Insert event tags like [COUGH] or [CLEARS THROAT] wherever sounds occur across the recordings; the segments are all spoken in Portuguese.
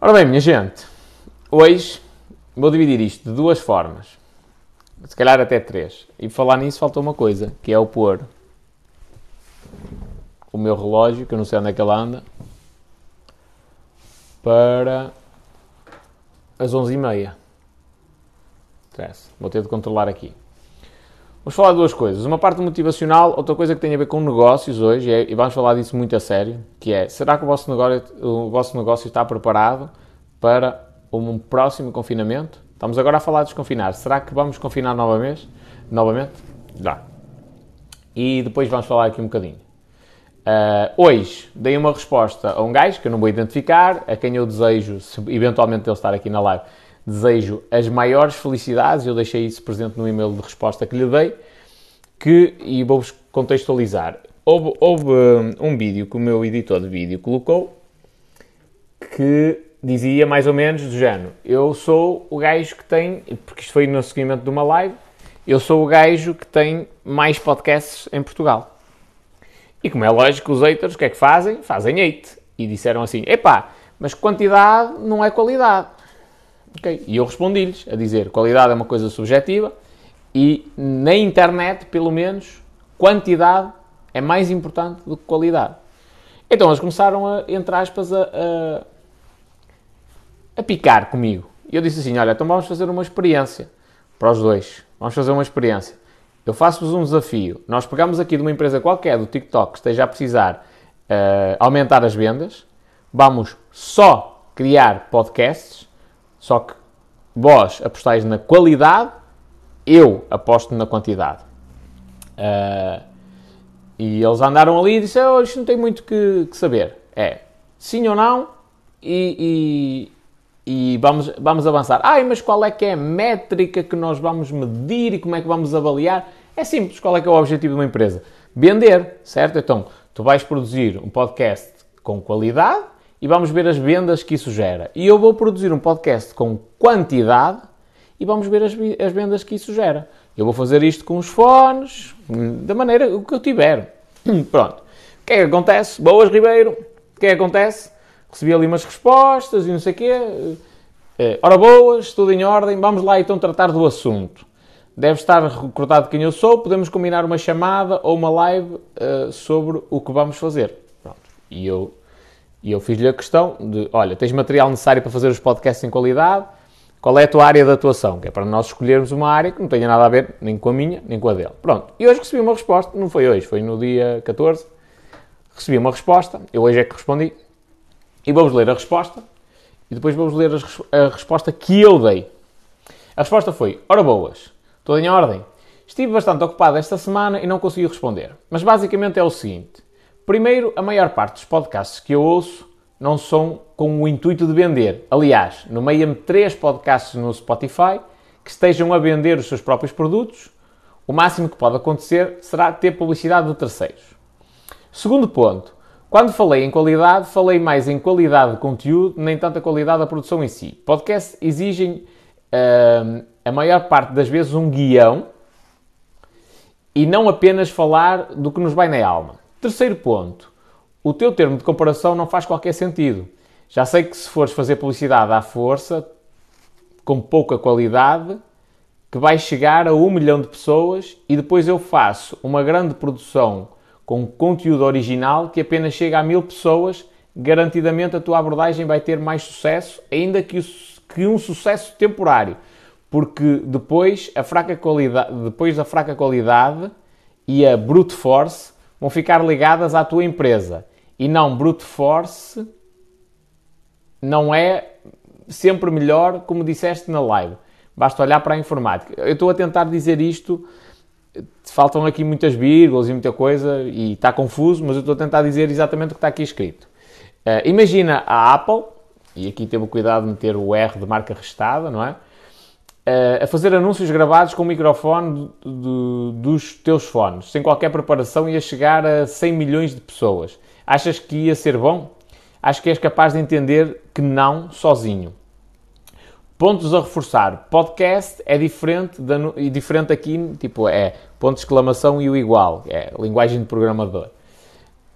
Ora bem, minha gente, hoje vou dividir isto de duas formas, se calhar até três. E falar nisso falta uma coisa, que é o pôr o meu relógio, que eu não sei onde é que ele anda, para as 11h30. Vou ter de controlar aqui. Vamos falar de duas coisas. Uma parte motivacional, outra coisa que tem a ver com negócios hoje, é, e vamos falar disso muito a sério, que é, será que o vosso negócio, o vosso negócio está preparado para um próximo confinamento? Estamos agora a falar de desconfinar. Será que vamos confinar novamente? Novamente? Já. E depois vamos falar aqui um bocadinho. Uh, hoje dei uma resposta a um gajo que eu não vou identificar, a quem eu desejo, se eventualmente ele estar aqui na live, desejo as maiores felicidades, eu deixei isso presente no e-mail de resposta que lhe dei, que, e vou-vos contextualizar. Houve, houve um, um vídeo que o meu editor de vídeo colocou que dizia mais ou menos do género: Eu sou o gajo que tem, porque isto foi no seguimento de uma live, eu sou o gajo que tem mais podcasts em Portugal. E como é lógico, os haters o que é que fazem? Fazem hate. E disseram assim: epá, mas quantidade não é qualidade. E eu respondi-lhes a dizer: qualidade é uma coisa subjetiva e na internet, pelo menos, quantidade é mais importante do que qualidade. Então eles começaram a, entre aspas, a, a, a picar comigo. E eu disse assim: olha, então vamos fazer uma experiência para os dois. Vamos fazer uma experiência. Eu faço-vos um desafio. Nós pegamos aqui de uma empresa qualquer do TikTok que esteja a precisar uh, aumentar as vendas. Vamos só criar podcasts só que vós apostais na qualidade, eu aposto na quantidade. Uh, e eles andaram ali e disseram: oh, Isto não tem muito que, que saber. É sim ou não, e, e, e, vamos, vamos avançar. Ai, mas qual é que é a métrica que nós vamos medir e como é que vamos avaliar? É simples: qual é que é o objetivo de uma empresa? Vender, certo? Então, tu vais produzir um podcast com qualidade e vamos ver as vendas que isso gera. E eu vou produzir um podcast com quantidade e vamos ver as, as vendas que isso gera. Eu vou fazer isto com os fones, da maneira que eu tiver. Pronto. O que é que acontece? Boas, Ribeiro. O que é que acontece? Recebi ali umas respostas e não sei o quê. Eh, ora boas, tudo em ordem. Vamos lá então tratar do assunto. Deve estar recordado quem eu sou. Podemos combinar uma chamada ou uma live uh, sobre o que vamos fazer. Pronto. E eu e eu fiz-lhe a questão de, olha, tens material necessário para fazer os podcasts em qualidade, qual é a tua área de atuação? Que é para nós escolhermos uma área que não tenha nada a ver nem com a minha, nem com a dele. Pronto. E hoje recebi uma resposta, não foi hoje, foi no dia 14, recebi uma resposta, eu hoje é que respondi, e vamos ler a resposta, e depois vamos ler a resposta que eu dei. A resposta foi, ora boas, tudo em ordem. Estive bastante ocupado esta semana e não consegui responder. Mas basicamente é o seguinte, Primeiro, a maior parte dos podcasts que eu ouço não são com o intuito de vender. Aliás, nomeia-me três podcasts no Spotify que estejam a vender os seus próprios produtos. O máximo que pode acontecer será ter publicidade de terceiros. Segundo ponto, quando falei em qualidade, falei mais em qualidade de conteúdo, nem tanto a qualidade da produção em si. Podcasts exigem uh, a maior parte das vezes um guião e não apenas falar do que nos vai na alma. Terceiro ponto. O teu termo de comparação não faz qualquer sentido. Já sei que se fores fazer publicidade à força, com pouca qualidade, que vai chegar a um milhão de pessoas e depois eu faço uma grande produção com conteúdo original que apenas chega a mil pessoas, garantidamente a tua abordagem vai ter mais sucesso, ainda que, que um sucesso temporário, porque depois a fraca qualidade, depois da fraca qualidade e a brute force vão ficar ligadas à tua empresa. E não, brute force não é sempre melhor, como disseste na live. Basta olhar para a informática. Eu estou a tentar dizer isto, faltam aqui muitas vírgulas e muita coisa, e está confuso, mas eu estou a tentar dizer exatamente o que está aqui escrito. Uh, imagina a Apple, e aqui teve o cuidado de meter o R de marca restada, não é? A fazer anúncios gravados com o microfone dos teus fones, sem qualquer preparação, ia chegar a 100 milhões de pessoas. Achas que ia ser bom? Acho que és capaz de entender que não sozinho. Pontos a reforçar. Podcast é diferente, e diferente aqui, tipo, é ponto de exclamação e o igual, é linguagem de programador.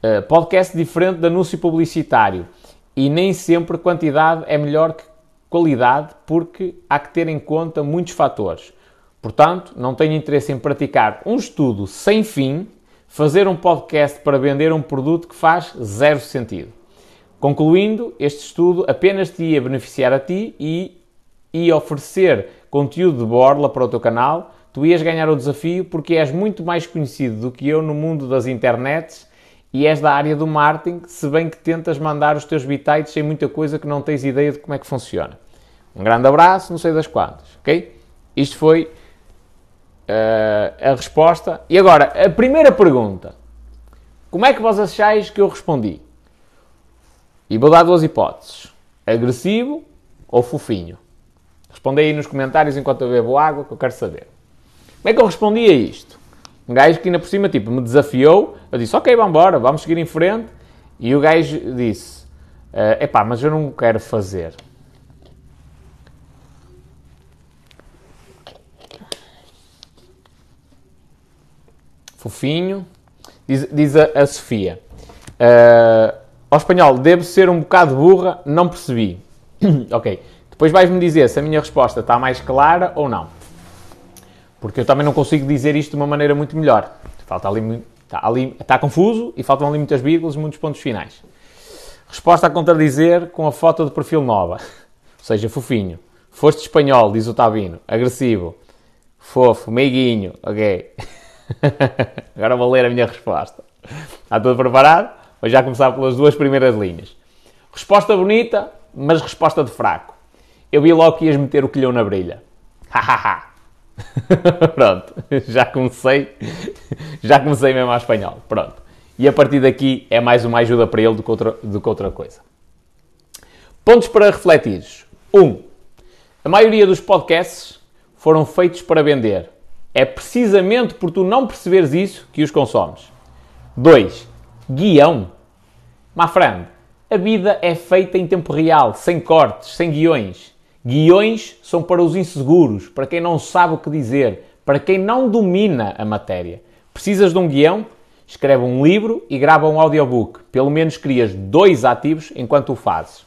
Uh, podcast diferente de anúncio publicitário. e nem sempre quantidade é melhor que qualidade, porque há que ter em conta muitos fatores. Portanto, não tenho interesse em praticar um estudo sem fim, fazer um podcast para vender um produto que faz zero sentido. Concluindo, este estudo apenas te ia beneficiar a ti e ia oferecer conteúdo de borla para o teu canal. Tu ias ganhar o desafio porque és muito mais conhecido do que eu no mundo das internets e és da área do marketing, se bem que tentas mandar os teus bitites sem muita coisa que não tens ideia de como é que funciona. Um grande abraço, não sei das quantas, ok? Isto foi uh, a resposta. E agora, a primeira pergunta. Como é que vós achais que eu respondi? E vou dar duas hipóteses. Agressivo ou fofinho? Respondei aí nos comentários enquanto eu bebo água, que eu quero saber. Como é que eu respondi a isto? Um gajo que ainda por cima, tipo, me desafiou. Eu disse, ok, vamos embora, vamos seguir em frente. E o gajo disse, é epá, mas eu não quero fazer. Fofinho. Diz, diz a, a, Sofia. Uh, ao espanhol, devo ser um bocado burra, não percebi. [CLEARS THROAT] ok. Depois vais-me dizer se a minha resposta está mais clara ou não porque eu também não consigo dizer isto de uma maneira muito melhor. Falta ali, está, ali, está confuso e faltam ali muitas vírgulas e muitos pontos finais. Resposta a contradizer com a foto de perfil nova. [LAUGHS] Ou seja, fofinho. Foste espanhol, diz o Tabino. Agressivo. Fofo, meiguinho. Ok. [LAUGHS] Agora vou ler a minha resposta. Está tudo preparado? Vou já começar pelas duas primeiras linhas. Resposta bonita, mas resposta de fraco. Eu vi logo que ias meter o quilhão na brilha. Hahaha. [LAUGHS] Pronto, já comecei, já comecei mesmo a espanhol. Pronto. E a partir daqui é mais uma ajuda para ele do que outra, do que outra coisa. Pontos para refletir. 1. Um, a maioria dos podcasts foram feitos para vender. É precisamente por tu não perceberes isso que os consomes. 2. Guião. My friend, a vida é feita em tempo real, sem cortes, sem guiões. Guiões são para os inseguros, para quem não sabe o que dizer, para quem não domina a matéria. Precisas de um guião? Escreve um livro e grava um audiobook. Pelo menos crias dois ativos enquanto o fazes.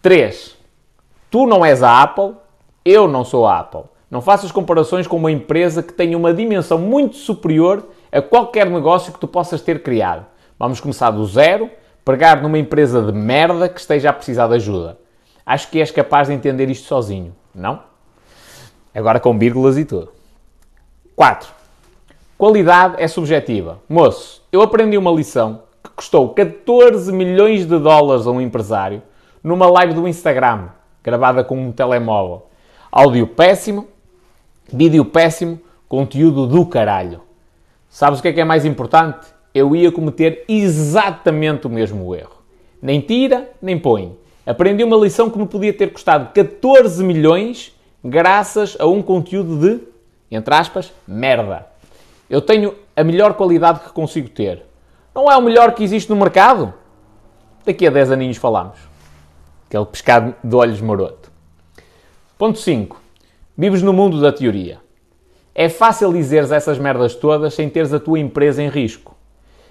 3. Tu não és a Apple, eu não sou a Apple. Não faças comparações com uma empresa que tem uma dimensão muito superior a qualquer negócio que tu possas ter criado. Vamos começar do zero, pegar numa empresa de merda que esteja a precisar de ajuda. Acho que és capaz de entender isto sozinho, não? Agora com vírgulas e tudo. 4. Qualidade é subjetiva. Moço, eu aprendi uma lição que custou 14 milhões de dólares a um empresário numa live do Instagram, gravada com um telemóvel. Áudio péssimo, vídeo péssimo, conteúdo do caralho. Sabes o que é que é mais importante? Eu ia cometer exatamente o mesmo erro. Nem tira, nem põe. Aprendi uma lição que me podia ter custado 14 milhões graças a um conteúdo de, entre aspas, merda. Eu tenho a melhor qualidade que consigo ter. Não é o melhor que existe no mercado? Daqui a 10 aninhos falamos. Aquele pescado de olhos maroto. Ponto 5. Vives no mundo da teoria. É fácil dizeres essas merdas todas sem teres a tua empresa em risco.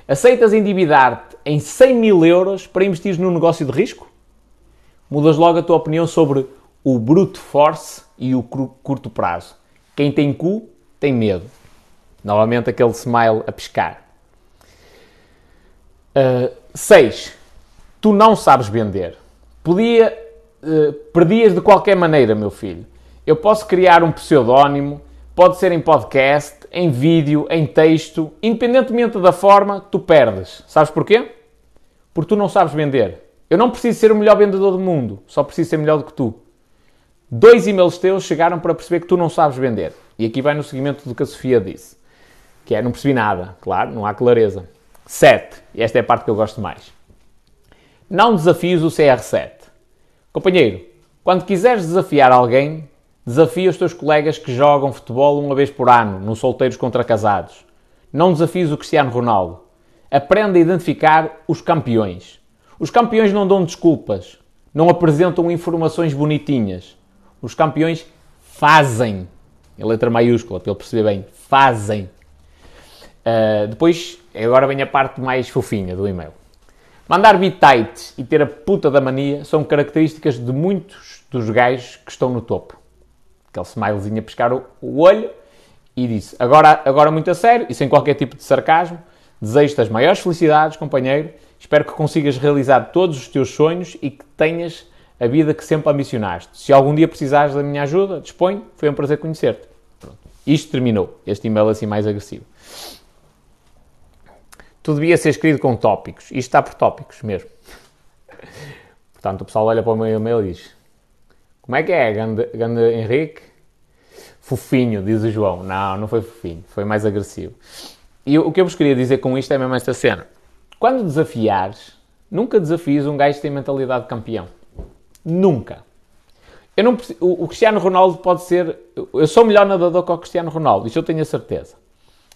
Aceitas endividar-te em 100 mil euros para investir num negócio de risco? Mudas logo a tua opinião sobre o brute force e o curto prazo. Quem tem cu tem medo. Novamente aquele smile a piscar. 6. Uh, tu não sabes vender. Podia, uh, perdias de qualquer maneira, meu filho. Eu posso criar um pseudónimo, pode ser em podcast, em vídeo, em texto, independentemente da forma, tu perdes. Sabes porquê? Porque tu não sabes vender. Eu não preciso ser o melhor vendedor do mundo, só preciso ser melhor do que tu. Dois e-mails teus chegaram para perceber que tu não sabes vender. E aqui vai no seguimento do que a Sofia disse. Que é, não percebi nada. Claro, não há clareza. 7. E esta é a parte que eu gosto mais. Não desafios o CR7. Companheiro, quando quiseres desafiar alguém, desafia os teus colegas que jogam futebol uma vez por ano, no Solteiros contra Casados. Não desafies o Cristiano Ronaldo. Aprenda a identificar os campeões. Os campeões não dão desculpas, não apresentam informações bonitinhas. Os campeões fazem, em letra maiúscula, para ele perceber bem, fazem. Uh, depois, agora vem a parte mais fofinha do e-mail. Mandar tight e ter a puta da mania são características de muitos dos gajos que estão no topo. Aquele smilezinho a pescar o, o olho e disse: agora, agora muito a sério e sem qualquer tipo de sarcasmo, desejo-te as maiores felicidades, companheiro. Espero que consigas realizar todos os teus sonhos e que tenhas a vida que sempre ambicionaste. Se algum dia precisares da minha ajuda, dispõe. Foi um prazer conhecer-te. Isto terminou. Este e-mail assim mais agressivo. Tu devia ser escrito com tópicos. Isto está por tópicos mesmo. Portanto, o pessoal olha para o meu e-mail e diz: Como é que é, grande Henrique? Fofinho, diz o João. Não, não foi fofinho. Foi mais agressivo. E o que eu vos queria dizer com isto é mesmo esta cena. Quando desafiares, nunca desafies um gajo que tem mentalidade de campeão. Nunca. Eu não, o, Cristiano Ronaldo pode ser. Eu sou melhor nadador que o Cristiano Ronaldo, isso eu tenho a certeza.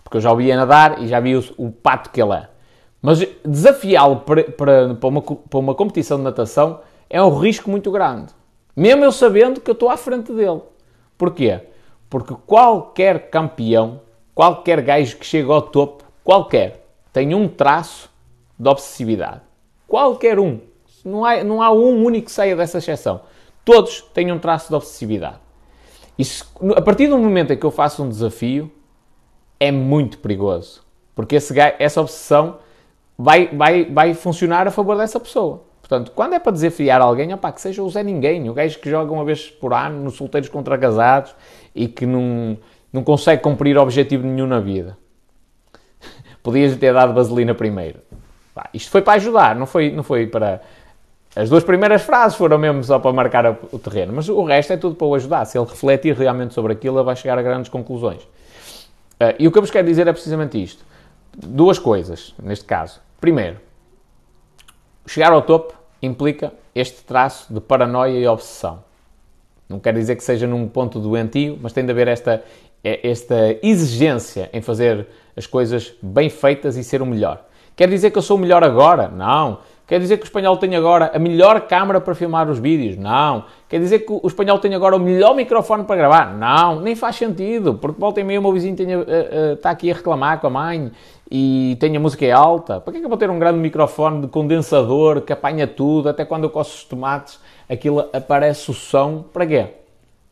Porque eu já o vi a nadar e já vi o, o pato que ele é. Mas desafiá-lo para, para, para, uma, para uma competição de natação é um risco muito grande. Mesmo eu sabendo que eu estou à frente dele. Porquê? Porque qualquer campeão, qualquer gajo que chega ao topo, qualquer, tem um traço de obsessividade. Qualquer um. Não há, não há um único que saia dessa exceção. Todos têm um traço de obsessividade. Isso, a partir do momento em que eu faço um desafio, é muito perigoso. Porque esse, essa obsessão vai, vai, vai funcionar a favor dessa pessoa. Portanto, quando é para desafiar alguém, opa, que seja o Zé Ninguém, o gajo que joga uma vez por ano nos solteiros contra casados e que não, não consegue cumprir objetivo nenhum na vida. [LAUGHS] Podias ter dado vaselina primeiro. Pá, isto foi para ajudar, não foi, não foi para, as duas primeiras frases foram mesmo só para marcar o terreno, mas o resto é tudo para o ajudar. Se ele refletir realmente sobre aquilo, ele vai chegar a grandes conclusões. Uh, e o que eu vos quero dizer é precisamente isto. Duas coisas, neste caso. Primeiro, chegar ao topo implica este traço de paranoia e obsessão. Não quer dizer que seja num ponto doentio, mas tem de haver esta, esta exigência em fazer as coisas bem feitas e ser o melhor. Quer dizer que eu sou melhor agora? Não. Quer dizer que o espanhol tem agora a melhor câmara para filmar os vídeos? Não. Quer dizer que o espanhol tem agora o melhor microfone para gravar? Não. Nem faz sentido, porque volta e meia o meu vizinho tenha, uh, uh, está aqui a reclamar com a mãe e tem a música é alta. Para que é que eu vou ter um grande microfone de condensador que apanha tudo, até quando eu coço os tomates, aquilo aparece o som? Para quê?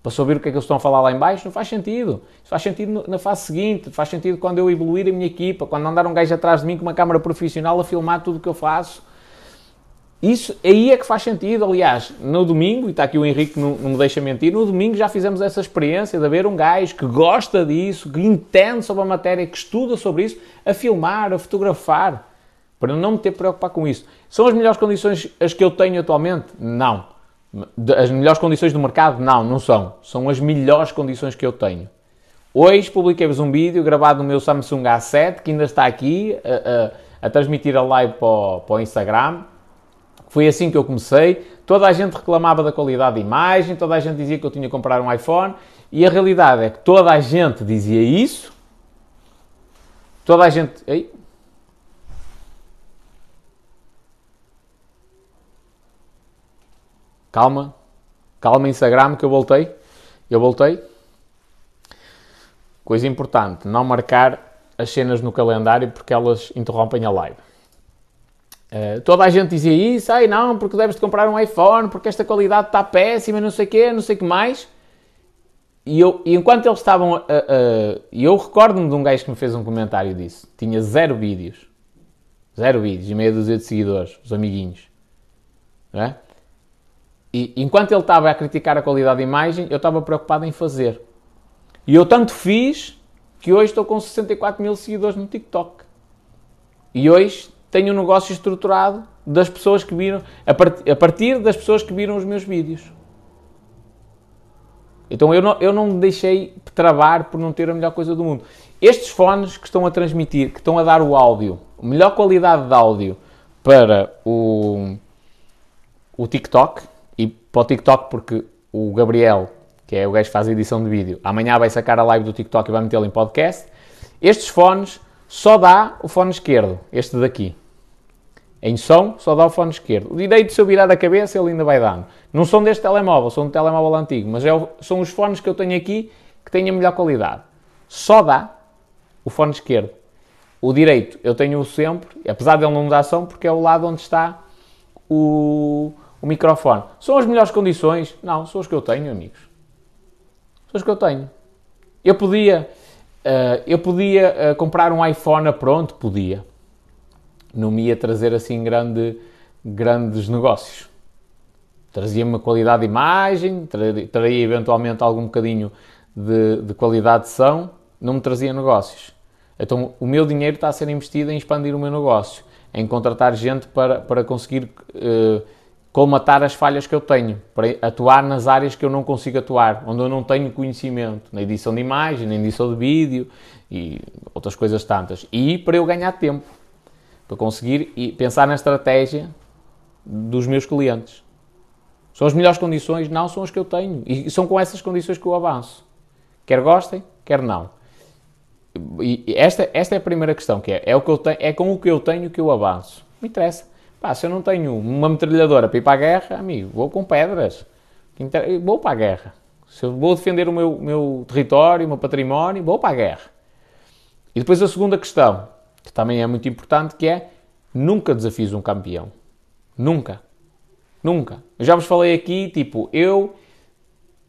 Para só ouvir o que é que eles estão a falar lá em baixo? Não faz sentido. Isso faz sentido na fase seguinte, faz sentido quando eu evoluir a minha equipa, quando andar um gajo atrás de mim com uma câmara profissional a filmar tudo o que eu faço isso aí é que faz sentido. Aliás, no domingo, e está aqui o Henrique, não, não me deixa mentir, no domingo já fizemos essa experiência de haver um gajo que gosta disso, que entende sobre a matéria, que estuda sobre isso, a filmar, a fotografar, para não me ter preocupar com isso. São as melhores condições as que eu tenho atualmente? Não. As melhores condições do mercado? Não, não são. São as melhores condições que eu tenho. Hoje publiquei-vos um vídeo gravado no meu Samsung A7, que ainda está aqui a, a, a transmitir a live para o, para o Instagram foi assim que eu comecei. Toda a gente reclamava da qualidade da imagem, toda a gente dizia que eu tinha que comprar um iPhone, e a realidade é que toda a gente dizia isso. Toda a gente. Ei. Calma, calma, Instagram, que eu voltei. Eu voltei. Coisa importante, não marcar as cenas no calendário porque elas interrompem a live. Uh, toda a gente dizia isso, ai não, porque deves de comprar um iPhone, porque esta qualidade está péssima, não sei o quê, não sei o que mais. E, eu, e enquanto eles estavam. Uh, uh, eu recordo-me de um gajo que me fez um comentário disso. Tinha zero vídeos. Zero vídeos e meia dúzia de seguidores, os amiguinhos. É? E enquanto ele estava a criticar a qualidade da imagem, eu estava preocupado em fazer. E eu tanto fiz que hoje estou com 64 mil seguidores no TikTok. E hoje tenho um negócio estruturado das pessoas que viram, a, part, a partir das pessoas que viram os meus vídeos. Então eu não, eu não me deixei travar por não ter a melhor coisa do mundo. Estes fones que estão a transmitir, que estão a dar o áudio, a melhor qualidade de áudio para o, o TikTok, e para o TikTok porque o Gabriel, que é o gajo que faz a edição de vídeo, amanhã vai sacar a live do TikTok e vai metê-lo em podcast. Estes fones só dá o fone esquerdo, este daqui. Em som, só dá o fone esquerdo. O direito, se eu virar a cabeça, ele ainda vai dando. Não são deste telemóvel, são um telemóvel antigo, mas é o, são os fones que eu tenho aqui que têm a melhor qualidade. Só dá o fone esquerdo. o direito eu tenho sempre, apesar de ele não dar som, porque é o lado onde está o, o microfone. São as melhores condições? Não, são as que eu tenho, amigos. São as que eu tenho. Eu podia, uh, eu podia uh, comprar um iPhone a pronto? Podia. Não me ia trazer assim grande, grandes negócios. Trazia-me uma qualidade de imagem, traria, traria eventualmente algum bocadinho de, de qualidade de som, não me trazia negócios. Então o meu dinheiro está a ser investido em expandir o meu negócio, em contratar gente para, para conseguir uh, colmatar as falhas que eu tenho, para atuar nas áreas que eu não consigo atuar, onde eu não tenho conhecimento, na edição de imagem, na edição de vídeo e outras coisas tantas. E para eu ganhar tempo, para conseguir pensar na estratégia dos meus clientes. São as melhores condições? Não, são as que eu tenho. E são com essas condições que eu avanço. Quer gostem, quer não. E esta, esta é a primeira questão, que é, é, o que eu tenho, é com o que eu tenho que eu avanço. Me interessa. Pá, se eu não tenho uma metralhadora para ir para a guerra, amigo, vou com pedras. Vou para a guerra. Se eu vou defender o meu, meu território, o meu património, vou para a guerra. E depois a segunda questão, que também é muito importante, que é nunca desafios um campeão. Nunca. Nunca. Eu já vos falei aqui, tipo, eu...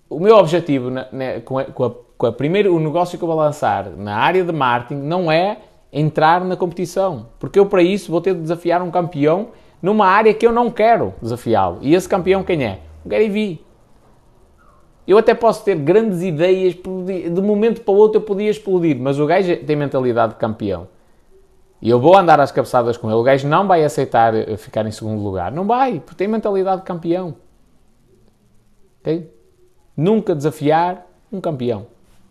O meu objetivo na, na, com, a, com, a, com a primeiro, o negócio que eu vou lançar na área de marketing não é entrar na competição. Porque eu, para isso, vou ter de desafiar um campeão numa área que eu não quero desafiá-lo. E esse campeão quem é? O Gary Vee. Eu até posso ter grandes ideias, de um momento para o outro eu podia explodir, mas o gajo tem mentalidade de campeão. E eu vou andar às cabeçadas com ele. O gajo não vai aceitar eh, ficar em segundo lugar. Não vai, porque tem mentalidade de campeão. Okay? Nunca desafiar um campeão.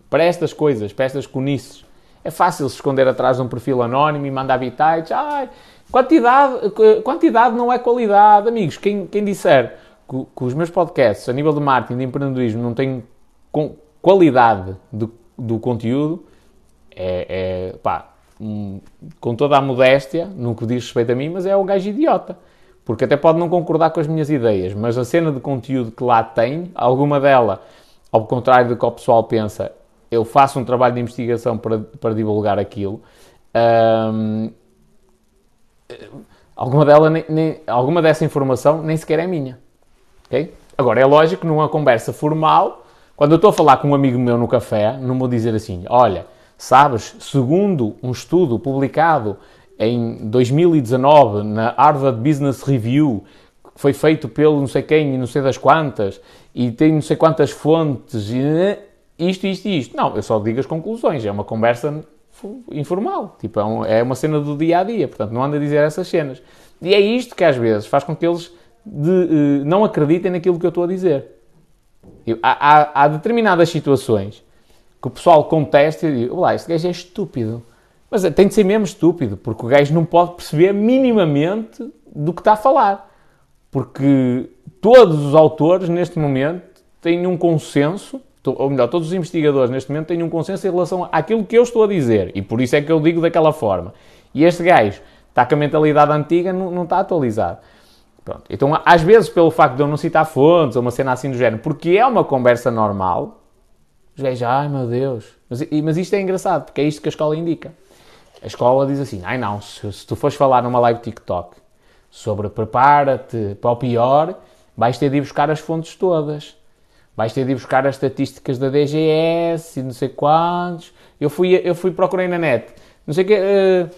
Para estas coisas, para estas conices. É fácil se esconder atrás de um perfil anónimo e mandar bitites. Ai, Quantidade, quantidade não é qualidade, amigos. Quem, quem disser que, que, os meus podcasts, a nível de marketing, de empreendedorismo, não têm qualidade do, do conteúdo, é, é pá, um, com toda a modéstia, no que diz respeito a mim, mas é um gajo idiota. Porque até pode não concordar com as minhas ideias, mas a cena de conteúdo que lá tem, alguma dela, ao contrário do que o pessoal pensa, eu faço um trabalho de investigação para, para divulgar aquilo. Um, alguma, dela, nem, nem, alguma dessa informação nem sequer é minha. Okay? Agora, é lógico que numa conversa formal, quando eu estou a falar com um amigo meu no café, não vou dizer assim, olha, sabes, segundo um estudo publicado em 2019 na Harvard Business Review, que foi feito pelo não sei quem e não sei das quantas, e tem não sei quantas fontes, e né, isto, isto e isto. Não, eu só digo as conclusões, é uma conversa informal. Tipo, é, um, é, uma cena do dia a dia, portanto, não anda a dizer essas cenas. E é isto que às vezes faz com que eles de, uh, não acreditem naquilo que eu estou a dizer. Eu, há, há, há, determinadas situações que o pessoal contesta e diz: Olá, este gajo é estúpido. Mas tem de ser mesmo estúpido, porque o gajo não pode perceber minimamente do que está a falar. Porque todos os autores, neste momento, têm um consenso ou melhor, todos os investigadores neste momento têm um consenso em relação àquilo que eu estou a dizer e por isso é que eu digo daquela forma. E este gajo está com a mentalidade antiga, não, não está atualizado. Pronto. Então, às vezes, pelo facto de eu não citar fontes ou uma cena assim do género, porque é uma conversa normal, os gajos, ai meu Deus. Mas, mas isto é engraçado, porque é isto que a escola indica. A escola diz assim: ai não, se, se tu fores falar numa live TikTok sobre prepara-te para o pior, vais ter de ir buscar as fontes todas vais ter de ir buscar as estatísticas da DGS e não sei quantos. Eu fui, eu fui procurei na net, não sei que, uh,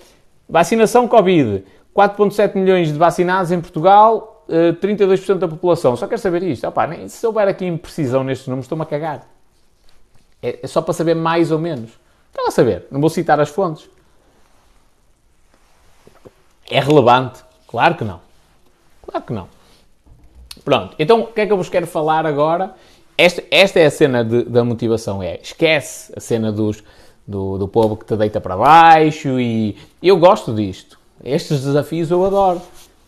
vacinação Covid, 4.7 milhões de vacinados em Portugal, uh, eh, 32% da população. Só quero saber isto. Opa, nem, se houver aqui imprecisão nestes números, estou-me a cagar. É, é, só para saber mais ou menos. Estão a saber, não vou citar as fontes. É relevante? Claro que não. Claro que não. Pronto, então o que é que eu vos quero falar agora? Esta, esta é a cena de, da motivação, é esquece a cena dos, do, do povo que te deita para baixo e eu gosto disto. Estes desafios eu adoro.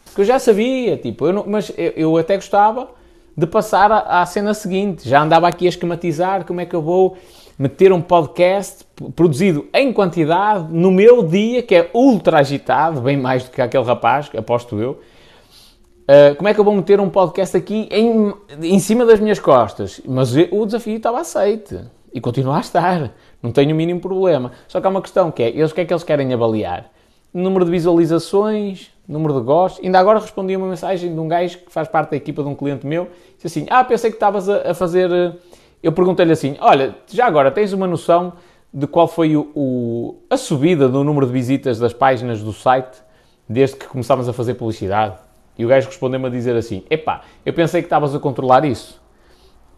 Porque eu já sabia, tipo, eu não, mas eu, eu, até gostava de passar à, à cena seguinte. Já andava aqui a esquematizar como é que eu vou meter um podcast produzido em quantidade no meu dia, que é ultra agitado, bem mais do que aquele rapaz, aposto eu, Uh, como é que eu vou meter um podcast aqui em, em cima das minhas costas? Mas o desafio estava aceite. E continua a estar. Não tenho o mínimo problema. Só que há uma questão que é, eles, o que é que eles querem avaliar? Número de visualizações, número de gostos. Ainda agora respondi uma mensagem de um gajo que faz parte da equipa de um cliente meu. Disse assim, ah, pensei que estavas a, a fazer... Eh, eu perguntei-lhe assim, olha, já agora tens uma noção de qual foi o, o, a subida do número de visitas das páginas do site desde que começámos a fazer publicidade? E o gajo respondeu-me a dizer assim, epá, eu pensei que estavas a controlar isso.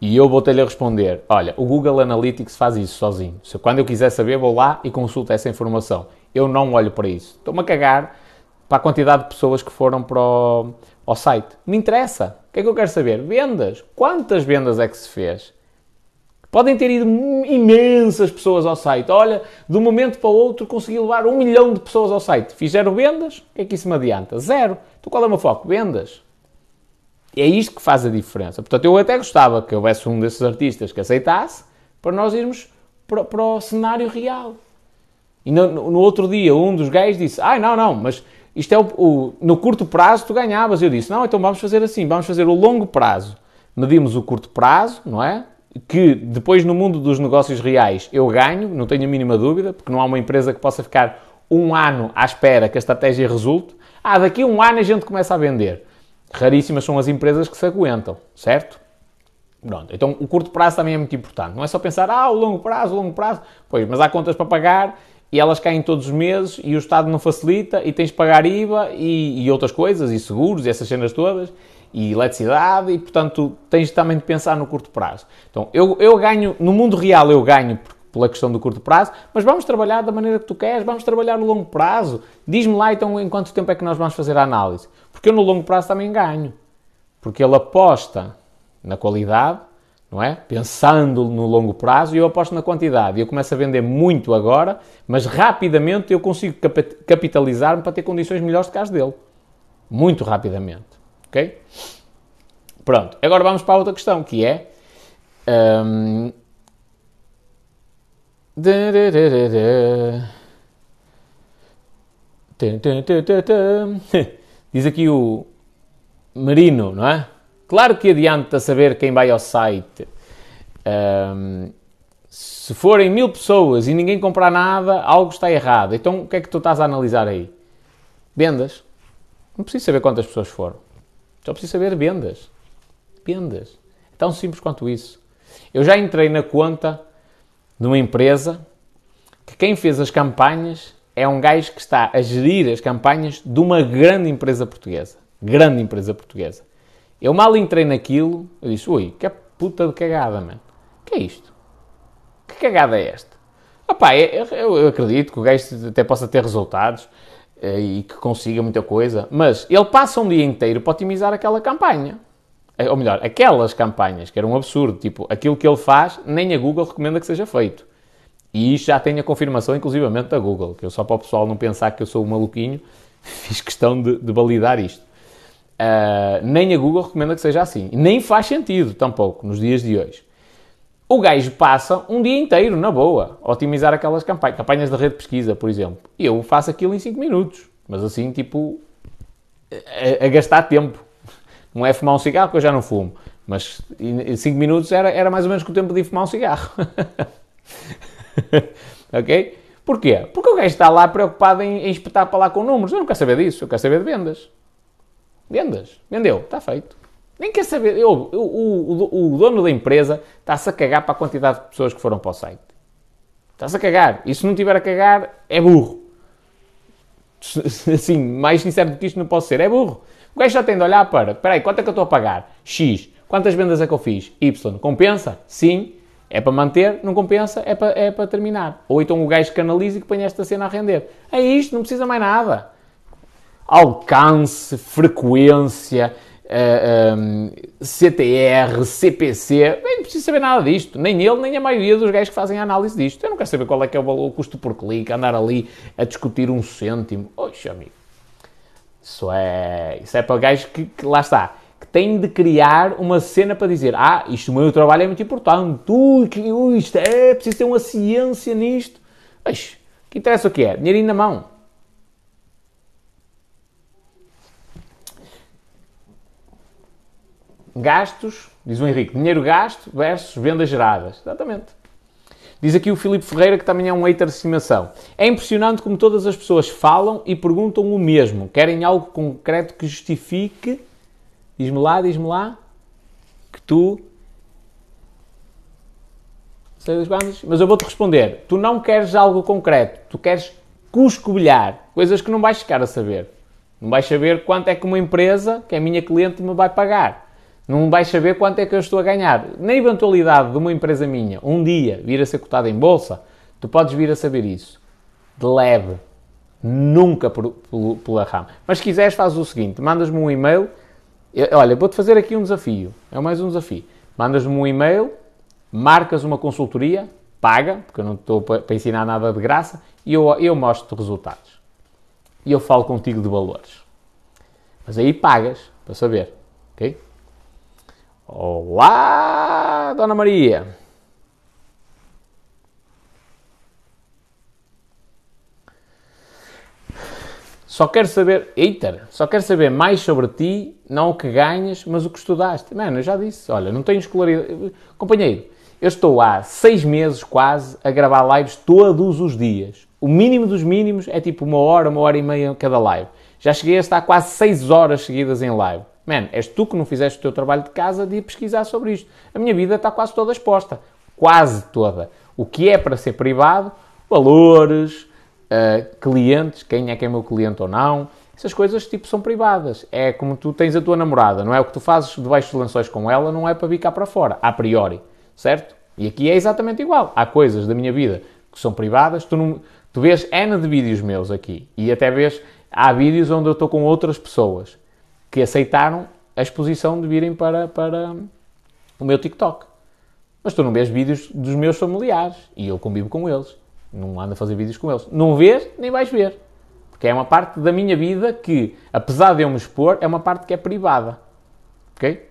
E eu vou-te-lhe a responder: olha, o Google Analytics faz isso sozinho. Se quando eu quiser saber, vou lá e consulto essa informação. Eu não olho para isso. Estou-me a cagar para a quantidade de pessoas que foram para o site. Me interessa. O que é que eu quero saber? Vendas. Quantas vendas é que se fez? Podem ter ido imensas pessoas ao site. Olha, de um momento para o outro consegui levar um milhão de pessoas ao site. Fizeram vendas? O que é que isso me adianta? Zero. Então qual é o meu foco? Vendas. É isto que faz a diferença. Portanto, eu até gostava que houvesse um desses artistas que aceitasse para nós irmos para, para o cenário real. E no, no, outro dia, um dos gays disse: Ah, não, não, mas isto é o, o, no curto prazo tu ganhavas. Eu disse: Não, então vamos fazer assim, vamos fazer o longo prazo. Medimos o curto prazo, não é? Que depois no mundo dos negócios reais eu ganho, não tenho a mínima dúvida, porque não há uma empresa que possa ficar um ano à espera que a estratégia resulte. Ah, daqui a um ano a gente começa a vender. Raríssimas são as empresas que se aguentam, certo? Pronto, então o curto prazo também é muito importante. Não é só pensar, ah, o longo prazo, o longo prazo. Pois, mas há contas para pagar e elas caem todos os meses e o Estado não facilita e tens de pagar IVA e, e outras coisas, e seguros, e essas cenas todas, e eletricidade, e portanto tens também de pensar no curto prazo. Então eu, eu ganho, no mundo real eu ganho pela questão do curto prazo, mas vamos trabalhar da maneira que tu queres, vamos trabalhar no longo prazo. Diz-me lá então em quanto tempo é que nós vamos fazer a análise. Porque eu no longo prazo também ganho. Porque ele aposta na qualidade, não é? Pensando no longo prazo e eu aposto na quantidade. Eu começo a vender muito agora, mas rapidamente eu consigo capitalizar-me para ter condições melhores de caso dele. Muito rapidamente. Ok? Pronto. Agora vamos para a outra questão, que é. Um, [LAUGHS] Diz aqui o Marino, não é? Claro que adianta saber quem vai ao site. Um, se forem mil pessoas e ninguém comprar nada, algo está errado. Então o que é que tu estás a analisar aí? Vendas. Não preciso saber quantas pessoas foram. Só preciso saber vendas. Vendas. É tão simples quanto isso. Eu já entrei na conta de uma empresa que quem fez as campanhas é um gajo que está a gerir as campanhas de uma grande empresa portuguesa. Grande empresa portuguesa. Eu mal entrei naquilo, eu disse, ui, que puta de cagada, mano. que é isto? Que cagada é esta? Opá, eu, eu acredito que o gajo até possa ter resultados e que consiga muita coisa, mas ele passa um dia inteiro para otimizar aquela campanha. Eh, ou melhor, aquelas campanhas, que era um absurdo. Tipo, aquilo que ele faz, nem a Google recomenda que seja feito. E isto já tem a confirmação, inclusivamente, da Google, que eu só para o pessoal não pensar que eu sou um maluquinho, [LAUGHS] fiz questão de, de validar isto. Uh, nem a Google recomenda que seja assim. Nem faz sentido, tampouco, nos dias de hoje. O gajo passa um dia inteiro, na boa, a otimizar aquelas campanhas, campanhas de rede de pesquisa, por exemplo. E eu faço aquilo em 5 minutos. Mas assim, tipo, a, a, gastar tempo. Não é fumar um cigarro, que eu já não fumo. Mas em 5 minutos era, era mais ou menos o tempo de fumar um cigarro. [LAUGHS] ok? Porquê? Porque o gajo está lá preocupado em, em espetar para lá com números. Eu não quero saber disso, eu quero saber de vendas. Vendas. Vendeu. Está feito. Nem quer saber. Eu, o, o, dono da empresa está-se a cagar para a quantidade de pessoas que foram para o site. Está-se a cagar. E se não tiver a cagar, é burro. Assim, mais sincero do que isto não posso ser. É burro. O gajo já tem de olhar para. Espera aí, quanto é que eu estou a pagar? X. Quantas vendas é que eu fiz? Y. Compensa? Sim. É para manter, não compensa, é para, é para terminar. Ou então o gajo canaliza e que põe esta cena a render. É isto, não precisa mais nada alcance, frequência, uh, eh, um, ehm, CTR, CPC, nem preciso saber nada disto. Nem ele, nem a maioria dos gajos que fazem a análise disto. Eu não quero saber qual é que é o valor, o custo por clique, andar ali a discutir um cêntimo. Oxe, amigo. Isso é, isso é para gajos que, que, lá está, que têm de criar uma cena para dizer ah, isto, o meu trabalho é muito importante, ui, que, ui, isto é, preciso ter uma ciência nisto. Oxe, que interessa o que é? Dinheirinho na mão. Gastos, diz o Henrique, dinheiro gasto versus vendas geradas. Exatamente. Diz aqui o Filipe Ferreira, que também é um hater de estimação. É impressionante como todas as pessoas falam e perguntam o mesmo. Querem algo concreto que justifique. Diz-me lá, diz-me lá. Que tu. Sei das bandas, mas eu vou-te responder. Tu não queres algo concreto, tu queres cuscobilhar coisas que não vais ficar a saber. Não vais saber quanto é que uma empresa, que é minha cliente, me vai pagar. Não vais saber quanto é que eu estou a ganhar. Na eventualidade de uma empresa minha um dia vir a ser cotada em bolsa, tu podes vir a saber isso. De leve. Nunca por, por, pela rama. Mas se quiseres, faz o seguinte: mandas-me um e-mail. Olha, vou-te fazer aqui um desafio. É mais um desafio. Mandas-me um e-mail, marcas uma consultoria, paga, porque eu não estou para ensinar nada de graça, e eu, eu mostro-te resultados. E eu falo contigo de valores. Mas aí pagas, para saber. Ok? Olá, Dona Maria. Só quero saber, eita, só quero saber mais sobre ti, não o que ganhas, mas o que estudaste. Mano, eu já disse, olha, não tenho escolaridade. Companheiro, eu estou há seis meses quase a gravar lives todos os dias. O mínimo dos mínimos é tipo uma hora, uma hora e meia cada live. Já cheguei a estar quase seis horas seguidas em live. Man, és tu que não fizeste o teu trabalho de casa de ir pesquisar sobre isto. A minha vida está quase toda exposta. Quase toda. O que é para ser privado, valores, uh, clientes, quem é que é meu cliente ou não, essas coisas tipo são privadas. É como tu tens a tua namorada, não é? O que tu fazes debaixo dos lençóis com ela não é para vir cá para fora, a priori, certo? E aqui é exatamente igual. Há coisas da minha vida que são privadas, tu, não, tu vês N de vídeos meus aqui e até vês, há vídeos onde eu estou com outras pessoas que aceitaram a exposição de virem para, para o meu TikTok. Mas tu não vês vídeos dos meus familiares e eu convivo com eles. Não ando a fazer vídeos com eles. Não vês, nem vais ver. Porque é uma parte da minha vida que, apesar de eu me expor, é uma parte que é privada. Ok?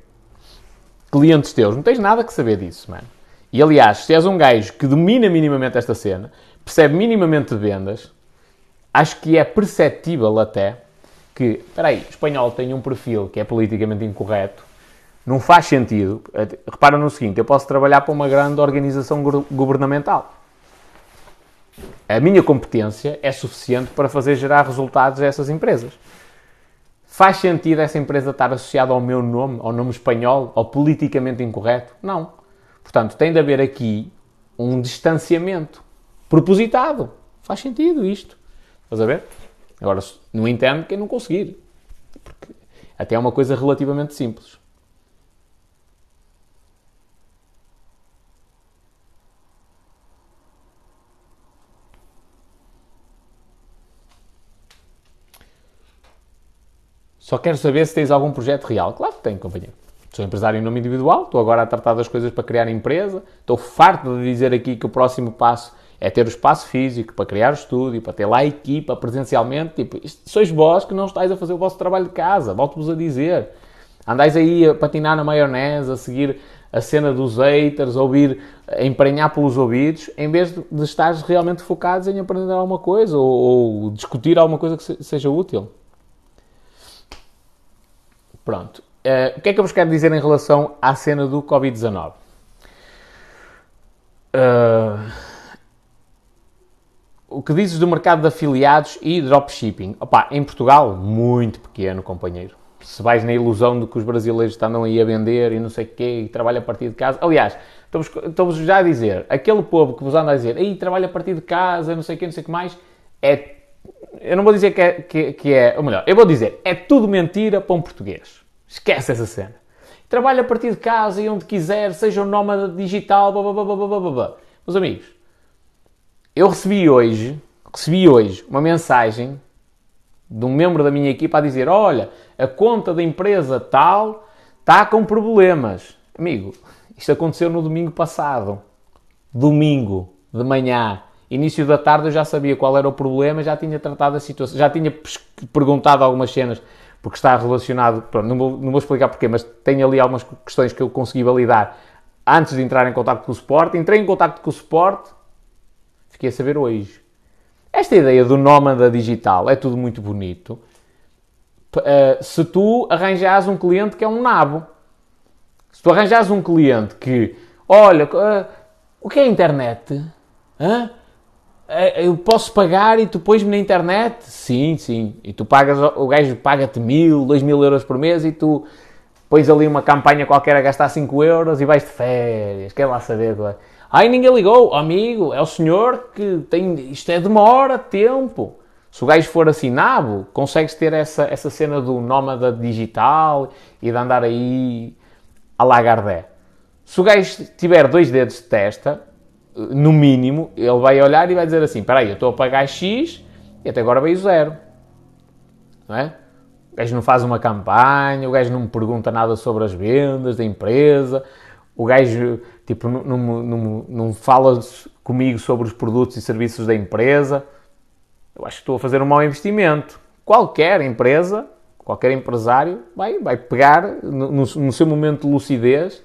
Clientes teus, não tens nada que saber disso, mano. E aliás, se és um gajo que domina minimamente esta cena, percebe minimamente vendas, acho que é perceptível até que, espera aí, o espanhol tem um perfil que é politicamente incorreto, não faz sentido. Repara no seguinte, eu posso trabalhar para uma grande organização governamental. A minha competência é suficiente para fazer gerar resultados a essas empresas. Faz sentido essa empresa estar associada ao meu nome, ao nome espanhol, ao politicamente incorreto? Não. Portanto, tem de haver aqui um distanciamento propositado. Faz sentido isto. Estás a ver? Agora, não entendo quem não conseguir. Porque até é uma coisa relativamente simples. Só quero saber se tens algum projeto real. Claro que tenho, companheiro. Sou empresário em nome individual, estou agora a tratar das coisas para criar empresa. Estou farto de dizer aqui que o próximo passo é ter o espaço físico para criar o estúdio, para ter lá a equipa presencialmente. Tipo, sois vós que não estáis a fazer o vosso trabalho de casa, volto-vos a dizer. Andais aí a patinar na maionese, a seguir a cena dos haters, a ouvir, a emprenhar pelos ouvidos, em vez de, de estares realmente focados em aprender alguma coisa ou, ou discutir alguma coisa que se, seja útil. Pronto. Uh, o que é que eu vos quero dizer em relação à cena do Covid-19? Uh, o que dizes do mercado de afiliados e dropshipping? Opa, em Portugal, muito pequeno, companheiro. Se vais na ilusão de que os brasileiros estão aí a vender e não sei o quê, e trabalham a partir de casa. Aliás, estou-vos já a dizer, aquele povo que vos anda a dizer, aí trabalha a partir de casa, não sei o quê, não sei o que mais, é. Eu não vou dizer que é, que, que é. Ou melhor, eu vou dizer, é tudo mentira para um português. Esquece essa cena. Trabalha a partir de casa e onde quiser, seja um nómada digital, blá blá blá blá blá blá. Meus amigos, eu recebi hoje, recebi hoje uma mensagem de um membro da minha equipa a dizer: Olha, a conta da empresa tal está com problemas. Amigo, isto aconteceu no domingo passado. Domingo, de manhã. Início da tarde eu já sabia qual era o problema, já tinha tratado a situação, já tinha perguntado algumas cenas, porque está relacionado, pronto, não, vou, não vou explicar porquê, mas tenho ali algumas questões que eu consegui validar antes de entrar em contato com o suporte. Entrei em contato com o suporte, Fiquei a saber hoje. Esta ideia do nómada digital é tudo muito bonito. Uh, se tu arranjas um cliente que é um nabo, se tu arranjas um cliente que, olha, uh, o que é a internet? É, eu posso pagar e tu pões-me na internet? Sim, sim. E tu pagas, o gajo paga-te mil, dois mil euros por mês e tu pões ali uma campanha qualquer a gastar 5 euros e vais de férias. Quer lá saber? Ai, ninguém ligou. Amigo, é o senhor que tem. Isto é demora tempo. Se o gajo for assim nabo, consegues ter essa, essa cena do nómada digital e de andar aí a lagardé. Se o gajo tiver dois dedos de testa, no mínimo, ele vai olhar e vai dizer assim: espera aí, eu estou a pagar X e até agora veio zero. Não é? O gajo não faz uma campanha, o gajo não me pergunta nada sobre as vendas da empresa, o gajo tipo, não, não, não, não fala comigo sobre os produtos e serviços da empresa. Eu acho que estou a fazer um mau investimento. Qualquer empresa, qualquer empresário vai, vai pegar no, no seu momento de lucidez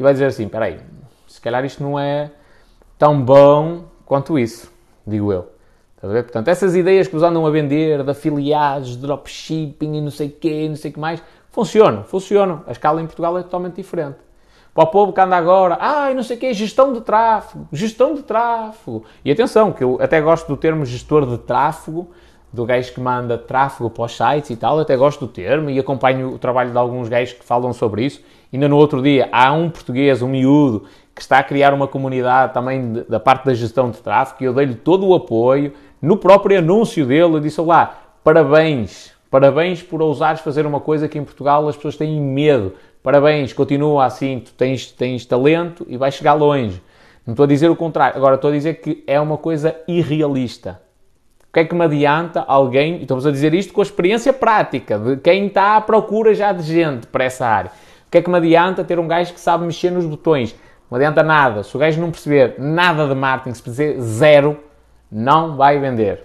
e vai dizer assim: espera aí, se calhar isto não é tão bom quanto isso, digo eu. Portanto, essas ideias que vos andam a vender de afiliados, dropshipping e não sei o quê, não sei o que mais, funcionam, funcionam. A escala em Portugal é totalmente diferente. O povo que anda agora, ai, ah, não sei o quê, gestão de tráfego, gestão de tráfego. E atenção, que eu até gosto do termo gestor de tráfego, do gajo que manda tráfego para os sites e tal, até gosto do termo e acompanho o trabalho de alguns gajos que falam sobre isso. Ainda no outro dia, há um português, um miúdo, que está a criar uma comunidade também da parte da gestão de tráfego e eu dei-lhe todo o apoio. No próprio anúncio dele, eu disse lá, parabéns, parabéns por ousares fazer uma coisa que em Portugal as pessoas têm medo. Parabéns, continua assim, tu tens, tens talento e vais chegar longe. Não estou a dizer o contrário, agora estou a dizer que é uma coisa irrealista. O que é que me adianta alguém, e estamos a dizer isto com a experiência prática, de quem está à procura já de gente para essa área. O que é que me adianta ter um gajo que sabe mexer nos botões? Não adianta nada. Se o gajo não perceber nada de marketing, se perceber zero, não vai vender.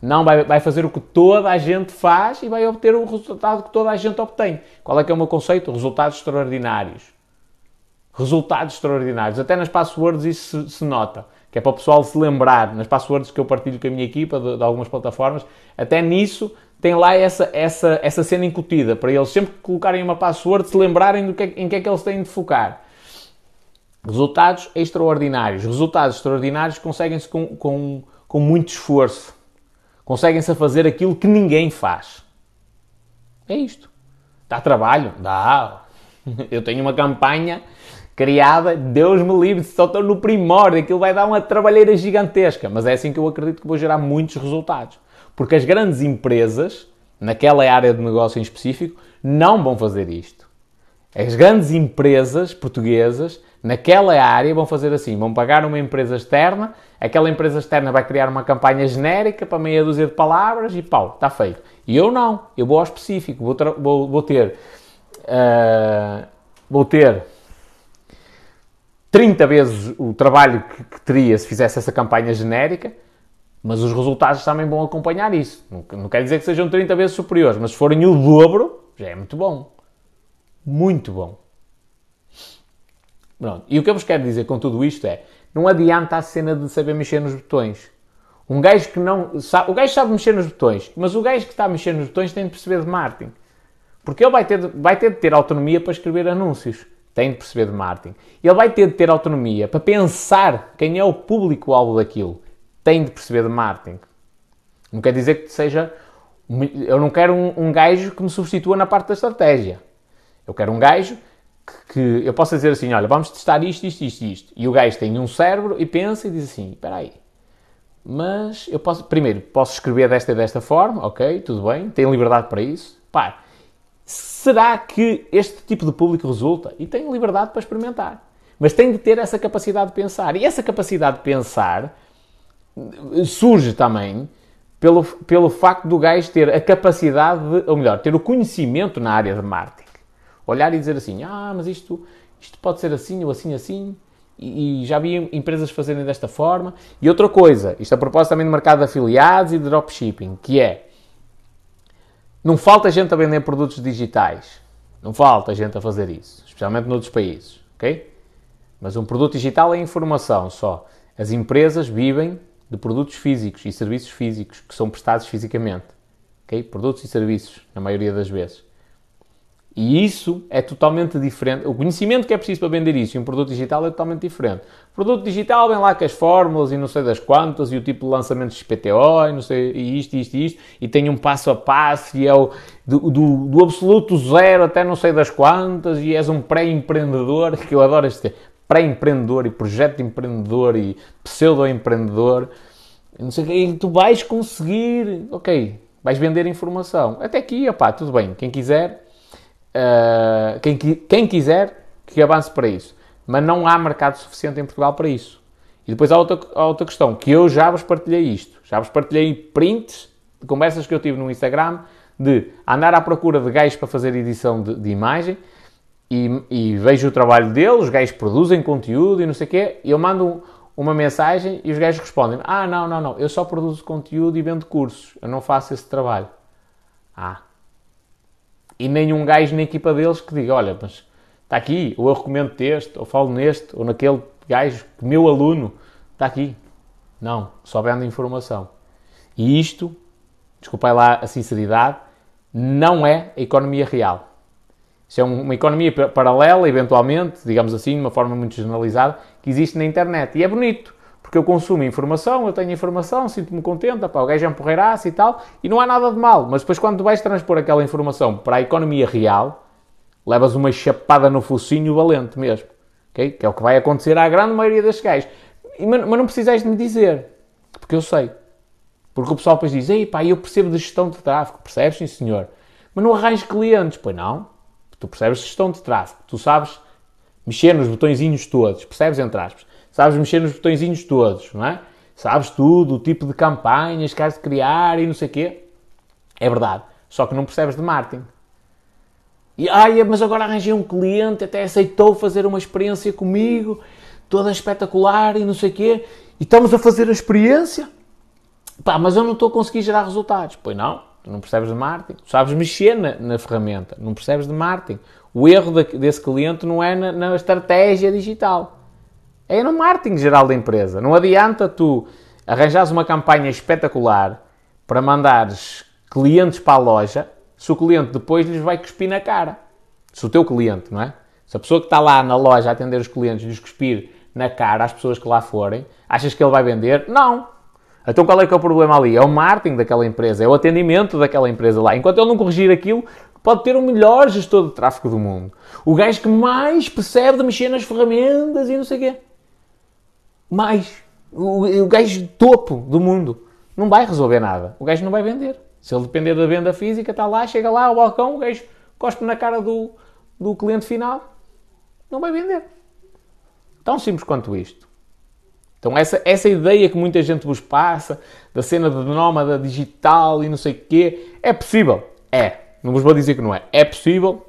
Não vai, vai fazer o que toda a gente faz e vai obter o resultado que toda a gente obtém. Qual é que é o meu conceito? Resultados extraordinários. Resultados extraordinários. Até nas passwords isso se, se nota. Que é para o pessoal se lembrar, nas passwords que eu partilho com a minha equipa de, de algumas plataformas, até nisso tem lá essa, essa, essa cena incutida, para eles sempre que colocarem uma password se lembrarem do que, é, em que é que eles têm de focar. Resultados extraordinários. Resultados extraordinários conseguem-se com, com, com muito esforço. Conseguem-se a fazer aquilo que ninguém faz. É isto. Dá trabalho? Dá. [LAUGHS] Eu tenho uma campanha criada, Deus me livre, só estou no primórdio, aquilo vai dar uma trabalheira gigantesca, mas é assim que eu acredito que vou gerar muitos resultados. Porque as grandes empresas, naquela área de negócio em específico, não vão fazer isto. As grandes empresas portuguesas naquela área vão fazer assim, vão pagar uma empresa externa, aquela empresa externa vai criar uma campanha genérica para meia dúzia de palavras e pau, está feito. E eu não, eu vou ao específico, vou, vou, vou ter uh, vou ter 30 vezes o trabalho que, que, teria se fizesse essa campanha genérica, mas os resultados também vão acompanhar isso. Não, não quer dizer que sejam 30 vezes superiores, mas se forem o dobro, já é muito bom. Muito bom. Pronto. E o que eu vos quero dizer com tudo isto é, não adianta a cena de saber mexer nos botões. Um gajo que não sabe, o gajo sabe mexer nos botões, mas o gajo que está a mexer nos botões tem de perceber de marketing. Porque ele vai ter, vai ter de ter autonomia para escrever anúncios. Tem de perceber de marketing. Ele vai ter de ter autonomia para pensar quem é o público-alvo daquilo. Tem de perceber de marketing. Não quer dizer que seja. Eu não quero um, um gajo que me substitua na parte da estratégia. Eu quero um gajo que eu possa dizer assim, olha, vamos testar isto, isto, isto, isto. E o gajo tem um cérebro e pensa e diz assim, espera aí, mas eu posso, primeiro, posso escrever desta e desta forma, ok, tudo bem, tem liberdade para isso. Pá, será que este tipo de público resulta? E tem liberdade para experimentar. Mas tem de ter essa capacidade de pensar. E essa capacidade de pensar surge também pelo, pelo facto do gajo ter a capacidade de, ou melhor, ter o conhecimento na área de marketing olhar e dizer assim, ah, mas isto, isto pode ser assim ou assim, assim, e, e já vi empresas fazerem desta forma. E outra coisa, isto a propósito também do mercado de afiliados e de dropshipping, que é, não falta gente a vender produtos digitais, não falta gente a fazer isso, especialmente noutros países, ok? Mas um produto digital é informação só. As empresas vivem de produtos físicos e serviços físicos que são prestados fisicamente. ok? Produtos e serviços, na maioria das vezes. E isso é totalmente diferente. O conhecimento que é preciso para vender isso e um produto digital é totalmente diferente. O produto digital vem lá com as fórmulas e não sei das quantas, e o tipo de lançamento de PTO, e não sei, e isto, isto, isto, e tem um passo a passo, e é o do, do, do absoluto zero até não sei das quantas, e és um pré-empreendedor, que eu adoro este pré-empreendedor e projeto empreendedor e pseudo-empreendedor. Não sei e tu vais conseguir, ok, vais vender informação. Até aqui, opá, tudo bem, quem quiser Uh, quem, quem quiser que avance para isso. Mas não há mercado suficiente em Portugal para isso. E depois há outra, há outra questão, que eu já vos partilhei isto. Já vos partilhei prints de conversas que eu tive no Instagram de andar à procura de gajos para fazer edição de, de imagem e, e, vejo o trabalho deles, os gajos produzem conteúdo e não sei o quê, e eu mando uma mensagem e os gajos respondem ah, não, não, não, eu só produzo conteúdo e vendo cursos, eu não faço esse trabalho. Ah, e nenhum gajo na equipa deles que diga, olha, mas está aqui, ou eu recomendo este, ou falo neste, ou naquele gajo, meu aluno, está aqui. Não, só vendo informação. E isto, desculpai lá a sinceridade, não é a economia real. Isso é uma economia paralela, eventualmente, digamos assim, de uma forma muito generalizada, que existe na internet. E é bonito porque eu consumo informação, eu tenho informação, sinto-me contente, pá, o gajo é um porreiraço e tal, e não há nada de mal. Mas depois, quando tu vais transpor aquela informação para a economia real, levas uma chapada no focinho valente mesmo. Okay? Que é o que vai acontecer à grande maioria destes gajos. Mas, mas não precisais de me dizer, porque eu sei. Porque o pessoal depois diz, ei pá, eu percebo de gestão de tráfego. Percebes, sim senhor. Mas não arranjes clientes. Pois não. Tu percebes gestão de tráfego. Tu sabes mexer nos botõezinhos todos. Percebes, entre aspas sabes mexer nos botõezinhos todos, não é? Sabes tudo, o tipo de campanhas que has de criar e não sei o quê. É verdade. Só que não percebes de marketing. E, ai, mas agora arranjei um cliente, até aceitou fazer uma experiência comigo, toda espetacular e não sei o quê. E estamos a fazer a experiência. Pá, mas eu não estou a conseguir gerar resultados. Pois não, tu não percebes de marketing. Tu sabes mexer na, na ferramenta, não percebes de marketing. O erro desse cliente não é na, na estratégia digital. É no marketing geral da empresa. Não adianta tu arranjares uma campanha espetacular para mandares clientes para a loja se o cliente depois lhes vai cuspir na cara. Se o teu cliente, não é? Se a pessoa que está lá na loja a atender os clientes lhes cuspir na cara às pessoas que lá forem, achas que ele vai vender? Não. Então qual é que é o problema ali? É o marketing daquela empresa, é o atendimento daquela empresa lá. Enquanto ele não corrigir aquilo, pode ter o melhor gestor de tráfego do mundo. O gajo que mais percebe de mexer nas ferramentas e não sei o quê mais. O, o gajo topo do mundo não vai resolver nada. O gajo não vai vender. Se ele depender da venda física, está lá, chega lá ao balcão, o gajo cospe na cara do, do cliente final, não vai vender. Tão simples quanto isto. Então, essa, essa ideia que muita gente vos passa, da cena de nómada digital e não sei o quê, é possível? É. Não vos vou dizer que não é. É possível,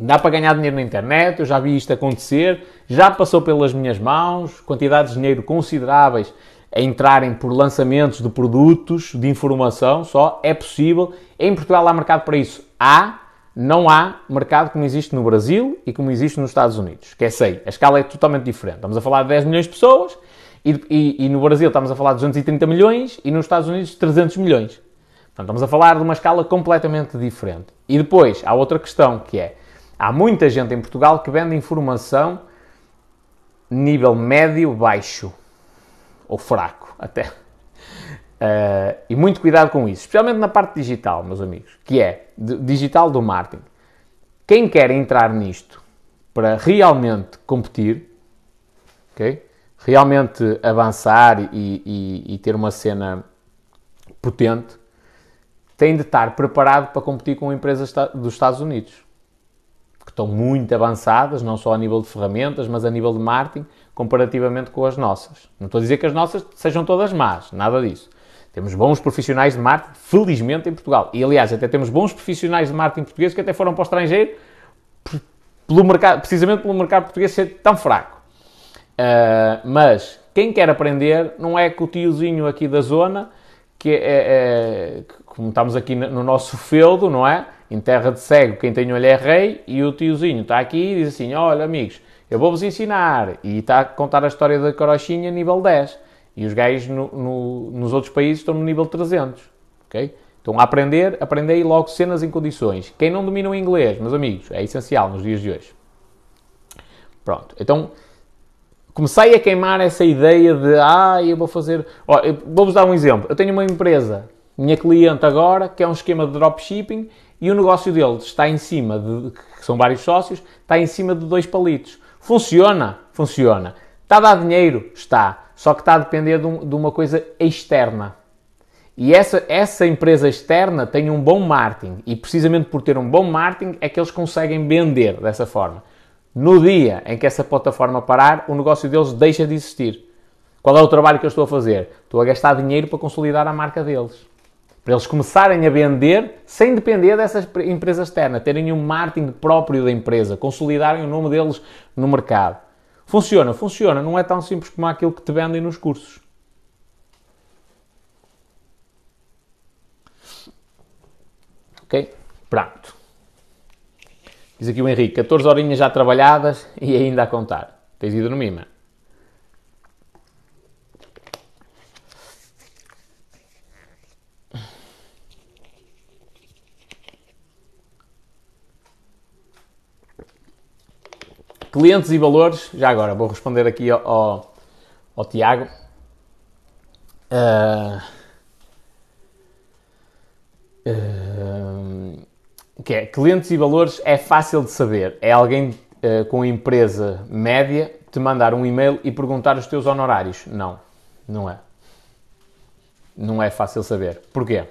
Dá para ganhar dinheiro na internet, eu já vi isto acontecer, já passou pelas minhas mãos, quantidades de dinheiro consideráveis a entrarem por lançamentos de produtos, de informação só, é possível. Em Portugal há mercado para isso? Há, não há mercado como existe no Brasil e como existe nos Estados Unidos, que é sei, a escala é totalmente diferente. Estamos a falar de 10 milhões de pessoas e, e, e no Brasil estamos a falar de 230 milhões e nos Estados Unidos 300 milhões. Portanto, estamos a falar de uma escala completamente diferente. E depois, há outra questão que é, Há muita gente em Portugal que vende informação nível médio-baixo ou fraco até. Uh, e muito cuidado com isso, especialmente na parte digital, meus amigos, que é digital do marketing. Quem quer entrar nisto para realmente competir, okay? realmente avançar e, e, e ter uma cena potente, tem de estar preparado para competir com empresas dos Estados Unidos estão muito avançadas, não só a nível de ferramentas, mas a nível de marketing, comparativamente com as nossas. Não estou a dizer que as nossas sejam todas más, nada disso. Temos bons profissionais de marketing, felizmente, em Portugal. E, aliás, até temos bons profissionais de marketing portugueses que até foram para o estrangeiro pelo mercado, precisamente pelo mercado português ser tão fraco. Uh, mas quem quer aprender não é com o tiozinho aqui da zona, que é, é, como estamos aqui no nosso feudo, não é? Em terra de cego, quem tem olho é rei, e o tiozinho está aqui e diz assim: Olha, amigos, eu vou-vos ensinar. E está a contar a história da carochinha nível 10. E os gajos no, no, nos outros países estão no nível 300. ok? Então, a aprender, aprendei logo cenas em condições. Quem não domina o inglês, meus amigos, é essencial nos dias de hoje. Pronto, então comecei a queimar essa ideia de ah, eu vou fazer. Vou-vos dar um exemplo. Eu tenho uma empresa, minha cliente agora, que é um esquema de dropshipping e o negócio deles está em cima de. que são vários sócios, está em cima de dois palitos. Funciona? Funciona. Está a dar dinheiro? Está. Só que está a depender de, um, de uma coisa externa. E essa, essa empresa externa tem um bom marketing. E precisamente por ter um bom marketing é que eles conseguem vender dessa forma. No dia em que essa plataforma parar, o negócio deles deixa de existir. Qual é o trabalho que eu estou a fazer? Estou a gastar dinheiro para consolidar a marca deles. Para eles começarem a vender sem depender dessa empresa externa, terem um marketing próprio da empresa, consolidarem o nome deles no mercado. Funciona, funciona, não é tão simples como aquilo que te vendem nos cursos. Ok? Pronto. Diz aqui o Henrique, 14 horinhas já trabalhadas e ainda a contar. Tens ido no Mima. Clientes e valores, já agora vou responder aqui ao, ao, ao Tiago. Uh, uh, que é clientes e valores é fácil de saber. É alguém uh, com empresa média te mandar um e-mail e perguntar os teus honorários. Não, não é. Não é fácil saber. Porquê?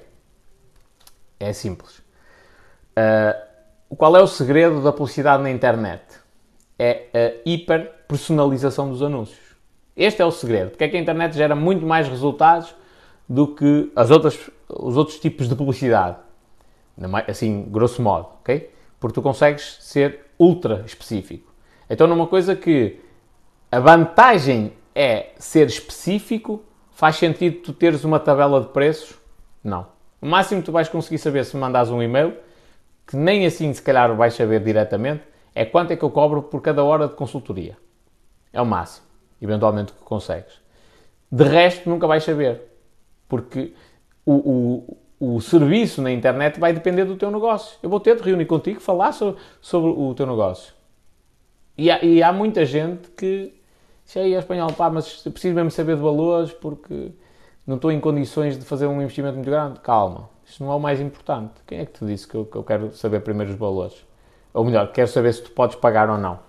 É simples. Qual é o segredo da publicidade na internet? É a hiperpersonalização dos anúncios. Este é o segredo. Porque é que a internet gera muito mais resultados do que as outras, os outros tipos de publicidade assim, grosso modo, ok? Porque tu consegues ser ultra específico. Então, numa coisa que a vantagem é ser específico, faz sentido tu teres uma tabela de preços? Não. O máximo que tu vais conseguir saber se mandas um e-mail, que nem assim se calhar vais saber diretamente, é quanto é que eu cobro por cada hora de consultoria. É o máximo, eventualmente, que consegues. De resto, nunca vais saber. Porque o, o, o serviço na internet vai depender do teu negócio. Eu vou ter de reunir contigo, falar sobre, sobre o teu negócio. E há, e há muita gente que cheia é espanhol, pá, mas preciso mesmo saber de valores porque não estou em condições de fazer um investimento muito grande. Calma, isso não é o mais importante. Quem é que te disse que eu, que eu quero saber primeiro os valores? Ou melhor, quero saber se tu podes pagar ou não.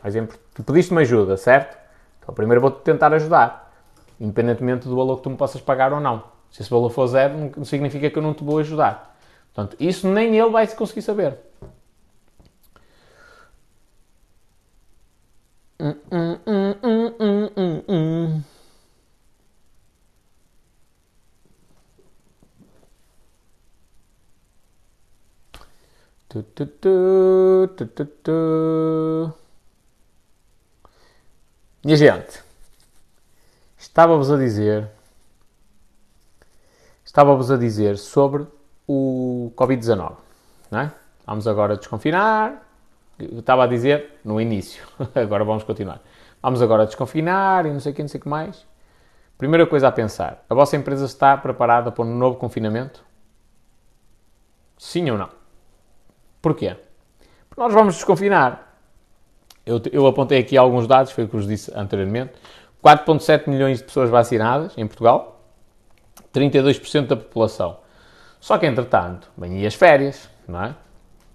Por exemplo, tu pediste-me ajuda, certo? Então primeiro vou-te tentar ajudar, independentemente do valor que tu me possas pagar ou não. Se esse valor for zero, não significa que eu não te vou ajudar. Portanto, isso nem ele vai conseguir saber. Hum, hum, tu, tu, tu, tu, tu, tu. Minha gente, estava-vos a dizer estava-vos a dizer sobre o Covid-19. É? Vamos agora desconfinar. Estava a dizer no início, [LAUGHS] agora vamos continuar. Vamos agora desconfinar e não sei o que, não sei o que mais. Primeira coisa a pensar: a vossa empresa está preparada para um novo confinamento? Sim ou não? Porquê? Porque nós vamos desconfinar. Eu, eu apontei aqui alguns dados, foi o que vos disse anteriormente. 4,7 milhões de pessoas vacinadas em Portugal, 32% da população. Só que, entretanto, vêm as férias, não é?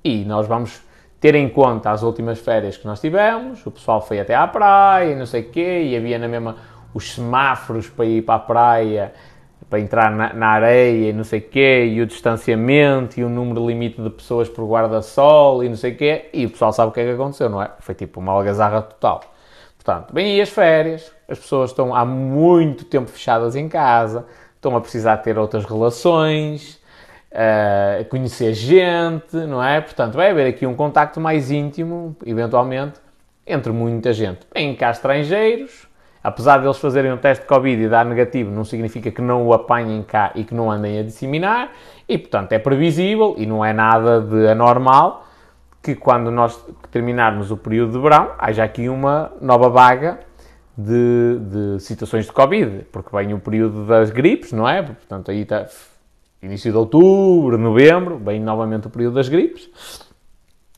E nós vamos ter em conta as últimas férias que nós tivemos, o pessoal foi até à praia, não sei o quê, e havia na mesma os semáforos para ir para a praia, para entrar na, na areia, e não sei o quê, e o distanciamento, e o número limite de pessoas por guarda-sol, e não sei o quê, e o pessoal sabe o que é que aconteceu, não é? Foi tipo uma algazarra total. Portanto, vêm aí as férias, as pessoas estão há muito tempo fechadas em casa, estão a precisar ter outras relações, uh, conhecer gente, não é? Portanto, vai haver aqui um contacto mais íntimo, eventualmente, entre muita gente. Vêm cá estrangeiros, apesar de eles fazerem um teste de Covid e dar negativo, não significa que não o apanhem cá e que não andem a disseminar, e portanto é previsível e não é nada de anormal que quando nós terminarmos o período de verão, haja aqui uma nova vaga de, de situações de Covid, porque vem o período das gripes, não é? Portanto, aí está, início de outubro, novembro, vem novamente o período das gripes.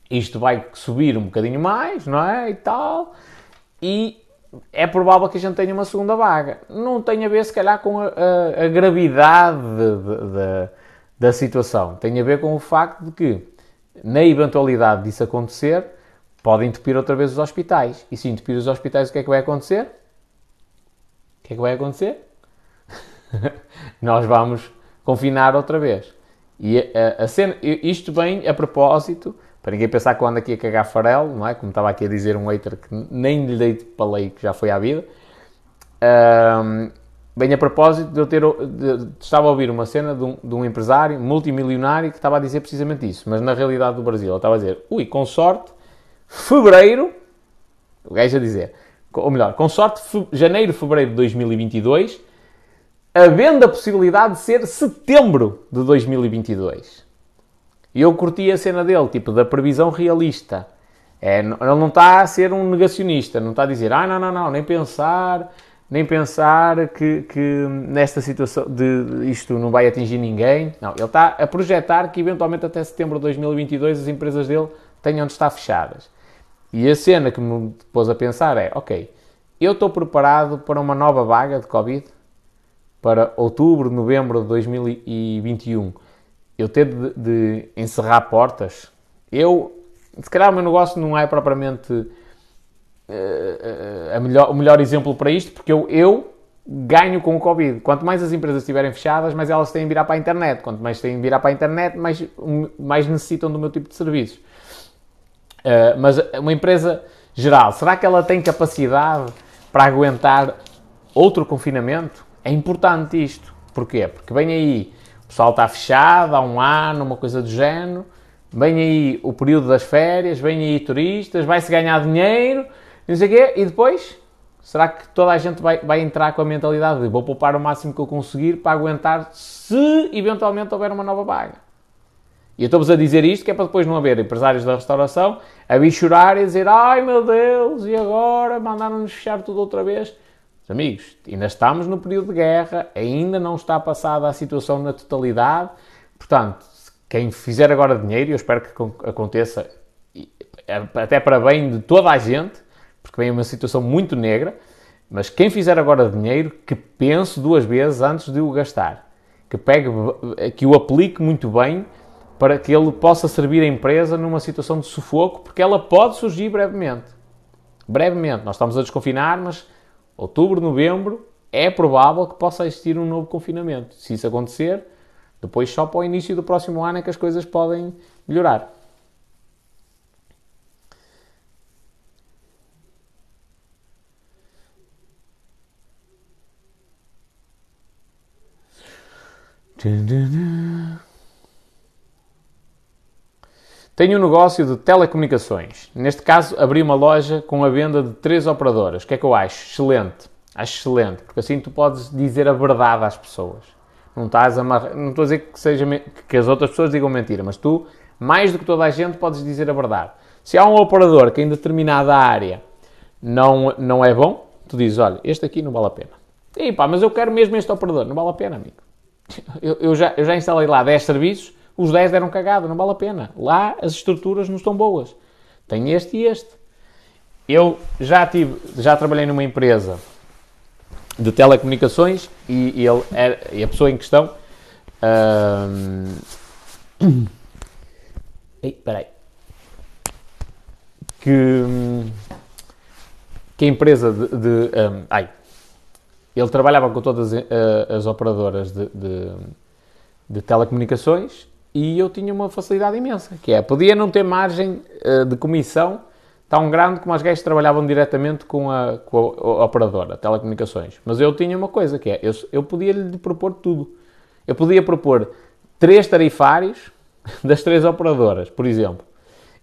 Isto vai subir um bocadinho mais, não é? E tal. E é provável que a gente tenha uma segunda vaga. Não tem a ver, se calhar, com a, a, a gravidade de, de, da situação. Tem a ver com o facto de que, na eventualidade disso acontecer, podem entupir outra vez os hospitais. E se entupir os hospitais, o que é que vai acontecer? O que é que vai acontecer? [LAUGHS] Nós vamos confinar outra vez. E a, a cena, isto vem a propósito, para ninguém pensar que eu ando aqui a cagar farelo, não é? Como estava aqui a dizer um hater que nem lhe dei para lei, que já foi à vida. Um, bem a propósito de eu ter. De, de, estava a ouvir uma cena de um, de um, empresário multimilionário que estava a dizer precisamente isso, mas na realidade do Brasil. Ele estava a dizer: ui, com sorte, fevereiro. O gajo a dizer, ou melhor, com sorte, fe, janeiro, fevereiro de 2022 havendo a possibilidade de ser setembro de 2022. E eu curti a cena dele, tipo, da previsão realista. É, ele não está a ser um negacionista, não está a dizer, ah, não, não, não, nem pensar, nem pensar que, que nesta situação de isto não vai atingir ninguém. Não, ele está a projetar que eventualmente até setembro de 2022 as empresas dele tenham de estar fechadas. E a cena que me pôs a pensar é, ok, eu estou preparado para uma nova vaga de Covid? para outubro, novembro de 2021 eu ter de, de, encerrar portas, eu, se calhar o meu negócio não é propriamente uh, uh, melhor, o melhor exemplo para isto, porque eu, eu ganho com o Covid. Quanto mais as empresas estiverem fechadas, mais elas têm de virar para a internet. Quanto mais têm de virar para a internet, mais, mais necessitam do meu tipo de serviços. Uh, mas uma empresa geral, será que ela tem capacidade para aguentar outro confinamento? É importante isto. Porquê? Porque vem aí, pessoal está fechado há um ano, uma coisa do género, vem aí o período das férias, vem aí turistas, vai-se ganhar dinheiro, não sei o quê, e depois, será que toda a gente vai, vai entrar com a mentalidade de vou poupar o máximo que eu conseguir para aguentar se eventualmente houver uma nova vaga? E eu estou-vos a dizer isto que é para depois não haver empresários da restauração a vir chorar e dizer ai meu Deus, e agora mandaram-nos fechar tudo outra vez. Amigos, ainda estamos no período de guerra, ainda não está passada a situação na totalidade. Portanto, quem fizer agora dinheiro, eu espero que aconteça até para bem de toda a gente, porque vem uma situação muito negra, mas quem fizer agora dinheiro, que pense duas vezes antes de o gastar. Que, pegue, que o aplique muito bem para que ele possa servir a empresa numa situação de sufoco, porque ela pode surgir brevemente. Brevemente. Nós estamos a desconfinar, mas outubro, novembro, é provável que possa existir um novo confinamento. Se isso acontecer, depois só para o início do próximo ano é que as coisas podem melhorar. Tenho um negócio de telecomunicações. Neste caso, abri uma loja com a venda de três operadoras. O que é que eu acho? Excelente. Acho excelente, porque assim tu podes dizer a verdade às pessoas. Não estás a mar... não estou a dizer que, seja que as outras pessoas digam mentira, mas tu, mais do que toda a gente, podes dizer a verdade. Se há um operador que em determinada área não, não é bom, tu dizes, olha, este aqui não vale a pena. E pá, mas eu quero mesmo este operador. Não vale a pena, amigo. [LAUGHS] Eu, eu já, eu já instalei lá 10 serviços os 10 deram cagada, não vale a pena. Lá as estruturas não estão boas. Tem este e este. Eu já tive, já trabalhei numa empresa de telecomunicações e, ele era, e a pessoa em questão. Ei, peraí. Que, que a empresa de. de um, ai, ele trabalhava com todas as, as operadoras de, de, de telecomunicações e eu tinha uma facilidade imensa, que é, podia não ter margem uh, de comissão tão grande como as gajas trabalhavam diretamente com a, com a, operadora, telecomunicações. Mas eu tinha uma coisa, que é, eu, eu podia-lhe propor tudo. Eu podia propor três tarifários [LAUGHS] das três operadoras, por exemplo.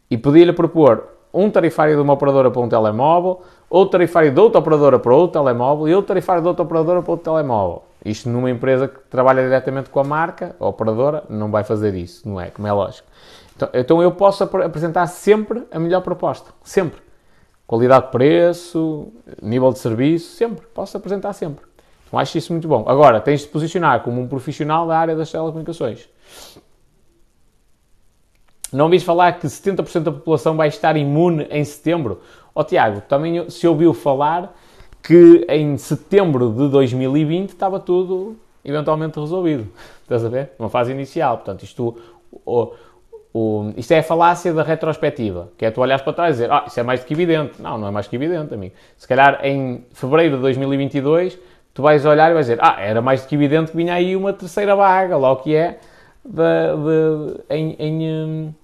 E podia-lhe propor um tarifário de uma operadora para um telemóvel, outro tarifário de outra operadora para outro telemóvel e outro tarifário de outra operadora para outro telemóvel. Isto numa empresa que trabalha diretamente com a marca, a operadora, não vai fazer isso, não é? Como é lógico. Então, então eu posso ap apresentar sempre a melhor proposta, sempre. Qualidade de preço, nível de serviço, sempre. Posso apresentar sempre. Então acho isso muito bom. Agora, tens de posicionar como um profissional da área das telecomunicações. Não ouvis falar que 70% da população vai estar imune em setembro? Ó oh, Tiago, também se ouviu falar que em setembro de 2020 estava tudo eventualmente resolvido. Estás a ver? Uma fase inicial. Portanto, isto, o, o, isto é a falácia da retrospectiva, que é tu olhares para trás e dizer, ah, isso é mais do que evidente. Não, não é mais que evidente, amigo. Se calhar em fevereiro de 2022 tu vais olhar e vais dizer, ah, era mais do que evidente que vinha aí uma terceira vaga, lá o que é, de, de, em, em,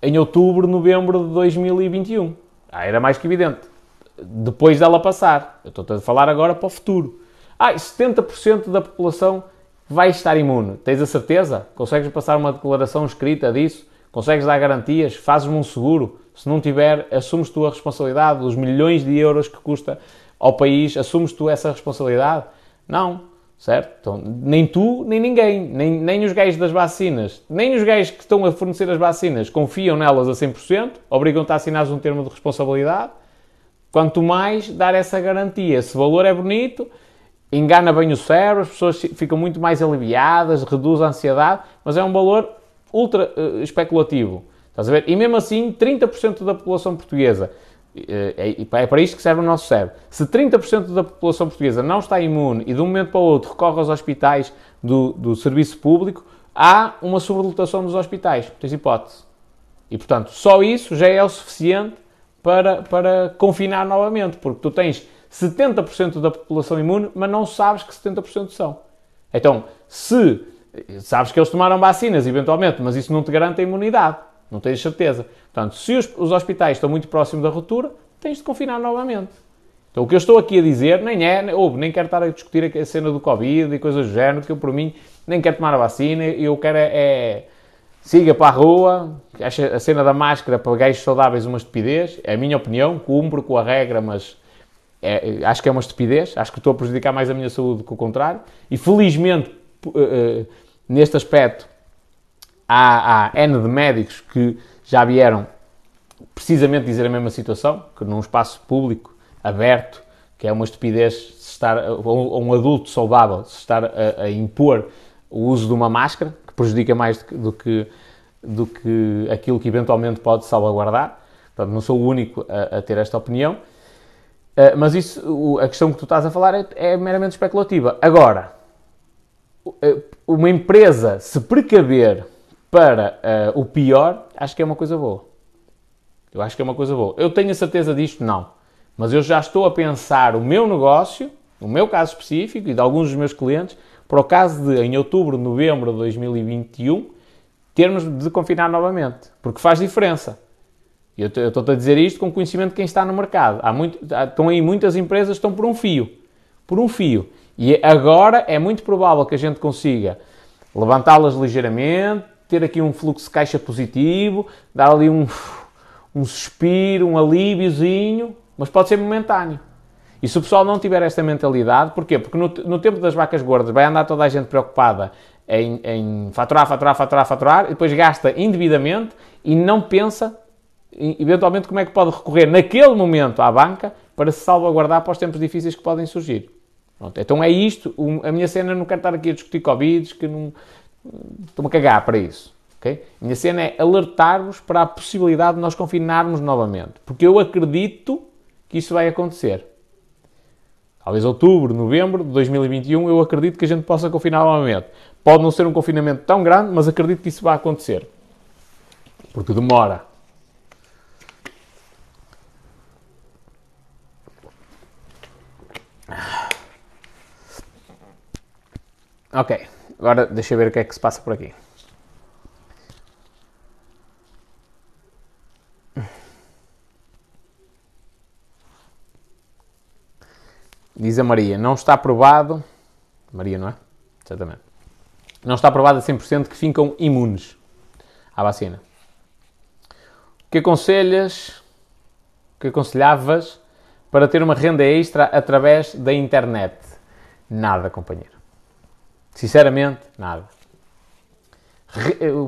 em outubro, novembro de 2021. Ah, era mais que evidente. Depois dela passar. Eu estou a falar agora para o futuro. Ah, 70% da população vai estar imune. Tens a certeza? Consegues passar uma declaração escrita disso? Consegues dar garantias? Fazes-me um seguro? Se não tiver, assumes tu a responsabilidade dos milhões de euros que custa ao país, assumes tu essa responsabilidade? Não, certo? Então, nem tu, nem ninguém, nem, nem os gajos das vacinas, nem os gajos que estão a fornecer as vacinas confiam nelas a 100%, obrigam-te a assinar um termo de responsabilidade. Quanto mais dar essa garantia, esse valor é bonito, engana bem o cérebro, as pessoas ficam muito mais aliviadas, reduz a ansiedade, mas é um valor ultra uh, especulativo. Estás a ver? E mesmo assim, 30% da população portuguesa é, é para isto que serve o nosso cérebro. Se 30% da população portuguesa não está imune e de um momento para o outro recorre aos hospitais do, do serviço público, há uma sobrelotação dos hospitais. Tens hipótese. E, portanto, só isso já é o suficiente para, para confinar novamente, porque tu tens 70% da população imune, mas não sabes que 70% são. Então, se sabes que eles tomaram vacinas, eventualmente, mas isso não te garante a imunidade. Não tens certeza. Portanto, se os, os hospitais estão muito próximos da ruptura, tens de confinar novamente. Então, o que eu estou aqui a dizer nem é, ou nem quero estar a discutir a cena do Covid e coisas do género, que eu, por mim, nem quero tomar a vacina, eu quero é, é siga para a rua, a cena da máscara para gajos saudáveis uma estupidez, é a minha opinião, cumpro com a regra, mas é, acho que é uma estupidez, acho que estou a prejudicar mais a minha saúde do que o contrário, e felizmente, uh, uh, neste aspecto, há, há N de médicos que já vieram precisamente dizer a mesma situação, que num espaço público, aberto, que é uma estupidez se estar, ou um adulto saudável, se estar a, a, impor o uso de uma máscara, prejudica mais do que, do que aquilo que eventualmente pode salvaguardar. Portanto, não sou o único a, a ter esta opinião. Uh, mas isso, a questão que tu estás a falar é, é meramente especulativa. Agora, eh, uma empresa se precaver para uh, o pior, acho que é uma coisa boa. Eu acho que é uma coisa boa. Eu tenho a certeza disto? Não. Mas eu já estou a pensar o meu negócio, o meu caso específico e de alguns dos meus clientes, para o caso de, em outubro, novembro de 2021, termos de confinar novamente. Porque faz diferença. Eu estou a dizer isto com conhecimento de quem está no mercado. Há muito, há, estão aí muitas empresas estão por um fio. Por um fio. E agora é muito provável que a gente consiga levantá-las ligeiramente, ter aqui um fluxo de caixa positivo, dar ali um, um suspiro, um alíviozinho, mas pode ser momentâneo. E se o pessoal não tiver esta mentalidade, porquê? Porque no, no tempo das vacas gordas vai andar toda a gente preocupada em, em faturar, faturar, faturar, faturar, e depois gasta indevidamente e não pensa, eventualmente, como é que pode recorrer naquele momento à banca para se salvaguardar para os tempos difíceis que podem surgir. Pronto, então é isto, a minha cena, não quero estar aqui a discutir Covid, que não, Estou-me a cagar para isso. Okay? A minha cena é alertar-vos para a possibilidade de nós confinarmos novamente. Porque eu acredito que isso vai acontecer. Talvez outubro, novembro de 2021, eu acredito que a gente possa confinar novamente. Pode não ser um confinamento tão grande, mas acredito que isso vai acontecer. Porque demora. Ok. Agora deixa eu ver o que é que se passa por aqui. Diz a Maria, não está provado. Maria, não é? Exatamente. Não está provado a 100% que ficam imunes à vacina. O que aconselhas, o que aconselhavas para ter uma renda extra através da internet? Nada, companheiro. Sinceramente, nada.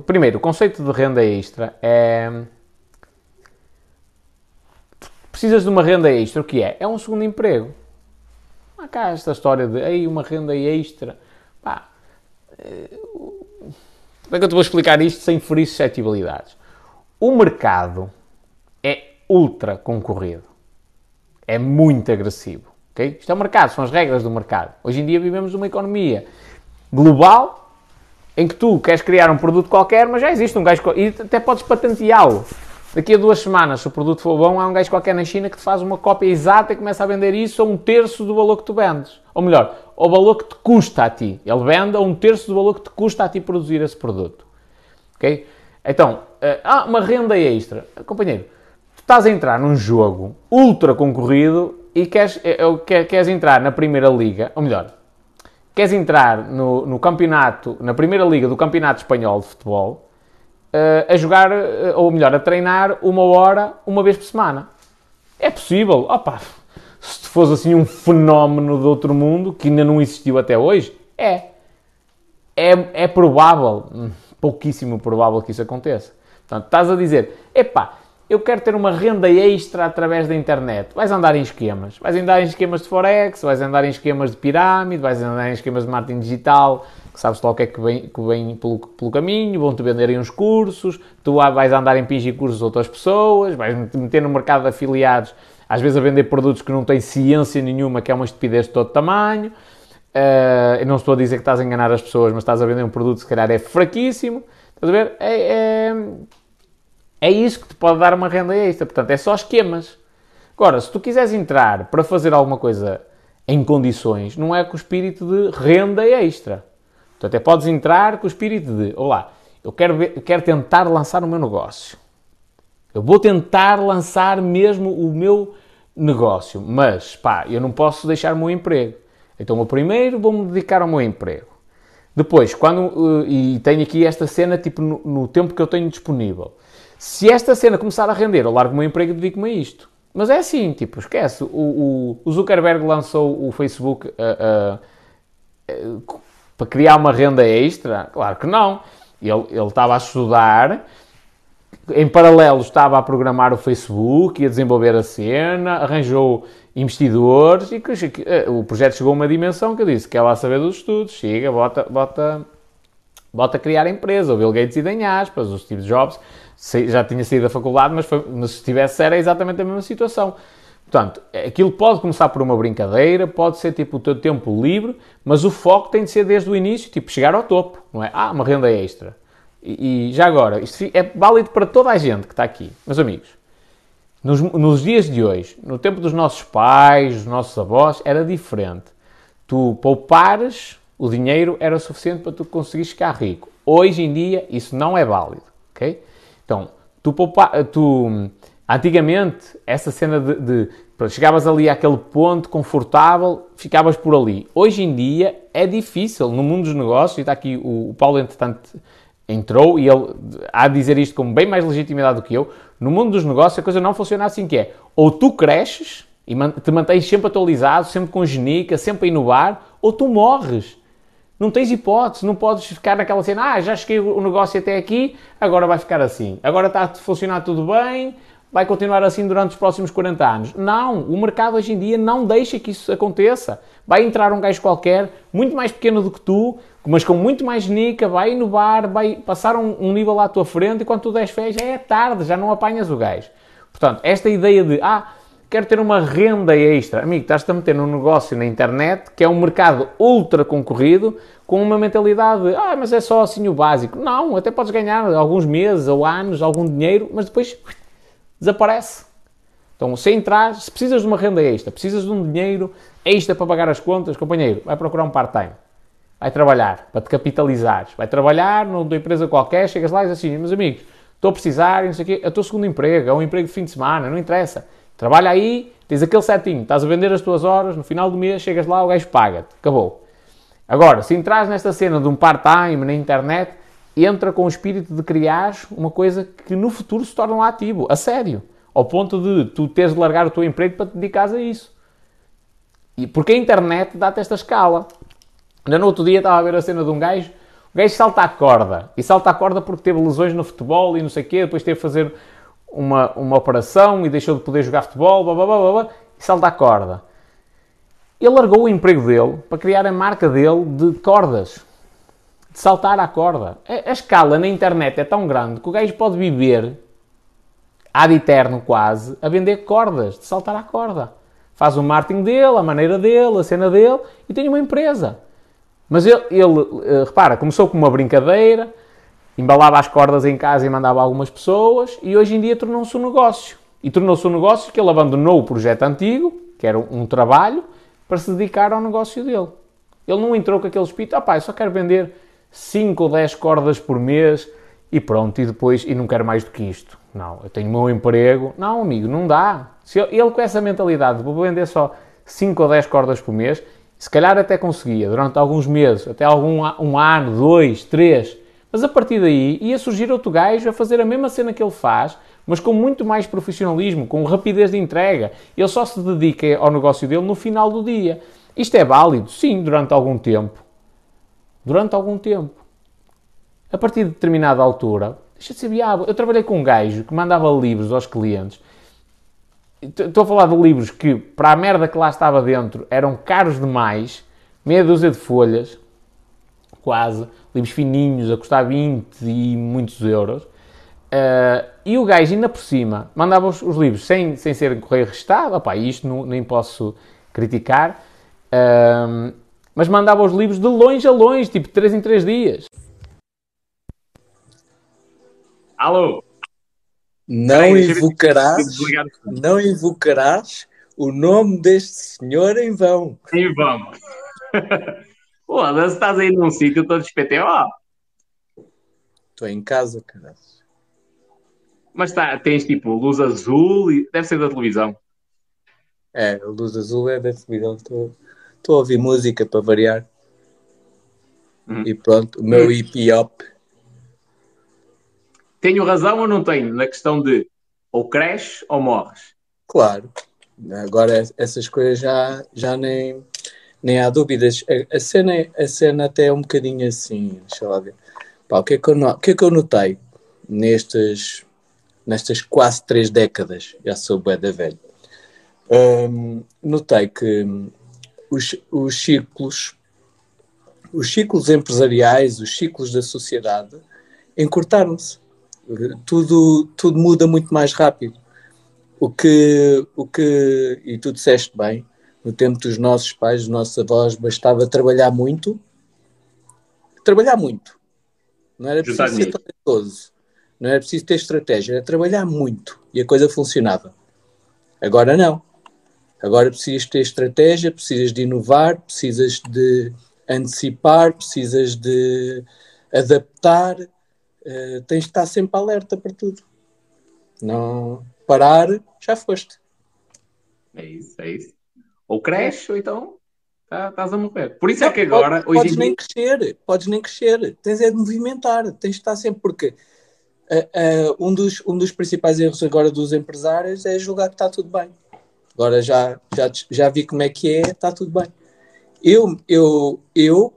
Primeiro, o conceito de renda extra é. Precisas de uma renda extra, o que é? É um segundo emprego. Há cá esta história de Ei, uma renda extra. Pá, eh, como é que eu te vou explicar isto sem ferir suscetibilidades? O mercado é ultra concorrido. É muito agressivo. Okay? Isto é o mercado, são as regras do mercado. Hoje em dia vivemos numa economia global em que tu queres criar um produto qualquer, mas já existe um gajo e até podes patenteá-lo. Daqui a duas semanas, se o produto for bom, há um gajo qualquer na China que te faz uma cópia exata e começa a vender isso a um terço do valor que tu vendes. Ou melhor, ao valor que te custa a ti. Ele vende a um terço do valor que te custa a ti produzir esse produto. Ok? Então, eh, há uma renda extra. Companheiro, tu estás a entrar num jogo ultra concorrido e queres, eh, queres entrar na primeira liga, ou melhor, queres entrar no, no campeonato, na primeira liga do campeonato espanhol de futebol, a jogar, uh, ou melhor, a treinar uma hora, uma vez por semana. É possível. Opa, se fosse assim um fenómeno de outro mundo, que ainda não existiu até hoje, é. É, é provável, hum, pouquíssimo provável que isso aconteça. Portanto, estás a dizer, epá, eu quero ter uma renda extra através da internet. Vais andar em esquemas. Vais andar em esquemas de Forex, vais andar em esquemas de pirâmide, vais andar em esquemas de marketing digital, sabes lá o que é que vem, que vem pelo, pelo caminho, vão-te venderem uns cursos, tu vais andar em pingir cursos de outras pessoas, vais te meter no mercado de afiliados, às vezes a vender produtos que não têm ciência nenhuma, que é uma estupidez de todo tamanho. Uh, eu não estou a dizer que estás a enganar as pessoas, mas estás a vender um produto que se calhar é fraquíssimo. Estás a ver? É, é é isso que te pode dar uma renda extra. Portanto, é só esquemas. Agora, se tu quiseres entrar para fazer alguma coisa em condições, não é com o espírito de renda extra. Tu até podes entrar com o espírito de, olá, eu quero, ver, quero tentar lançar o meu negócio. Eu vou tentar lançar mesmo o meu negócio, mas pá, eu não posso deixar o meu emprego. Então, eu primeiro vou-me dedicar ao meu emprego. Depois, quando. Eh, e tenho aqui esta cena, tipo, no, no tempo que eu tenho disponível. Se esta cena começar a render, eu largo o meu emprego e dedico-me a isto. Mas é assim, tipo, esquece. O, o, o Zuckerberg lançou o Facebook uh, uh, uh, para criar uma renda extra? Claro que não. Ele, ele estava a estudar, em paralelo estava a programar o Facebook, ia desenvolver a cena, arranjou investidores e que, o projeto chegou a uma dimensão que eu disse, quer lá saber dos estudos, chega, bota, bota, bota a criar a empresa. O Bill Gates e em aspas, o Steve Jobs já tinha saído da faculdade, mas, foi, mas se tivesse era exatamente a mesma situação. Portanto, aquilo pode começar por uma brincadeira, pode ser tipo o teu tempo livre, mas o foco tem de ser desde o início, tipo chegar ao topo, não é? Ah, uma renda extra. E, e já agora, isto é válido para toda a gente que está aqui, meus amigos. Nos, nos dias de hoje, no tempo dos nossos pais, dos nossos avós, era diferente. Tu poupares o dinheiro era suficiente para tu conseguires ficar rico. Hoje em dia, isso não é válido, ok? Então, tu, tu antigamente, essa cena de, de chegavas ali àquele ponto confortável, ficavas por ali. Hoje em dia é difícil no mundo dos negócios, e está aqui o, o Paulo, entretanto, entrou e ele há de dizer isto com bem mais legitimidade do que eu. No mundo dos negócios a coisa não funciona assim que é, ou tu cresces e te mantens sempre atualizado, sempre com genica, sempre a inovar, ou tu morres. Não tens hipótese, não podes ficar naquela cena, ah, já cheguei o negócio até aqui, agora vai ficar assim. Agora está a funcionar tudo bem, vai continuar assim durante os próximos 40 anos. Não, o mercado hoje em dia não deixa que isso aconteça. Vai entrar um gajo qualquer, muito mais pequeno do que tu, mas com muito mais nica, vai inovar, vai passar um, um nível à tua frente e quando tu des fé já é tarde, já não apanhas o gajo. Portanto, esta ideia de, ah, quero ter uma renda extra. Amigo, estás-te a meter num negócio na internet que é um mercado ultra concorrido com uma mentalidade de, ah, mas é só assim o básico. Não, até podes ganhar alguns meses ou anos, algum dinheiro, mas depois desaparece. Então, se entrar, se precisas de uma renda extra, precisas de um dinheiro extra para pagar as contas, companheiro, vai procurar um part-time. Vai trabalhar para te capitalizares. Vai trabalhar numa empresa qualquer, chegas lá e diz assim, meus amigos, estou a precisar, não sei o quê, é o teu segundo emprego, é um emprego de fim de semana, não interessa Trabalha aí, tens aquele setinho, estás a vender as tuas horas, no final do mês chegas lá, o gajo paga-te, acabou. Agora, se entras nesta cena de um part-time na internet, entra com o espírito de criar uma coisa que no futuro se torna um ativo, a sério, ao ponto de tu teres de largar o teu emprego para te dedicares a isso. E porque a internet dá-te esta escala. Ainda no outro dia estava a ver a cena de um gajo, o gajo salta a corda, e salta a corda porque teve lesões no futebol e não sei o quê, depois teve que fazer uma, uma operação e deixou de poder jogar futebol, blá, blá, blá, blá, e salta a corda. Ele largou o emprego dele para criar a marca dele de cordas. De saltar à corda. A, a escala na internet é tão grande que o gajo pode viver ad eterno quase a vender cordas, de saltar à corda. Faz o marketing dele, a maneira dele, a cena dele e tem uma empresa. Mas ele, ele eh, repara, começou com uma brincadeira, embalava as cordas em casa e mandava algumas pessoas e hoje em dia tornou-se um negócio. E tornou-se um negócio que ele abandonou o projeto antigo, que era um trabalho, para se dedicar ao negócio dele. Ele não entrou com aquele espírito, ah pá, eu só quero vender 5 ou 10 cordas por mês e pronto, e depois, e não quero mais do que isto. Não, eu tenho o meu emprego. Não, amigo, não dá. Se ele, ele com essa mentalidade, vou vender só 5 ou 10 cordas por mês, se calhar até conseguia, durante alguns meses, até algum um ano, dois, três, mas a partir daí ia surgir outro gajo a fazer a mesma cena que ele faz, mas com muito mais profissionalismo, com rapidez de entrega. Ele só se dedica ao negócio dele no final do dia. Isto é válido? Sim, durante algum tempo. Durante algum tempo. A partir de determinada altura, deixa de ser viável. Eu trabalhei com um gajo que mandava livros aos clientes. Estou a falar de livros que, para a merda que lá estava dentro, eram caros demais, meia dúzia de folhas, quase, livros fininhos, a custar 20 e muitos euros. Uh, e o gajo, ainda por cima, mandava os, os livros sem, sem serem correio restado, opá, isto não, nem posso criticar, uh, mas mandava os livros de longe a longe, tipo 3 em 3 dias. Alô? Não invocarás, não invocarás o nome deste senhor em vão. Em vão. [LAUGHS] Pô, se estás aí num sítio todo ó. Estou em casa, caralho. Mas tá, tens tipo luz azul e deve ser da televisão. É, a luz azul é da televisão. Estou a ouvir música para variar. Uhum. E pronto, o meu hip hop. Tenho razão ou não tenho na questão de ou cresces ou morres? Claro. Agora essas coisas já, já nem nem há dúvidas. A, a, cena, a cena até é um bocadinho assim, deixa lá ver. Pá, o, que é que eu, o que é que eu notei nestas, nestas quase três décadas? Já sou bué da velho. Um, notei que os, os ciclos, os ciclos empresariais, os ciclos da sociedade encurtaram-se. Tudo, tudo muda muito mais rápido. O que, o que, e tu disseste bem, no tempo dos nossos pais, dos nossos avós, bastava trabalhar muito. Trabalhar muito. Não era preciso ser talentoso. Não era preciso ter estratégia, era trabalhar muito. E a coisa funcionava. Agora não. Agora precisas ter estratégia, precisas de inovar, precisas de antecipar, precisas de adaptar. Uh, tens de estar sempre alerta para tudo. Não parar, já foste. É isso, é isso ou cresce, ou então tá, estás a morrer. Por isso é que agora. Pode, podes nem crescer, podes nem crescer, tens é de movimentar, tens de estar sempre, porque uh, uh, um, dos, um dos principais erros agora dos empresários é julgar que está tudo bem. Agora já, já, já vi como é que é, está tudo bem. Eu, eu, eu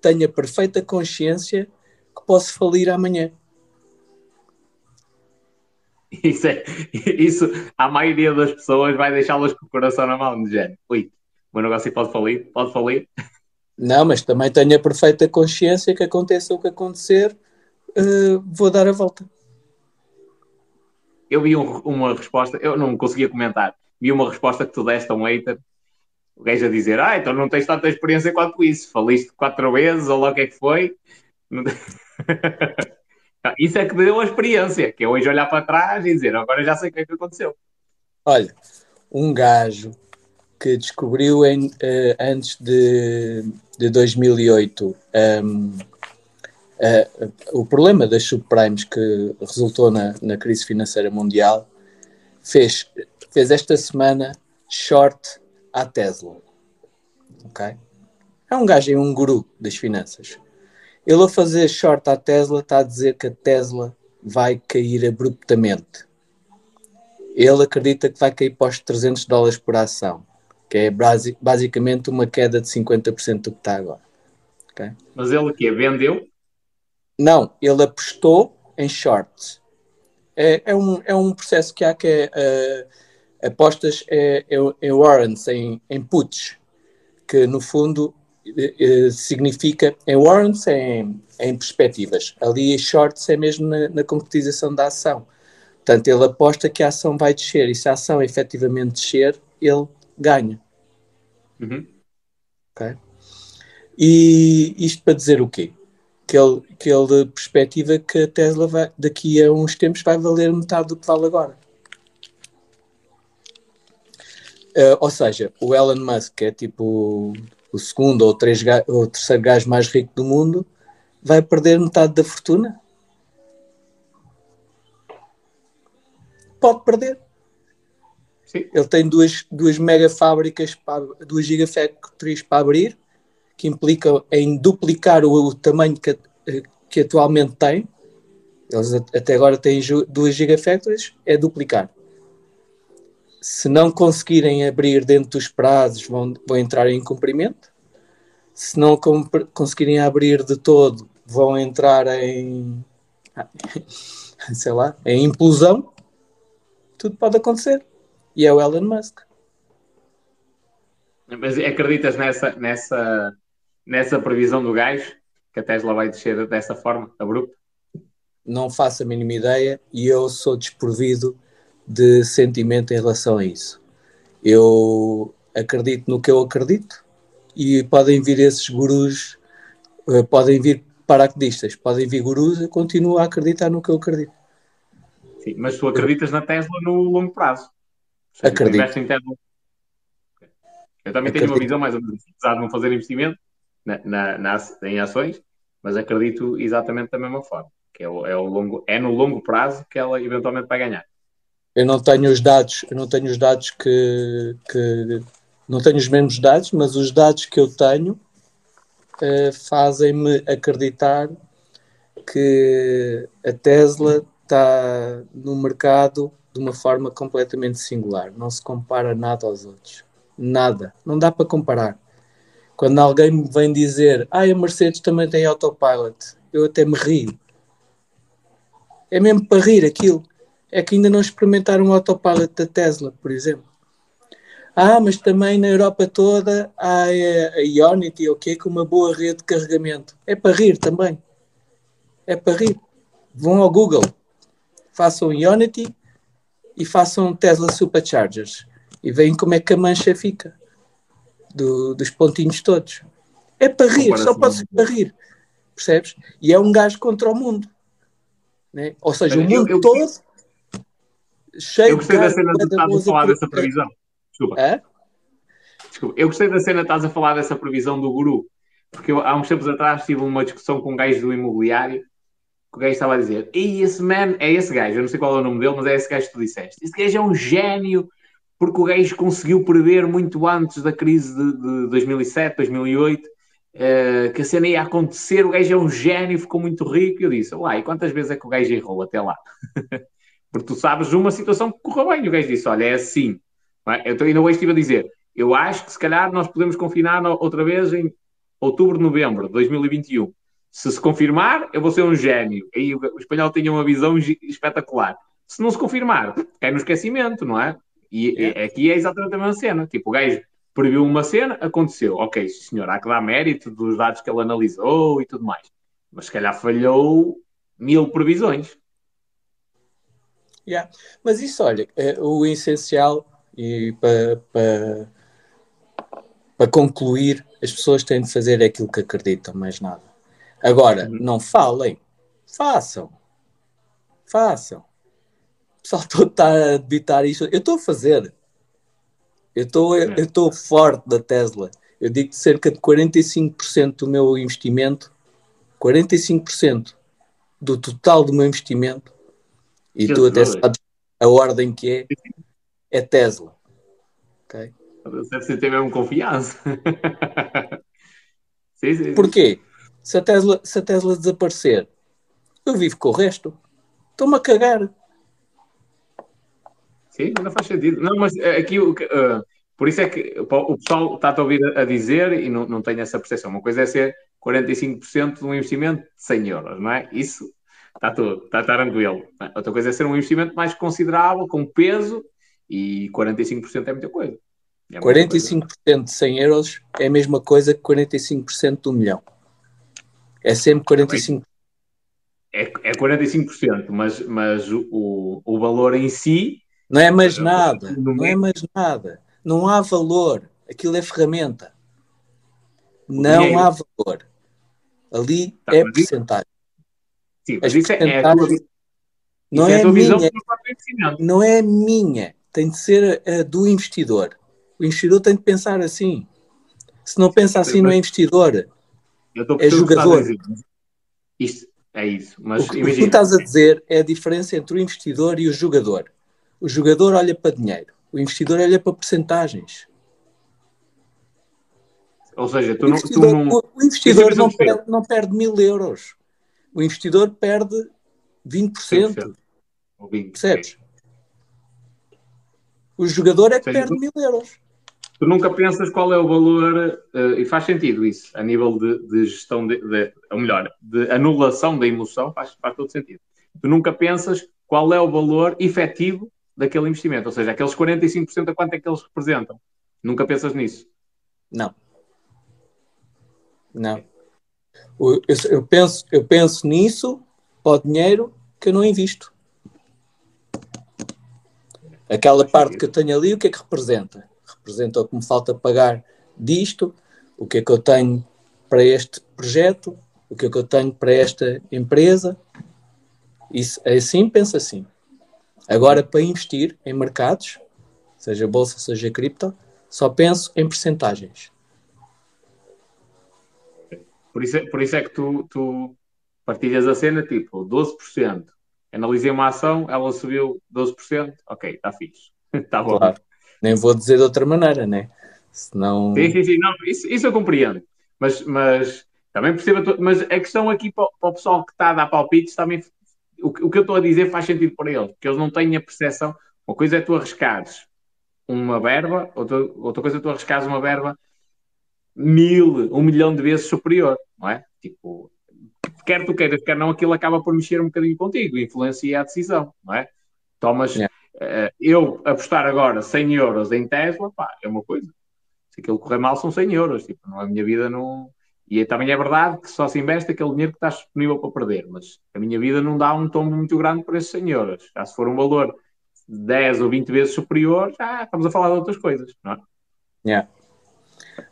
tenho a perfeita consciência que posso falir amanhã. Isso, é, isso a maioria das pessoas vai deixá-las com o coração na mão, de género. Ui, o meu negócio pode falir, pode falir. Não, mas também tenho a perfeita consciência que aconteça o que acontecer, uh, vou dar a volta. Eu vi um, uma resposta, eu não conseguia comentar, vi uma resposta que tu deste a um hater, o gajo a dizer, ah, então não tens tanta experiência quanto isso, faliste quatro vezes, ou lá o que é que foi. [LAUGHS] Isso é que deu a experiência, que é hoje olhar para trás e dizer, agora já sei o que é que aconteceu. Olha, um gajo que descobriu em, uh, antes de, de 2008 um, uh, o problema das subprimes que resultou na, na crise financeira mundial, fez, fez esta semana short à Tesla. Ok? É um gajo, é um guru das finanças. Ele a fazer short à Tesla está a dizer que a Tesla vai cair abruptamente. Ele acredita que vai cair para os 300 dólares por ação, que é basicamente uma queda de 50% do que está agora. Okay? Mas ele o quê? Vendeu? Não, ele apostou em shorts. É, é, um, é um processo que há que é uh, apostas é, é, em warrants, em, em puts. que no fundo eh, significa em warrants é em, em perspectivas. Ali shorts é mesmo na, na concretização da ação. Portanto, ele aposta que a ação vai descer e se a ação efetivamente descer, ele ganha. Uhum. Ok? E isto para dizer o quê? Que ele, que ele perspectiva que a Tesla vai, daqui a uns tempos vai valer metade do que vale agora. Uh, ou seja, o Elon Musk, que é tipo o segundo ou, três, ou terceiro gajo mais rico do mundo, vai perder metade da fortuna? Pode perder. Sim. Ele tem duas, duas mega fábricas, para, duas gigafactories para abrir, que implica em duplicar o, o tamanho que, que atualmente tem. Eles até agora têm duas gigafactories, é duplicar. Se não conseguirem abrir dentro dos prazos, vão, vão entrar em cumprimento. Se não conseguirem abrir de todo, vão entrar em, [LAUGHS] sei lá, em implosão. Tudo pode acontecer. E é o Elon Musk. Mas acreditas nessa, nessa, nessa previsão do gajo que a Tesla vai descer dessa forma, abrupta? Não faço a mínima ideia e eu sou desprovido de sentimento em relação a isso. Eu acredito no que eu acredito e podem vir esses gurus, eh, podem vir paraquedistas, podem vir gurus, eu continuo a acreditar no que eu acredito. Sim, mas tu acreditas na Tesla no longo prazo? Acredito. Eu também tenho uma visão mais ou menos, apesar de não fazer investimento na, na, na, em ações, mas acredito exatamente da mesma forma, que é, o, é, o longo, é no longo prazo que ela eventualmente vai ganhar. Eu não tenho os dados, eu não tenho os dados que, que não tenho os mesmos dados, mas os dados que eu tenho uh, fazem-me acreditar que a Tesla está no mercado de uma forma completamente singular. Não se compara nada aos outros. Nada. Não dá para comparar. Quando alguém me vem dizer, ah, a Mercedes também tem autopilot, eu até me rio. É mesmo para rir aquilo. É que ainda não experimentaram o autopilot da Tesla, por exemplo. Ah, mas também na Europa toda há a Ionity, ok, com uma boa rede de carregamento. É para rir também. É para rir. Vão ao Google, façam Ionity e façam Tesla Superchargers e veem como é que a mancha fica do, dos pontinhos todos. É para rir, só pode ser para rir. Percebes? E é um gajo contra o mundo. Né? Ou seja, o mundo eu, eu, todo cheio eu gostei da cena de estás a falar dessa previsão. Desculpa. É? Desculpa. Eu gostei da cena de estás a falar dessa previsão do guru. Porque eu, há uns tempos atrás tive uma discussão com um gajo do imobiliário que o gajo estava a dizer: E esse man é esse gajo, eu não sei qual é o nome dele, mas é esse gajo que tu disseste. Esse gajo é um gênio, porque o gajo conseguiu prever muito antes da crise de, de 2007, 2008, uh, que a cena ia acontecer. O gajo é um gênio, ficou muito rico. E eu disse: Uai, quantas vezes é que o gajo errou até lá? [LAUGHS] porque tu sabes uma situação que correu bem. O gajo disse: Olha, é assim. É? Eu ainda hoje estive a dizer: Eu acho que se calhar nós podemos confinar outra vez em outubro, novembro de 2021 se se confirmar, eu vou ser um gênio. Aí o espanhol tinha uma visão espetacular. Se não se confirmar, cai no esquecimento, não é? E é. aqui é exatamente a mesma cena. Tipo, o gajo previu uma cena, aconteceu. Ok, senhor, há que dar mérito dos dados que ele analisou e tudo mais. Mas se calhar falhou mil previsões. Yeah. Mas isso, olha, é o essencial e para, para, para concluir, as pessoas têm de fazer aquilo que acreditam, mais nada. Agora, uhum. não falem, façam. Façam. O pessoal todo está a debitar isto. Eu estou a fazer. Eu estou é. eu estou forte da Tesla. Eu digo que cerca de 45% do meu investimento, 45% do total do meu investimento, e tu até sabes a ordem que é, é Tesla. Ok? Deve ter mesmo confiança. [LAUGHS] sim, sim, sim. Porquê? Se a Tesla, se a Tesla desaparecer, eu vivo com o resto. Estou-me a cagar. Sim, não faz sentido. Não, mas eh, aqui, uh, por isso é que o pessoal está a ouvir a dizer e não, não tem essa percepção. Uma coisa é ser 45% de um investimento de 100 euros, não é? Isso está tudo, está tranquilo. Outra coisa é ser um investimento mais considerável, com peso, e 45% é muita coisa. É muita coisa. 45% de 100 euros é a mesma coisa que 45% de um milhão. É sempre 45%. É, é 45%, mas, mas o, o valor em si. Não é mais Não, nada. não é é. mais nada. Não há valor. Aquilo é ferramenta. Não há valor. Ali Tá, é porcentagem. Sim, mas As isso é, é a tua, isso Não é é a tua visão minha. do não é minha, tem de ser a do investidor. O investidor tem de pensar assim. Se não pensa assim, não é investidor. É jogador. Isto é isso. Mas O que, tu estás a dizer é a diferença entre o investidor e o jogador. O jogador olha para dinheiro, o investidor olha para percentagens. Ou seja, tu O não. Tu não o- investidor Isso não, isso perde, não perde mil euros. O investidor perde 20%. 100%. ou 20, Percebes? O jogador é que seja, perde mil euros. Tu nunca pensas qual é o valor, eh, e faz sentido isso, a nível de, de gestão, de, de- ou melhor, de anulação da emoção, faz, faz todo sentido. Tu nunca pensas qual é o valor efetivo daquele investimento, ou seja, aqueles 45% a quanto é que eles representam. Nunca pensas nisso. Não. Não. Eu, eu penso, eu penso nisso para o dinheiro que eu não invisto. Aquela parte que eu tenho ali, o que é que representa? Representa o que me falta pagar disto, o que é que eu tenho para este projeto, o que é que eu tenho para esta empresa. Isso, é assim, penso assim. Agora, para investir em mercados, seja bolsa, seja cripto, só penso em percentagens. Por isso, é- por isso é que tu, tu partilhas a cena tipo 12%. Analisei uma ação, ela subiu 12%, ok, está fixe. Está [LAUGHS] bom. Claro. Nem vou dizer de outra maneira, né? Senão. Sim, sim, sim. Não, isso, isso eu compreendo. Mas, mas também percebo. Mas a questão aqui para, o- para o pessoal que está a dar palpites também. O, que- o que eu estou a dizer faz sentido para eles, porque eles não têm a percepção. Uma coisa é tu arriscares uma verba, outra, outra coisa é tu arriscares uma verba mil, um milhão de vezes superior, não é? Tipo, quer tu queiras, quer não, aquilo acaba por mexer um bocadinho contigo, influencia a decisão, não é? Tomas, Yeah. eh, eu apostar agora 100 euros em Tesla, pá, é uma coisa. Se aquilo correr mal, são 100 euros. Tipo, não, a minha vida não. E é- também é verdade que só se investe aquele dinheiro que está disponível para perder, mas a minha vida não dá um tombo muito grande por esses 100 euros. Já se for um valor 10 ou 20 vezes superior, já estamos a falar de outras coisas, não é? Yeah.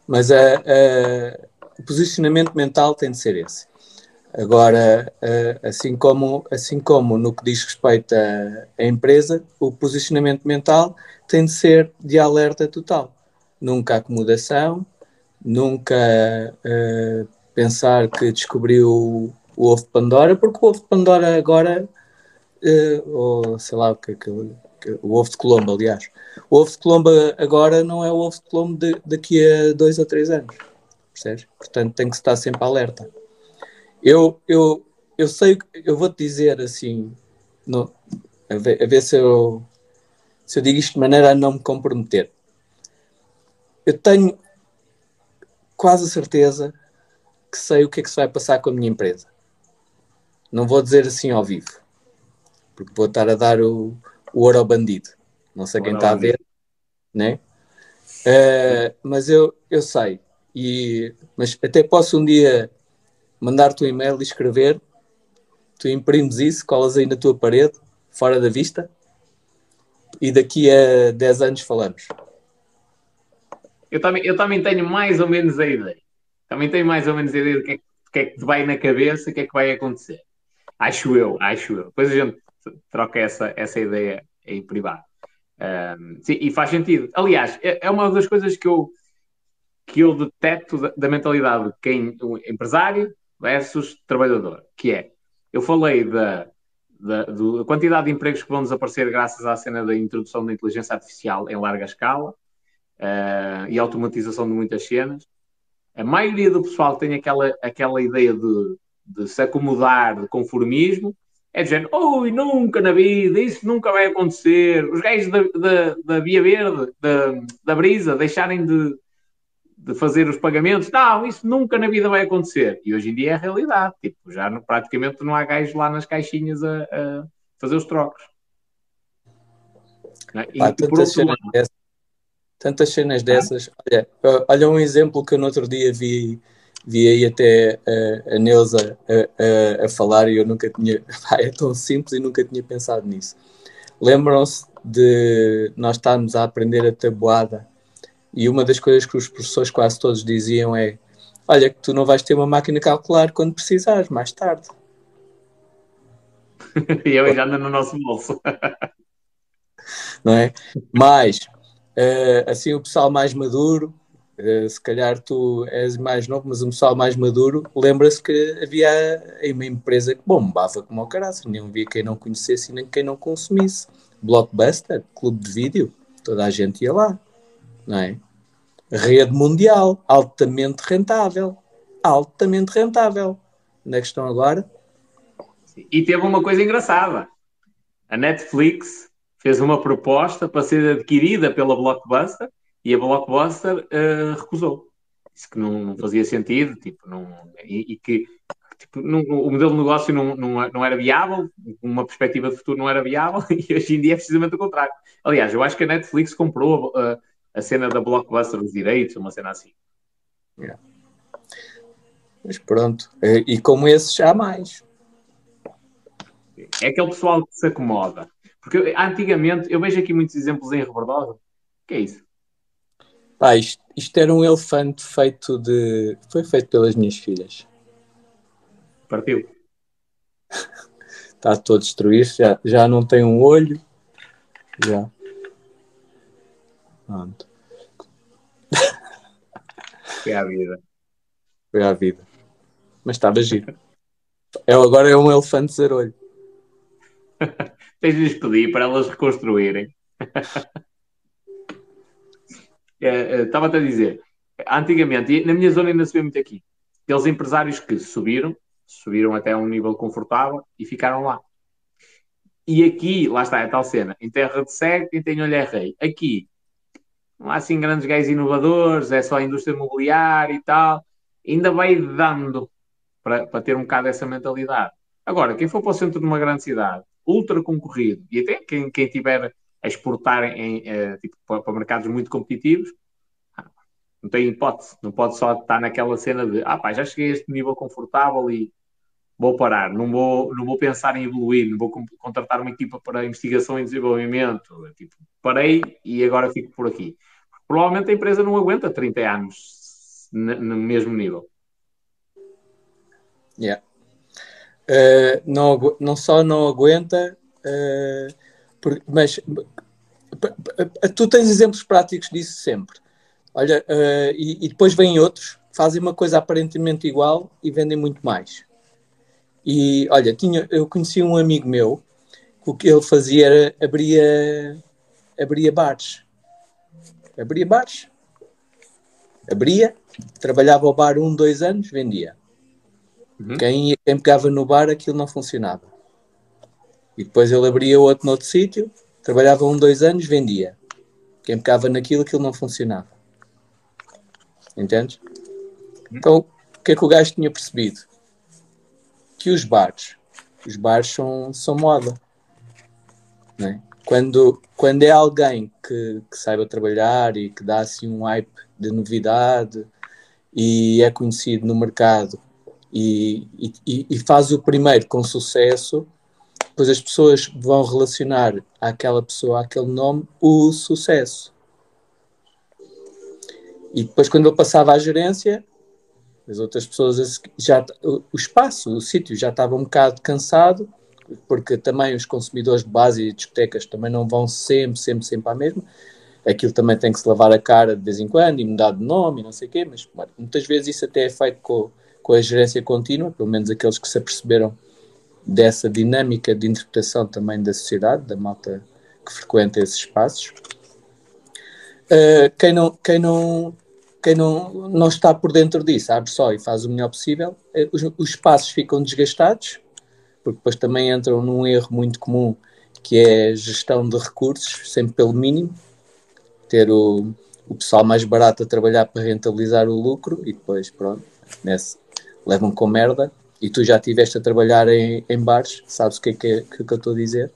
Mas a- a- o posicionamento mental tem de ser esse. Agora, a- assim como, assim como no que diz respeito à, empresa, o posicionamento mental tem de ser de alerta total. Nunca acomodação, nunca pensar que descobriu o, ovo de Pandora, porque o ovo de Pandora agora, ou sei lá o que é que- o ovo de Colombo, aliás, o ovo de Colombo agora não é o ovo de Colombo de, daqui a dois ou três anos, percebes? Portanto, tem que estar sempre alerta. Eu, eu, eu sei, eu vou-te dizer assim, no- a, ver, a ver se eu, se eu digo isto de maneira a não me comprometer. Eu tenho quase a certeza que sei o que é que se vai passar com a minha empresa. Não vou dizer assim ao vivo, porque vou estar a dar o, o ouro bandido. Não sei quem está a ver, né? Eh, mas eu, eu sei. E, mas até posso um dia mandar-te um e-mail e escrever. Tu imprimes isso, colas aí na tua parede, fora da vista, e daqui a 10 anos falamos. Eu também, eu também tenho mais ou menos a ideia. Também tenho mais ou menos a ideia do que é, do que é que te vai na cabeça, o que é que vai acontecer. Acho eu, acho eu. Depois a gente troca essa, essa ideia em privado. Ahm, sim, e faz sentido. Aliás, é, é uma das coisas que eu, que eu deteto da, da mentalidade de quem, empresário versus trabalhador, que é, eu falei da, da, da quantidade de empregos que vão desaparecer graças à cena da introdução da inteligência artificial em larga escala, eh, e automatização de muitas cenas. A maioria do pessoal tem aquela, aquela ideia de, de se acomodar, de conformismo, é de género, oi, nunca na vida, isso nunca vai acontecer. Os gajos da, da, da Via Verde, da, da Brisa, deixarem de, de fazer os pagamentos, não, isso nunca na vida vai acontecer. E hoje em dia é a realidade. Tipo, já no- praticamente não há gajos lá nas caixinhas a, a fazer os trocos. Não é? E, e por tantas outro cenas lado, dessas. tantas cenas dessas. Olha, olha um exemplo que eu no outro dia vi, vi aí até a, a Neuza a, a, a, falar e eu nunca tinha. [LAUGHS] é tão simples e nunca tinha pensado nisso. Lembram-se de nós estarmos a aprender a tabuada e uma das coisas que os professores quase todos diziam é: Olha, que tu não vais ter uma máquina calcular quando precisares, mais tarde. [LAUGHS] e eu já ando no nosso bolso. não é? Mas assim, o pessoal mais maduro, se calhar tu és mais novo, mas o pessoal mais maduro, lembra-se que havia uma empresa que bombava como o caraças, nem havia quem não conhecesse nem quem não consumisse. Blockbuster, clube de vídeo, toda a gente ia lá, não é? Rede mundial, altamente rentável, altamente rentável. Onde é que estão agora? E teve uma coisa engraçada. A Netflix fez uma proposta para ser adquirida pela Blockbuster e a Blockbuster uh, recusou. Disse que não, não, fazia sentido tipo, não, e, e que tipo, não, o modelo de negócio não, não, não era viável, uma perspectiva de futuro não era viável [LAUGHS] e hoje em dia é precisamente o contrário. Aliás, eu acho que a Netflix comprou a, a cena da Blockbuster, os direitos, uma cena assim. Yeah. Mas pronto, e como esses há mais. É aquele pessoal que se acomoda. Porque antigamente, eu vejo aqui muitos exemplos em Rebordosa. O que é isso? Pá, isto, isto, era um elefante feito de. Foi feito pelas minhas filhas. Partiu. Está todo destruído, já, já não tem um olho. Já. Pronto. Foi à vida. Foi à vida. Mas estava giro. É, agora é um elefante zero olho. [LAUGHS] Tens de pedir para elas reconstruírem. [LAUGHS] É, é, estava-te a dizer, antigamente, na minha zona ainda se vê muito aqui, aqueles empresários que subiram, subiram até um nível confortável e ficaram lá. E aqui, lá está, é tal cena, em terra de cego, quem tem olho é rei. Aqui, não há assim grandes gajos inovadores, é só a indústria imobiliária e tal. Ainda vai dando para, para ter um bocado essa mentalidade. Agora, quem for para o centro de uma grande cidade, ultra concorrido, e até quem, quem tiver a exportar em, eh, tipo, para, para, mercados muito competitivos, ah, não tem hipótese, não pode só estar naquela cena de ah pá, já cheguei a este nível confortável e vou parar, não vou, não vou pensar em evoluir, não vou contratar uma equipa para investigação e desenvolvimento, tipo, parei e agora fico por aqui. Provavelmente a empresa não aguenta 30 anos no mesmo nível. Yeah. Uh, não, não só não aguenta, uh, mas tu tens exemplos práticos disso sempre. Olha, uh, e, e, depois vêm outros, fazem uma coisa aparentemente igual e vendem muito mais. E olha, tinha, eu conheci um amigo meu que o que ele fazia era abria, abria bares. Abria bares. Abria, trabalhava ao bar um, dois anos, vendia. Uhum. Quem, quem pegava no bar, aquilo não funcionava. E depois ele abria outro noutro sítio, trabalhava um, dois anos, vendia. Quem pegava naquilo, aquilo não funcionava. Entendes? Então, o que é que o gajo tinha percebido? Que os bares, os bares são, são moda. É? Quando, quando é alguém que, que saiba trabalhar e que dá assim um hype de novidade e é conhecido no mercado e, e, e faz o primeiro com sucesso, depois as pessoas vão relacionar àquela pessoa, àquele nome, o sucesso. E depois, quando ele passava à gerência, as outras pessoas já o espaço, o sítio já estava um bocado cansado, porque também os consumidores de base e discotecas também não vão sempre, sempre, sempre à mesma. Aquilo também tem que se lavar a cara de vez em quando e mudar de nome e não sei o quê, mas muitas vezes isso até é feito com, com a gerência contínua, pelo menos aqueles que se aperceberam dessa dinâmica de interpretação também da sociedade, da malta que frequenta esses espaços. Uh, quem não, quem não, quem não, não está por dentro disso, abre só e faz o melhor possível, uh, os, os espaços ficam desgastados, porque depois também entram num erro muito comum que é gestão de recursos, sempre pelo mínimo, ter o, o pessoal mais barato a trabalhar para rentabilizar o lucro e depois, pronto, nesse, levam com merda e tu já estiveste a trabalhar em, em bares, sabes o que é que, que, que eu estou a dizer?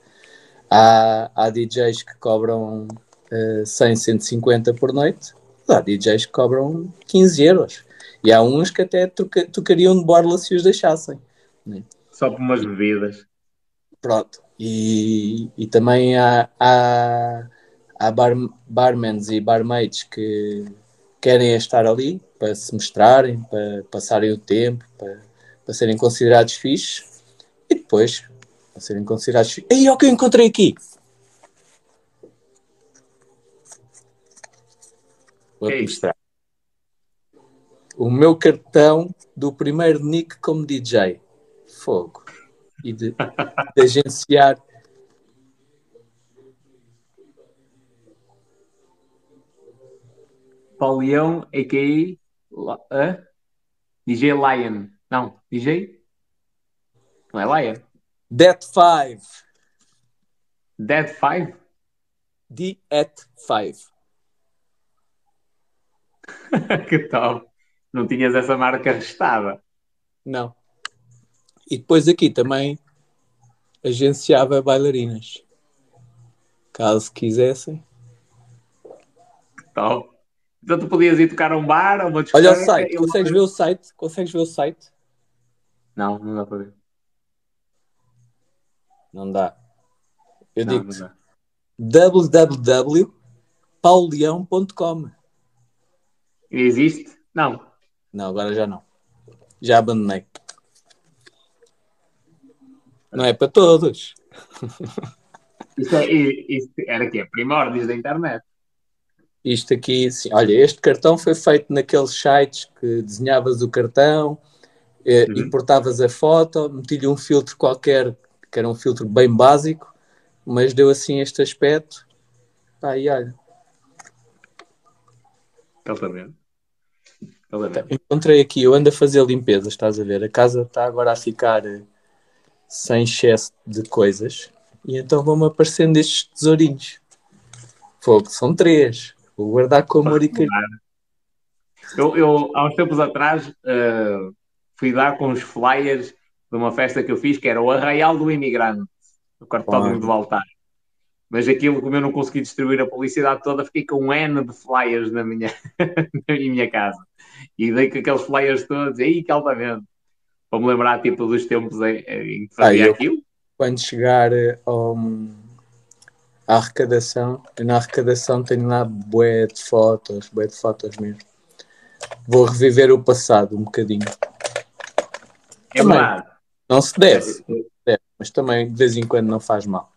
Há, há DJs que cobram uh, 100, 150 por noite, há DJs que cobram 15 euros. E há uns que até troca, tocariam de borla se os deixassem. Né? Só por umas bebidas. Pronto. E, e também há, há, há bar, barmans e barmaids que querem estar ali para se mostrarem, para passarem o tempo, para, para serem considerados fixes e depois para serem considerados fixes. Ei, o que eu encontrei aqui? Vou É mostrar. O meu cartão do primeiro nick como DJ. Fogo. E de, de [LAUGHS] agenciar. Paulião, a.k.a. Hã? DJ Lion. Não, DJ? Não é Lion. Det 5. Dead Five? D at 5. [LAUGHS] que top. Não tinhas essa marca restada. Não. E depois aqui também agenciava bailarinas. Caso quisessem. Top. Então tu podias ir tocar a um bar, a uma Olha o discoteca, site. Consegues ver o site? Consegues ver o site? Não, não dá para ver. Não dá. Eu digo www.pauleão.com. Existe? Não. Não, agora já não. Já abandonei. Não é para todos. [LAUGHS] Isto, é, isto era que é primórdios da internet. Isto aqui, sim. Olha, este cartão foi feito naqueles sites que desenhavas o cartão, eh, Uhum. importavas a foto, meti-lhe um filtro qualquer, que era um filtro bem básico, mas deu assim este aspecto. Pá, e olha, está vendo. encontrei aqui, eu ando a fazer limpeza, estás a ver? A casa está agora a ficar eh, sem excesso de coisas, e então vão-me aparecendo estes tesourinhos. Fogo, são três. Vou guardar com amor e carinho. Eu, eu, há uns tempos atrás, eh, fui dar com os flyers de uma festa que eu fiz, que era o Arraial do Imigrante, o cartódromo do altar. Mas aquilo, como eu não consegui distribuir a publicidade toda, fiquei com um N de flyers na minha, [LAUGHS] na minha casa. E dei com aqueles flyers todos, aí que altamente. Para me lembrar, tipo, dos tempos em, que fazia Ah, eu- aquilo. quando chegar eh, ao, à arrecadação, na arrecadação tenho lá bué de fotos, bué de fotos mesmo. Vou reviver o passado um bocadinho. É Também. verdade. Não se deve, deve, mas também de vez em quando não faz mal.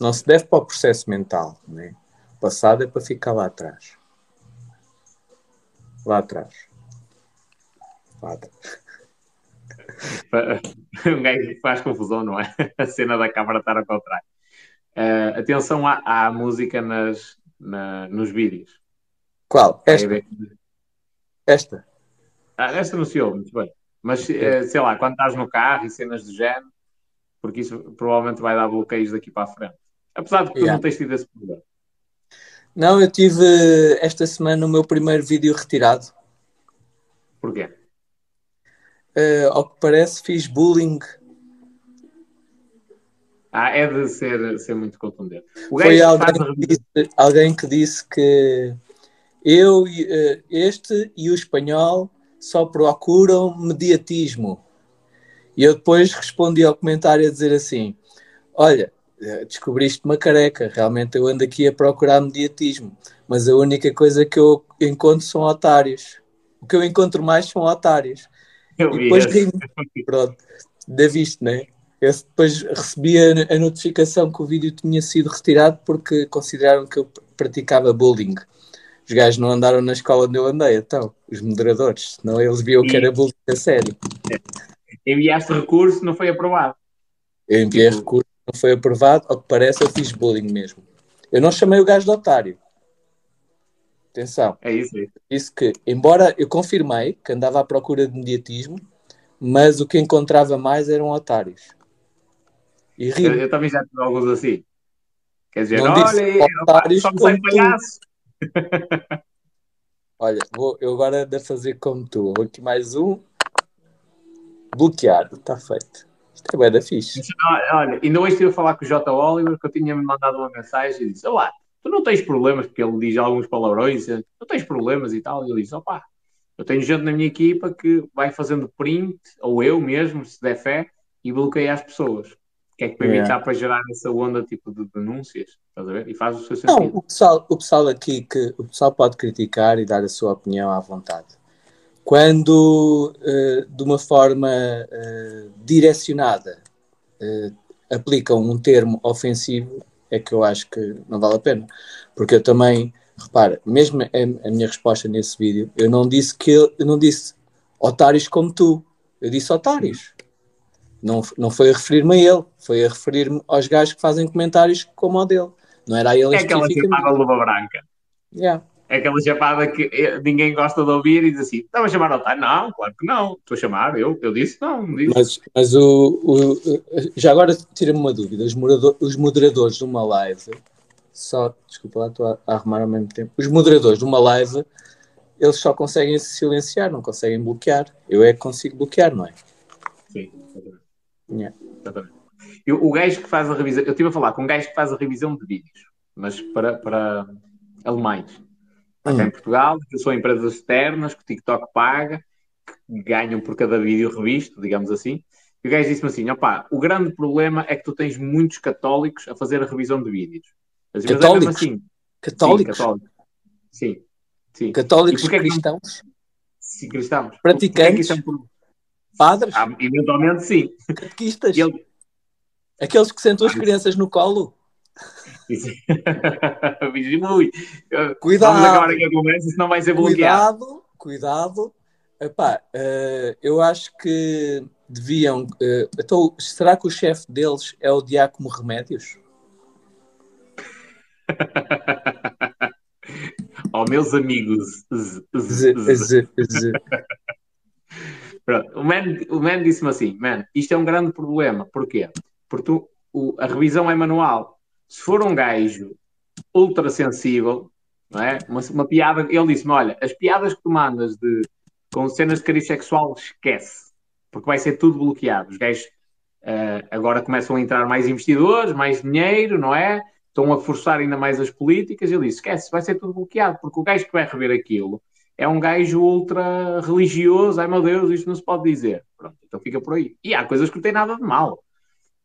Não se deve para o processo mental, né? O passado é para ficar lá atrás. Lá atrás. Lá atrás. [LAUGHS] um gajo que faz confusão, não é? A cena da câmara estar ao contrário. Eh, atenção à, à música nas, na- nos vídeos. Qual? Esta? Esta? Ah, esta não se ouve muito bem. Mas, eh, sei lá, quando estás no carro e cenas do género, porque isso provavelmente vai dar bloqueios daqui para a frente. Apesar de que tu Yeah. não tens tido esse problema. Não, eu tive esta semana o meu primeiro vídeo retirado. Porquê? Eh, ao que parece, fiz bullying. Ah, é de ser, ser muito contundente. Foi alguém faz que, disse, alguém que disse que eu, e, eh, este e o espanhol só procuram mediatismo. E eu depois respondi ao comentário a dizer assim: Olha, eh, descobriste uma careca, realmente eu ando aqui a procurar mediatismo, mas a única coisa que eu encontro são otários. O que eu encontro mais são otários. eu E vi depois ri Pronto, da viste, né? Eu depois recebi a, a notificação que o vídeo tinha sido retirado porque consideraram que eu praticava bullying. Os gajos não andaram na escola onde eu andei, então, os moderadores, senão eles viam que era bullying a sério. Enviaste recurso, não foi aprovado. Eu enviei Tipo- recurso, não foi aprovado, ao que parece eu fiz bullying mesmo. Eu não chamei o gajo de otário. Atenção, É isso aí. disse que, embora eu confirmei que andava à procura de mediatismo, mas o que encontrava mais eram otários. E Eu, ri eu também já tive alguns assim. Quer dizer, Não olha, disse otários tu. palhaço. Olha, vou, eu agora a fazer como tu. Vou aqui mais um. Bloqueado, está feito. Isto é bué da fixe. Olha, ainda hoje estive a falar com o J. Oliver, que eu tinha-me mandado uma mensagem e disse: Olá, tu não tens problemas, porque ele diz alguns palavrões, não tens problemas e tal. E ele diz, opá, eu tenho gente na minha equipa que vai fazendo print, ou eu mesmo, se der fé, e bloqueia as pessoas. Que é que para evitar para gerar essa onda tipo de denúncias, estás a ver? E faz o seu sentido. Não, o pessoal, o pessoal aqui que o pessoal pode criticar e dar a sua opinião à vontade. Quando uh, de uma forma uh, direcionada uh, aplicam um termo ofensivo, é que eu acho que não vale a pena. Porque eu também, repara, mesmo a, a minha resposta nesse vídeo, eu não disse que eu não disse otários como tu, eu disse otários. Não, não foi a referir-me a ele, foi a referir-me aos gajos que fazem comentários como o dele. Não era a ele É aquela chapada luva branca. Yeah. É aquela chapada que eh, ninguém gosta de ouvir e diz assim: estava a chamar otário? Não, claro que não. Estou a chamar, eu, eu disse não. não disse. Mas, mas o, o, já agora tira-me uma dúvida: os, moderador, os moderadores de uma live, só, desculpa lá, estou a, a arrumar ao mesmo tempo. Os moderadores de uma live, eles só conseguem se silenciar, não conseguem bloquear. Eu é que consigo bloquear, não é? Sim, exatamente. Yeah. exatamente. Eu, o gajo que faz a revisão, eu estive a falar com um gajo que faz a revisão de vídeos, mas para, para alemães. Aqui em Portugal, que são empresas externas que o TikTok paga, que ganham por cada vídeo revisto, digamos assim. E o gajo disse-me assim: opá, o grande problema é que tu tens muitos católicos a fazer a revisão de vídeos. Mas, mas é Católicos? assim. Católicos? Sim, católicos. Sim. Sim. Católicos E porquê é que- cristãos? Sim, cristãos. Praticantes? Porquê é que isso é um problema? Padres? Ah, eventualmente sim. Catequistas? Ele- Aqueles que sentam as crianças no colo? [LAUGHS] Isso. Ui, Cuidado. Vamos acabar aqui a conversa, senão vai ser bloqueado. Cuidado, cuidado. Epá, eh, eu acho que deviam. eh, então, será que o chefe deles é o Diácono Remédios? [LAUGHS] Oh, meus amigos. Z- z- z- Pronto. O man, o man disse-me assim: Man, isto é um grande problema. Porquê? Porque tu- o- a revisão é manual. Se for um gajo ultra sensível, não é? Uma, uma piada, ele disse-me: Olha, as piadas que tu mandas de, com cenas de cariz sexual, esquece, porque vai ser tudo bloqueado. Os gajos eh, agora começam a entrar mais investidores, mais dinheiro, não é? Estão a forçar ainda mais as políticas. Ele disse: Esquece, vai ser tudo bloqueado, porque o gajo que vai rever aquilo é um gajo ultra religioso. Ai meu Deus, isto não se pode dizer. Pronto, então fica por aí. E há coisas que não têm nada de mal.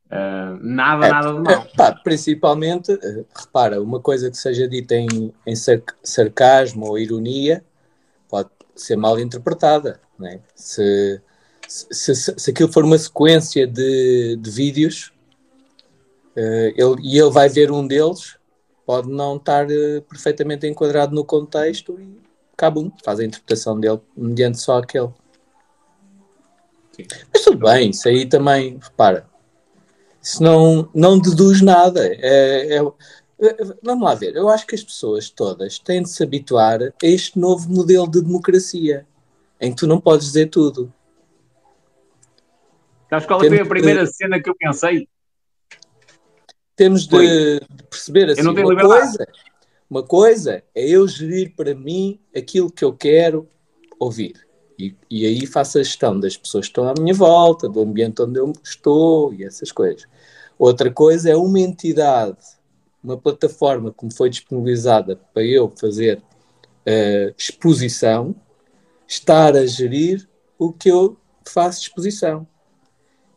Ah, nada, É, nada de mal. Pá, principalmente, eh, repara, uma coisa que seja dita em, em sar- sarcasmo ou ironia pode ser mal interpretada. não é? Se, se, se, se aquilo for uma sequência de, de vídeos eh, ele, e ele vai ver um deles, pode não estar eh, perfeitamente enquadrado no contexto e cabum, faz a interpretação dele mediante só aquele. Sim. Mas tudo bem, isso aí também, repara, isso não, não deduz nada. É, é- é- vamos lá ver, eu acho que as pessoas todas têm de se habituar a este novo modelo de democracia, em que tu não podes dizer tudo. Sabes qual foi a primeira cena que eu pensei? Temos de, de perceber assim, não tenho uma liberdade. coisa, uma coisa é eu gerir para mim aquilo que eu quero ouvir. E, e aí faço a gestão das pessoas que estão à minha volta, do ambiente onde eu estou e essas coisas. Outra coisa é uma entidade, uma plataforma que me foi disponibilizada para eu fazer eh, exposição, estar a gerir o que eu faço exposição.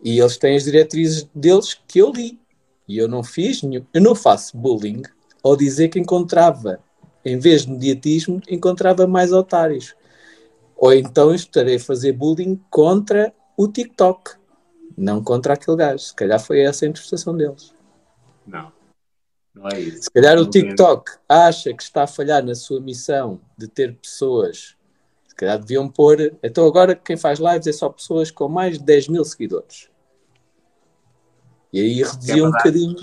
E eles têm as diretrizes deles que eu li. E eu não fiz nenhum, eu não faço bullying ao dizer que encontrava, em vez de mediatismo, encontrava mais otários. Ou então estarei a fazer bullying contra o TikTok, não contra aquele gajo. Se calhar foi essa a interpretação deles. Não. Não é isso. Se calhar o Não tem- TikTok acha que está a falhar na sua missão de ter pessoas. Se calhar deviam pôr. Então agora quem faz lives é só pessoas com mais de 10 mil seguidores. E aí reduzia um verdade. bocadinho.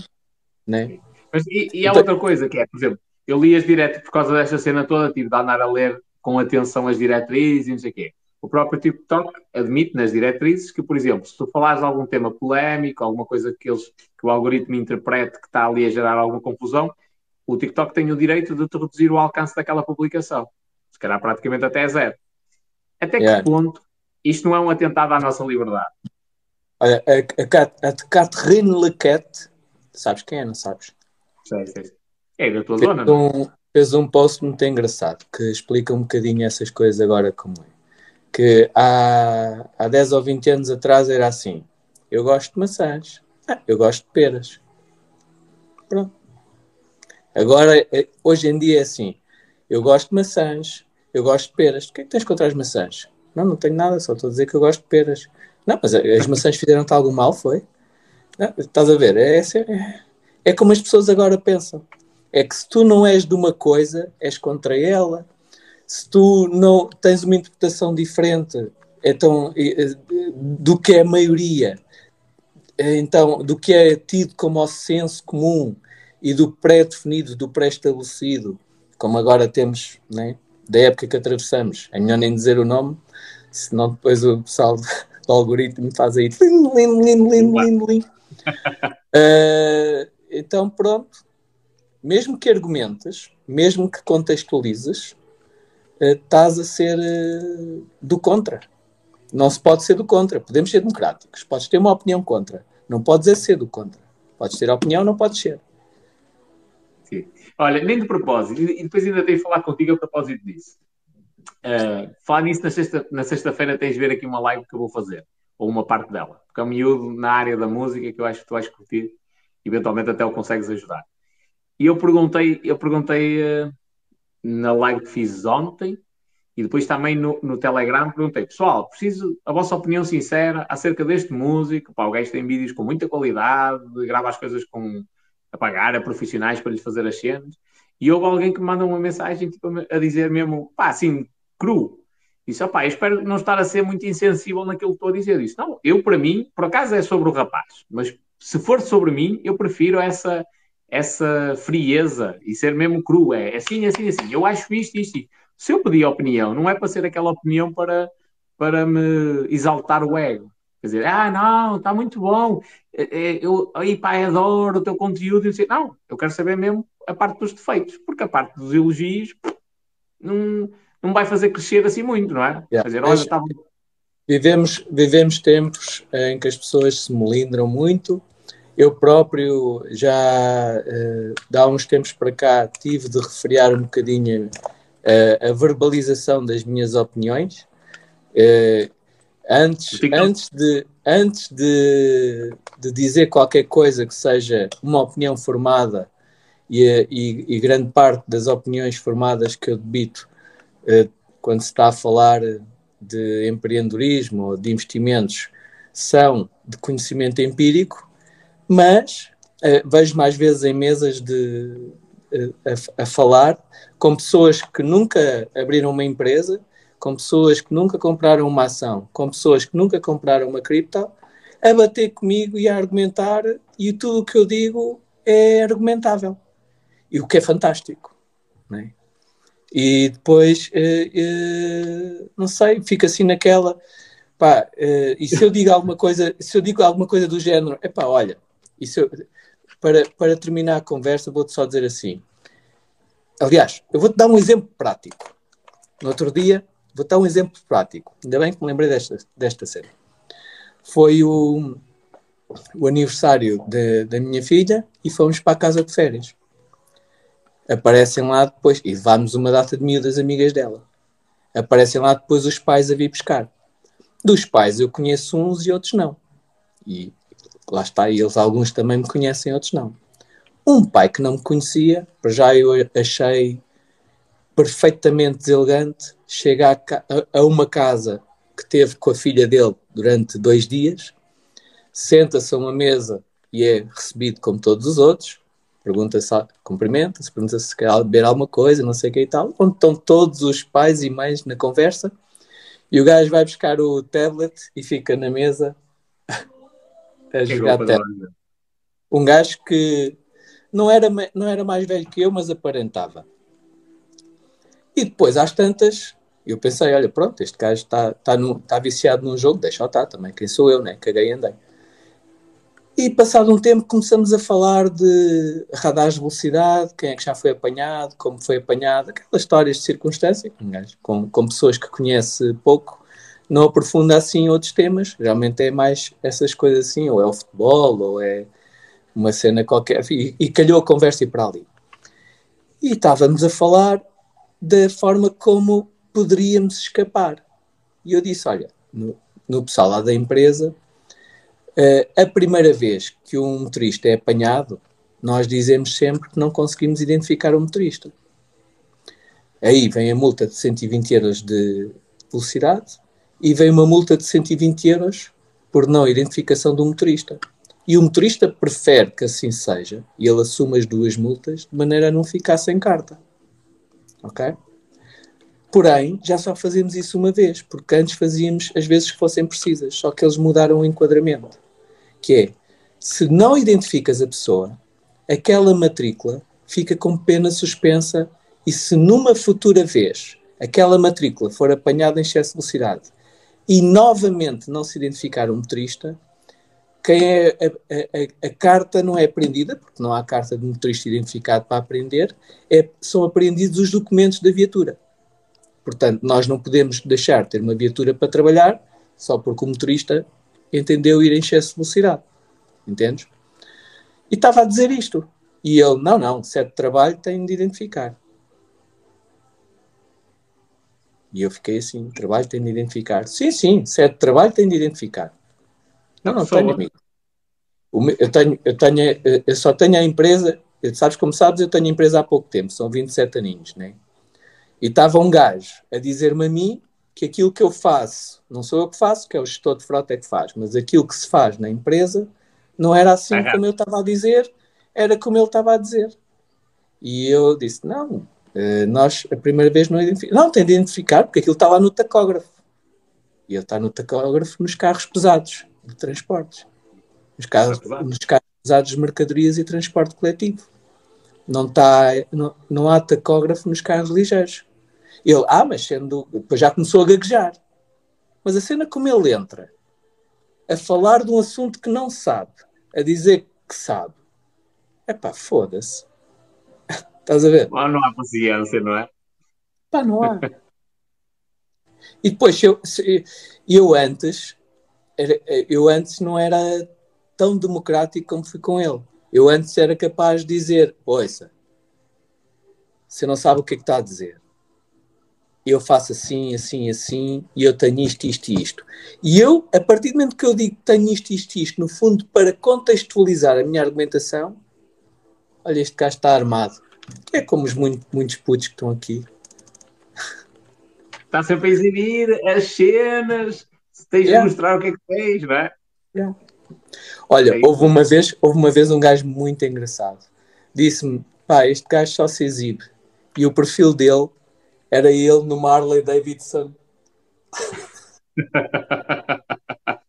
Né? Mas, e, e há Então- outra coisa que é, por exemplo, eu li as diretrizes por causa desta cena toda, tive de andar a ler com atenção as diretrizes e não sei o quê. O próprio TikTok admite nas diretrizes que, por exemplo, se tu falares de algum tema polémico, alguma coisa que, eles, que o algoritmo interprete que está ali a gerar alguma confusão, o TikTok tem o direito de te reduzir o alcance daquela publicação. Se calhar praticamente até zero. Até que Yeah. ponto isto não é um atentado à nossa liberdade? Olha, a, a Catherine Lequette, sabes quem é, não sabes? Sei, sei. É da tua zona, fez não é? um, fez um post muito engraçado que explica um bocadinho essas coisas agora como é. Que há, há 10 ou 20 anos atrás era assim: eu gosto de maçãs, ah, eu gosto de peras. Pronto. Agora, eh, hoje em dia é assim: eu gosto de maçãs, eu gosto de peras. O que é que tens contra as maçãs? Não, não tenho nada, só estou a dizer que eu gosto de peras. Não, mas as maçãs fizeram-te algum mal, foi? Não, estás a ver? É, é, é como as pessoas agora pensam. É que se tu não és de uma coisa, és contra ela. Se tu não tens uma interpretação diferente então, do que é a maioria, então, do que é tido como o senso comum e do pré-definido, do pré-estabelecido, como agora temos, né, da época que atravessamos. É melhor nem dizer o nome, senão depois o pessoal [LAUGHS] do algoritmo faz aí. Lim, lim, lim, lim, lim, lim. Uh, [LAUGHS] então, pronto. Mesmo que argumentes, mesmo que contextualizes, uh, estás a ser uh, do contra. Não se pode ser do contra. Podemos ser democráticos. Podes ter uma opinião contra. Não podes é ser do contra. Podes ter opinião, não podes ser. Sim. Olha, nem de propósito. E depois ainda tenho de falar contigo a propósito disso. Uh, falar nisso na sexta-feira na sexta tens de ver aqui uma live que eu vou fazer. Ou uma parte dela. Porque é um miúdo na área da música que eu acho que tu vais curtir. Eventualmente até o consegues ajudar. E eu perguntei, eu perguntei uh, na live que fiz ontem e depois também no, no Telegram perguntei, pessoal, preciso a vossa opinião sincera acerca deste músico. Pá, o gajo tem vídeos com muita qualidade, grava as coisas com a pagar a profissionais para lhes fazer as cenas. E houve alguém que me manda uma mensagem tipo, a dizer mesmo, pá, assim, cru. Disse, opá, eu espero não estar a ser muito insensível naquilo que estou a dizer. Disse, não, eu para mim, por acaso é sobre o rapaz, mas se for sobre mim, eu prefiro essa, essa frieza e ser mesmo cru. É assim, assim, assim. Eu acho isto, isto, isto se eu pedir opinião, não é para ser aquela opinião para, para me exaltar o ego. Quer dizer, ah, não, está muito bom, é, é, eu aí pá, adoro o teu conteúdo. E não, eu quero saber mesmo a parte dos defeitos, porque a parte dos elogios não, não vai fazer crescer assim muito, não é? Yeah. Quer dizer, olha, está... vivemos, vivemos tempos em que as pessoas se melindram muito. Eu próprio já, uh, de há uns tempos para cá, tive de refriar um bocadinho a, a verbalização das minhas opiniões. Uh, antes, antes, de, antes de, de dizer qualquer coisa que seja uma opinião formada, e, e, e grande parte das opiniões formadas que eu debito uh, quando se está a falar de empreendedorismo ou de investimentos são de conhecimento empírico, mas uh, vejo mais vezes em mesas de, a, a, falar com pessoas que nunca abriram uma empresa, com pessoas que nunca compraram uma ação, com pessoas que nunca compraram uma cripto, a bater comigo e a argumentar, e tudo o que eu digo é argumentável. E o que é fantástico. É? E depois, eh, não sei, fica assim naquela. Pá, e se eu digo alguma coisa, se eu digo alguma coisa do género, é olha, eu, para, para terminar a conversa, vou-te só dizer assim. Aliás, eu vou-te dar um exemplo prático. No outro dia, vou-te dar um exemplo prático. Ainda bem que me lembrei desta, desta cena. Foi o, o aniversário de, da minha filha e fomos para a casa de férias. Aparecem lá depois, e levámos uma data de miúdas amigas dela. Aparecem lá depois os pais a vir pescar. Dos pais eu conheço uns e outros não. E lá está, e eles alguns também me conhecem, outros não. Um pai que não me conhecia, já eu achei perfeitamente deselegante, chega a, a, uma casa que teve com a filha dele durante dois dias, senta-se a uma mesa e é recebido como todos os outros, pergunta-se, cumprimenta-se, pergunta se quer beber alguma coisa, não sei o que e tal, onde estão todos os pais e mães na conversa, e o gajo vai buscar o tablet e fica na mesa a jogar terra. Um gajo que não era, não era mais velho que eu, mas aparentava. E depois, às tantas, eu pensei, olha, pronto, este gajo está tá tá viciado num jogo, deixa-o estar também, quem sou eu, né? Caguei e andei. E passado um tempo começamos a falar de radares de velocidade, quem é que já foi apanhado, como foi apanhado, aquelas histórias de circunstância, com, com pessoas que conhece pouco não aprofunda assim outros temas, geralmente é mais essas coisas assim, ou é o futebol, ou é uma cena qualquer, e, e calhou a conversa ir para ali. E estávamos a falar da forma como poderíamos escapar. E eu disse: olha, no, no pessoal lá da empresa, uh, a primeira vez que um motorista é apanhado, nós dizemos sempre que não conseguimos identificar o motorista. Aí vem a multa de 120 euros de velocidade e vem uma multa de 120 euros por não identificação do motorista. E o motorista prefere que assim seja e ele assume as duas multas de maneira a não ficar sem carta. Ok? Porém, já só fazemos isso uma vez, porque antes fazíamos as vezes que fossem precisas, só que eles mudaram o enquadramento. Que é, se não identificas a pessoa, aquela matrícula fica com pena suspensa e se numa futura vez aquela matrícula for apanhada em excesso de velocidade e novamente não se identificar o motorista, quem é a, a, a, carta não é apreendida, porque não há carta de motorista identificado para apreender, é, são apreendidos os documentos da viatura. Portanto, nós não podemos deixar de ter uma viatura para trabalhar só porque o motorista entendeu ir em excesso de velocidade. Entendes? E estava a dizer isto. E ele, não, não, de trabalho tem de identificar. E eu fiquei assim, trabalho tem de identificar. Sim, sim, de trabalho tem de identificar. Não, não tenho, amigo. Eu, tenho, eu, tenho, eu só tenho a empresa, sabes como sabes, eu tenho a empresa há pouco tempo, são 27 aninhos, né? E estava um gajo a dizer-me a mim que aquilo que eu faço, não sou eu que faço, que é o gestor de frota é que faz, mas aquilo que se faz na empresa não era assim como eu estava a dizer, era como ele estava a dizer. E eu disse: não, eh, nós a primeira vez não identificamos. Não, tem de identificar, porque aquilo está lá no tacógrafo. E ele está no tacógrafo nos carros pesados de transportes. Nos carros, nos carros pesados de mercadorias e transporte coletivo. Não, está, não, não há tacógrafo nos carros ligeiros. Ele, ah, mas sendo. Depois já começou a gaguejar. Mas a cena como ele entra a falar de um assunto que não sabe, a dizer que sabe, é pá, foda-se. Estás a ver? Não, não há paciência, não é? Pá, não há. [LAUGHS] e depois, eu, eu antes, eu antes não era tão democrático como fui com ele. Eu antes era capaz de dizer: Ouça, você não sabe o que é que está a dizer. Eu faço assim, assim, assim, e eu tenho isto, isto e isto. E eu, a partir do momento que eu digo tenho isto, isto e isto, no fundo, para contextualizar a minha argumentação, olha, este gajo está armado. É como os muito, muitos putos que estão aqui. Está sempre a exibir as cenas, tens yeah. de mostrar o que é que tens, não é? Yeah. Olha, é houve uma vez, houve uma vez um gajo muito engraçado. Disse-me, pá, este gajo só se exibe. E o perfil dele era ele no Marley Davidson. [LAUGHS]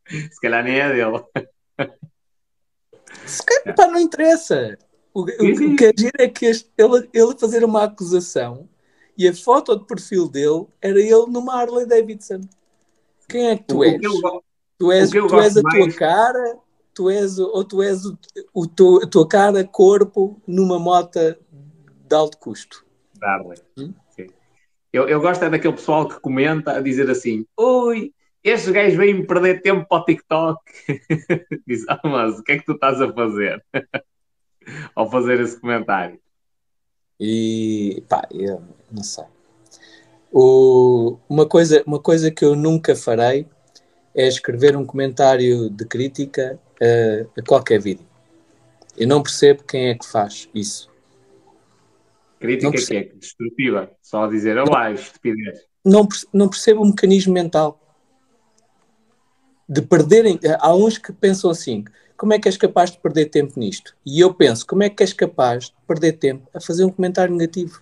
se calhar nem é dele. Se calhar, pá, não interessa. O, o, o que é giro é que este, ele, ele fazer uma acusação e a foto de perfil dele era ele no Marley Davidson. Quem é que tu és? Tu és, tu és a tua cara, tu és, ou tu és o, o, tu, a tua cara, corpo, numa moto de alto custo. Darley. Hum? Eu, eu gosto é daquele pessoal que comenta a dizer assim: Ui, estes gajos vêm perder tempo para o TikTok. [LAUGHS] Diz, ah, mas o que é que tu estás a fazer? [LAUGHS] [LAUGHS] ao fazer esse comentário. E pá, eu não sei. O, uma, coisa, uma coisa que eu nunca farei é escrever um comentário de crítica a, a qualquer vídeo. Eu não percebo quem é que faz isso. Crítica que é destrutiva, só a dizer olá, estupidez. Não, não percebo o mecanismo mental de perderem. Há uns que pensam assim: como é que és capaz de perder tempo nisto? E eu penso, como é que és capaz de perder tempo a fazer um comentário negativo?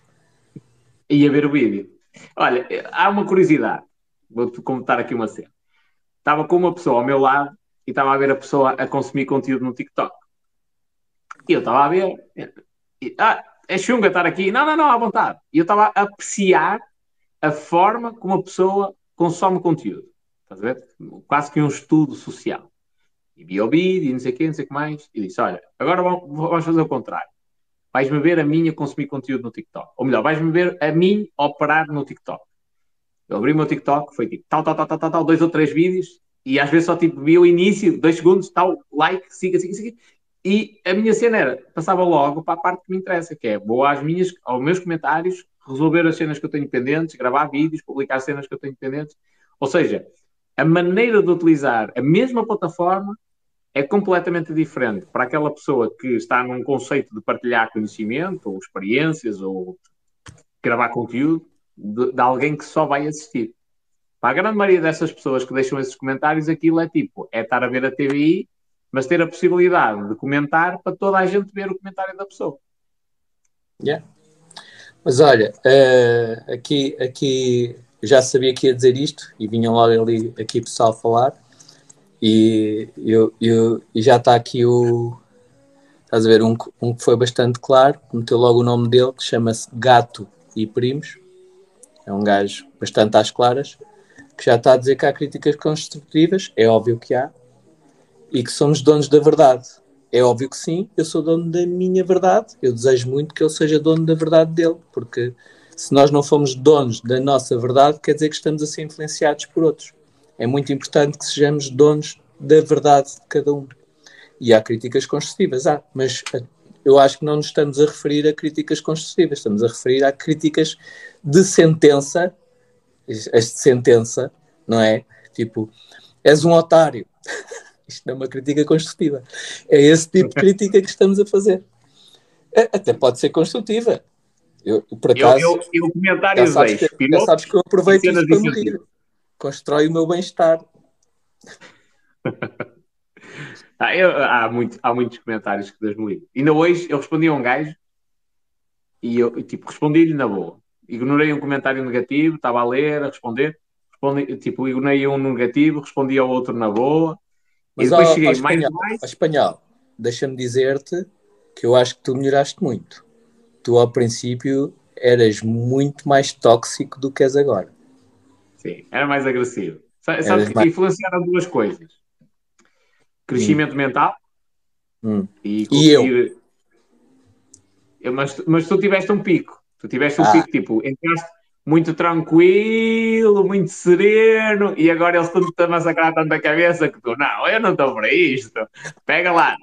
E a ver o vídeo. Olha, há uma curiosidade. Vou-te contar aqui uma cena. Estava com uma pessoa ao meu lado e estava a ver a pessoa a consumir conteúdo no TikTok. E eu estava a ver. E, ah, é chunga estar aqui. Não, não, não, à vontade. E eu estava a apreciar a forma como a pessoa consome conteúdo. Estás a ver? Quase que um estudo social e vídeo e não sei o quê, não sei o que mais, e disse, olha, agora vamos fazer o contrário. Vais-me ver a mim a consumir conteúdo no TikTok. Ou melhor, vais-me ver a mim operar no TikTok. Eu abri o meu TikTok, foi tipo tal, tal, tal, tal, tal, tal, dois ou três vídeos, e às vezes só tipo vi o início, dois segundos, tal, like, siga, siga, siga. E a minha cena era, passava logo para a parte que me interessa, que é vou às minhas, aos meus comentários, resolver as cenas que eu tenho pendentes, gravar vídeos, publicar cenas que eu tenho pendentes. Ou seja, a maneira de utilizar a mesma plataforma é completamente diferente para aquela pessoa que está num conceito de partilhar conhecimento, ou experiências, ou gravar conteúdo, de, de alguém que só vai assistir. Para a grande maioria dessas pessoas que deixam esses comentários, aquilo é tipo, é estar a ver a TVI, mas ter a possibilidade de comentar para toda a gente ver o comentário da pessoa. Yeah. Mas olha, uh, aqui, aqui já sabia que ia dizer isto e vinham logo ali aqui pessoal falar e, eu, eu, já está aqui o estás a ver um, um que foi bastante claro, meteu logo o nome dele que chama-se Gato e Primos é um gajo bastante às claras que já está a dizer que há críticas construtivas, é óbvio que há, e que somos donos da verdade. É óbvio que sim, eu sou dono da minha verdade, eu desejo muito que ele seja dono da verdade dele, porque se nós não formos donos da nossa verdade, quer dizer que estamos a ser influenciados por outros. É muito importante que sejamos donos da verdade de cada um. E há críticas construtivas, há, mas eu acho que não nos estamos a referir a críticas construtivas, estamos a referir a críticas de sentença este sentença, não é? Tipo, és um otário. [LAUGHS] Isto não é uma crítica construtiva. É esse tipo de crítica que estamos a fazer. É, até pode ser construtiva. Eu, por acaso, eu, eu, eu comentário já sabes, que, já sabes que eu aproveito isso para me rir. Constrói o meu bem-estar. ah, [LAUGHS] eu, há, muito, há muitos comentários que Deus me livre. Ainda hoje eu respondi a um gajo e eu tipo, respondi-lhe na boa ignorei um comentário negativo, estava a ler, a responder, respondi, tipo, ignorei um negativo, respondi ao outro na boa, Mas, e depois ao, cheguei ao mais espanhol, mais. espanhol, deixa-me dizer-te que eu acho que tu melhoraste muito. Tu, ao princípio, eras muito mais tóxico do que és agora. Sim, era mais agressivo. Sabes que mais... influenciaram duas coisas: crescimento hum. mental hum. e, conseguir... e eu. Mas, mas tu tiveste um pico. Tu tiveste um ah. pico, tipo, entraste muito tranquilo, muito sereno, e agora eles estão-te a massacrar tanto a cabeça que tu, não, eu não estou para isto, pega lá.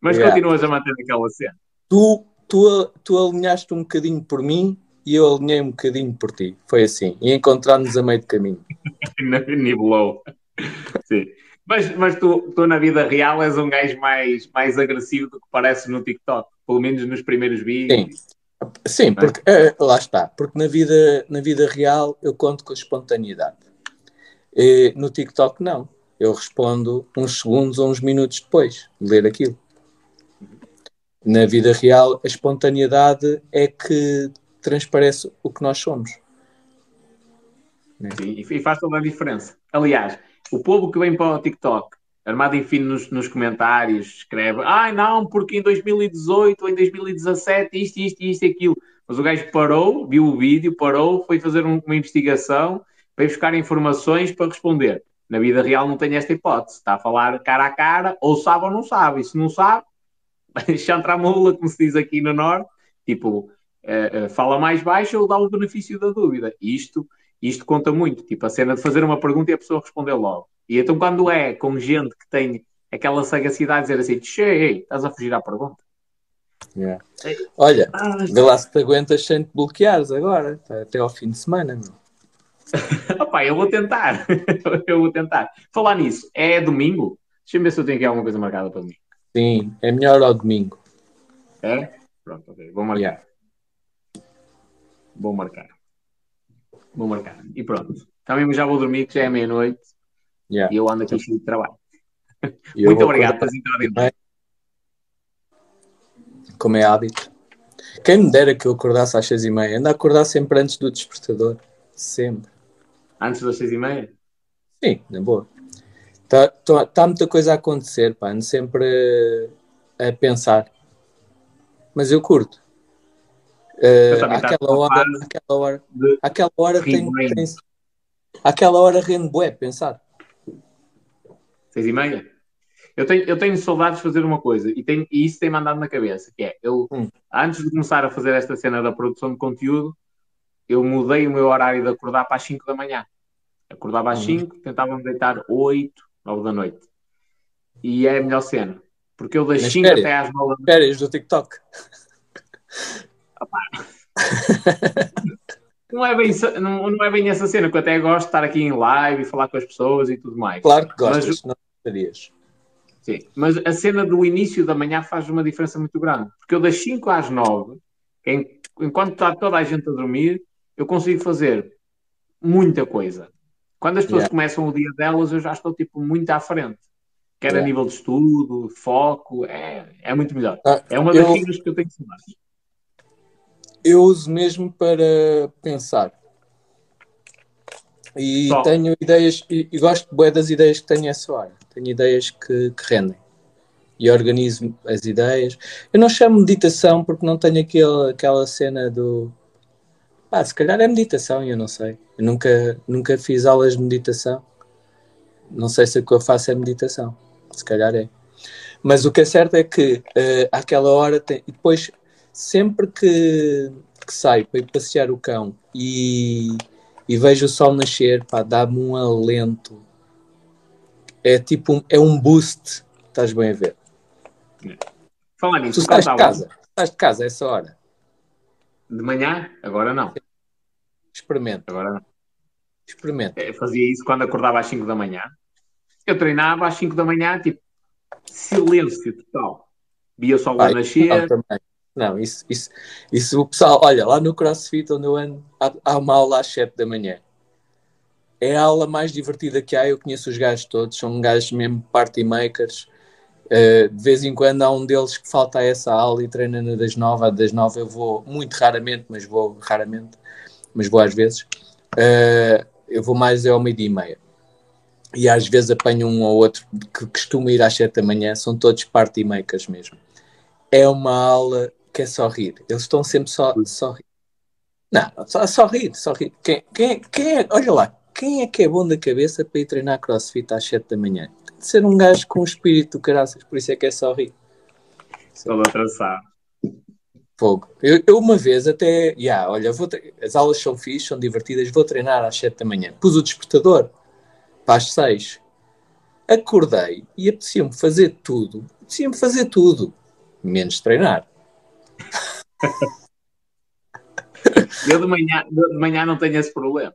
Mas yeah. continuas a manter aquela cena. Tu, tu, tu alinhaste um bocadinho por mim e eu alinhei um bocadinho por ti. Foi assim. E encontramos a meio de caminho. [LAUGHS] Nibelou. Sim. Mas, mas tu, tu, na vida real, és um gajo mais, mais agressivo do que parece no TikTok. Pelo menos nos primeiros vídeos. Sim. Sim, porque é, lá está, porque na vida, na vida real eu conto com a espontaneidade. E no TikTok não. Eu respondo uns segundos ou uns minutos depois de ler aquilo. Na vida real, a espontaneidade é que transparece o que nós somos. Sim, e faz toda a diferença. Aliás, o povo que vem para o TikTok Armado Enfim nos, nos comentários escreve: Ai não, porque em 2018 ou em 2017 isto, isto, isto e aquilo. Mas o gajo parou, viu o vídeo, parou, foi fazer um, uma investigação, veio buscar informações para responder. Na vida real não tem esta hipótese. Está a falar cara a cara, ou sabe ou não sabe. E se não sabe, [LAUGHS] chantra a mula, como se diz aqui no Norte, tipo, uh, uh, fala mais baixo ou dá o benefício da dúvida. Isto, isto conta muito. Tipo, a cena de fazer uma pergunta e a pessoa responder logo. E então, quando é com gente que tem aquela sagacidade de dizer assim, cheio, estás a fugir à pergunta. Yeah. Olha, ah, vê lá se te aguentas sem te bloqueares agora, até ao fim de semana. [LAUGHS] Opa, eu vou tentar. [LAUGHS] eu vou tentar. Falar nisso, é domingo? Deixa-me ver se eu tenho aqui alguma coisa marcada para mim. Sim, é melhor ao domingo. É? Pronto, ok. Vou marcar. Yeah. Vou marcar. Vou marcar. E pronto. Também já vou dormir, que já é meia-noite. Yeah. E eu ando aqui cheio de trabalho. Muito obrigado por ter Como é hábito. Quem me dera que eu acordasse às seis e meia. Anda a acordar sempre antes do despertador. Sempre. Antes das seis e meia? Sim, na boa. Está tá, tá muita coisa a acontecer, pá. Ando sempre a pensar. Mas eu curto. Uh, aquela, hora, aquela hora, aquela hora tem, tem, aquela hora rende bué pensar. Seis e meia? Eu tenho, eu tenho saudades de fazer uma coisa e, tenho, e isso tem mandado na cabeça, que é, eu, hum. antes de começar a fazer esta cena da produção de conteúdo, eu mudei o meu horário de acordar para as 5 da manhã. Acordava às 5, hum. tentava me deitar 8, 9 da noite. E é a melhor cena. Porque eu das Nas 5 férias? até às 9 Férias do TikTok. não é, bem, não, não é bem essa cena, que eu até gosto de estar aqui em live e falar com as pessoas e tudo mais. Claro que gostas, Mas- não gostarias. Sim, mas a cena do início da manhã faz uma diferença muito grande. Porque eu das 5 às 9, em- enquanto está toda a gente a dormir, eu consigo fazer muita coisa. Quando as pessoas Yeah. começam o dia delas, eu já estou tipo muito à frente. Quer a Yeah. nível de estudo, foco, é, é muito melhor. Ah, É uma das regras que eu tenho que ensinar. Eu uso mesmo para pensar. E Só. tenho ideias, e, e gosto bué das ideias que tenho essa hora. Tenho ideias que, que rendem. E organizo as ideias. Eu não chamo meditação porque não tenho aquele, aquela cena do. Pá, se calhar é meditação, eu não sei. Eu nunca, nunca fiz aulas de meditação. Não sei se o que eu faço é meditação. Se calhar é. Mas o que é certo é que eh, àquela hora tem. E depois, sempre que, que saio para ir passear o cão e, e vejo o sol nascer, pá, dá-me um alento. É tipo um, é um boost. Estás bem a ver? Falar Tu nisso, estás de casa. Estás de casa a essa hora. De manhã, agora não. Experimenta. Agora. Experimenta. Eu fazia isso quando acordava às 5 da manhã. Eu treinava às 5 da manhã, tipo, silêncio total. Via o sol nascer. Não, também. Não, isso, isso, isso o pessoal, olha, lá no CrossFit onde eu ando, há, há uma aula às 7 da manhã. É a aula mais divertida que há, eu conheço os gajos todos, são gajos mesmo party makers. Uh, de vez em quando há um deles que falta a essa aula e treina na das 9, a das 9 eu vou muito raramente, mas vou raramente, mas vou às vezes. Uh, eu vou mais é ao meio-dia e meia. E às vezes apanho um ou outro que costuma ir às 7 da manhã, são todos party makers mesmo é uma aula que é só rir. Eles estão sempre só, só rir. Não, só, só rir, só rir. Quem, quem, quem é, olha lá, quem é que é bom da cabeça para ir treinar crossfit às 7 da manhã? Tem de ser um gajo com um espírito do caraças, por isso é que é só rir. Todo atravessado. Fogo. Eu, eu uma vez até, yeah, olha, tre- as aulas são fixe, são divertidas, vou treinar às 7 da manhã. Pus o despertador para as 6. Acordei e apetecia-me fazer tudo. Apetecia-me fazer tudo, menos treinar. [LAUGHS] Eu de manhã, de manhã não tenho esse problema.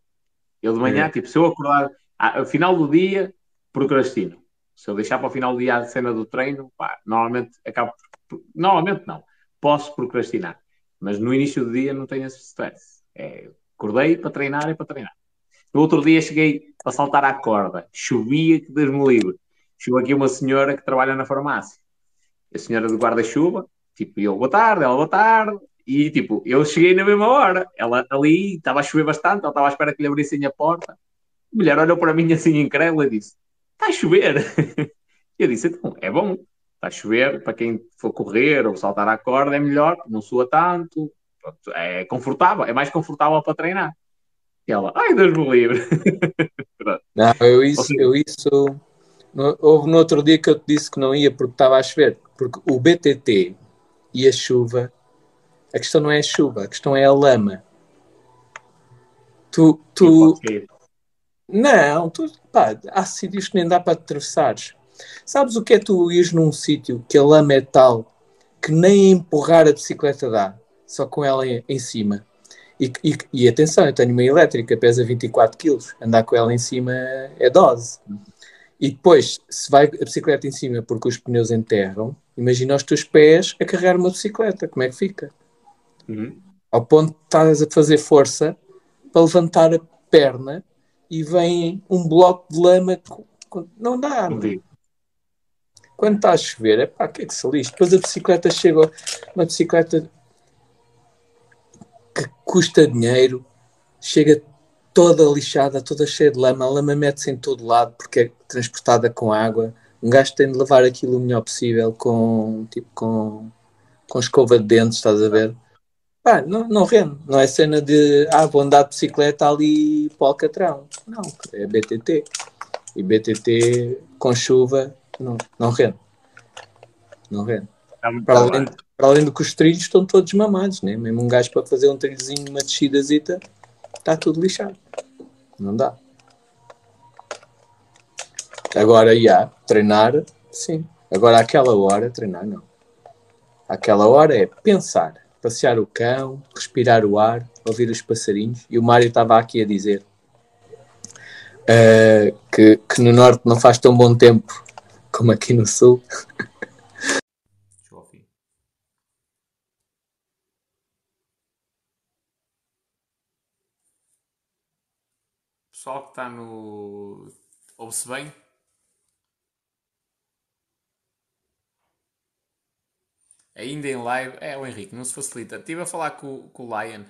Eu de manhã, É. tipo, se eu acordar ah, ao final do dia, procrastino. Se eu deixar para o final do dia a cena do treino, pá, normalmente acabo. Normalmente não. Posso procrastinar. Mas no início do dia não tenho esse stress. É, acordei para treinar e para treinar. No outro dia cheguei a saltar à corda. Chovia que Deus me livre. Chegou aqui uma senhora que trabalha na farmácia. A senhora do guarda-chuva, tipo, eu, boa tarde, ela, boa tarde. E tipo, eu cheguei na mesma hora. Ela ali estava a chover bastante, ela estava à espera que lhe abrissem a porta. A mulher olhou para mim assim incrédula e disse: Está a chover. [LAUGHS] Eu disse: Então, é bom, está a chover. Para quem for correr ou saltar à corda, é melhor, não sua tanto, é confortável, é mais confortável para treinar. E ela: Ai, Deus me livre. [LAUGHS] Não, eu isso, seja- eu isso. no- houve no outro dia que eu te disse que não ia porque estava a chover. Porque o BTT e a chuva, a questão não é a chuva, a questão é a lama. Tu, tu, não, tu, pá, há sítios que nem dá para atravessares. Sabes o que é tu ires num sítio que a lama é tal que nem empurrar a bicicleta dá, só com ela em, cima. E, e, e atenção, eu tenho uma elétrica, pesa 24 kg, andar com ela em cima é dose. E depois, se vai a bicicleta em cima porque os pneus enterram, imagina os teus pés a carregar uma bicicleta, como é que fica? Uhum. Ao ponto de estás a fazer força para levantar a perna e vem um bloco de lama. Não dá, não. Quando está a chover, é pá, que é que se lixe? Depois a bicicleta chega, uma bicicleta que custa dinheiro, chega toda lixada, toda cheia de lama, a lama mete-se em todo lado porque é transportada com água. Um gajo tem de levar aquilo o melhor possível com, tipo, com, com escova de dentes, estás a ver? Pá, não, não rende. Não é cena de, ah, vou andar de bicicleta ali para o Alcatrão. Não, é BTT. E BTT com chuva não, não rende. Não rende. Muito Para além, para além do que os trilhos estão todos mamados, né? Mesmo um gajo para fazer um trilhozinho, uma descidazita, está tudo lixado. Não dá. Agora, já, treinar, sim. Agora, àquela hora, treinar não. Àquela hora é pensar, passear o cão, respirar o ar, ouvir os passarinhos. E o Mário estava aqui a dizer uh, que, que no Norte não faz tão bom tempo como aqui no Sul. Pessoal que está no. Ouve-se bem? Ainda em live. É, o Henrique, não se facilita. Estive a falar com, com o Lion.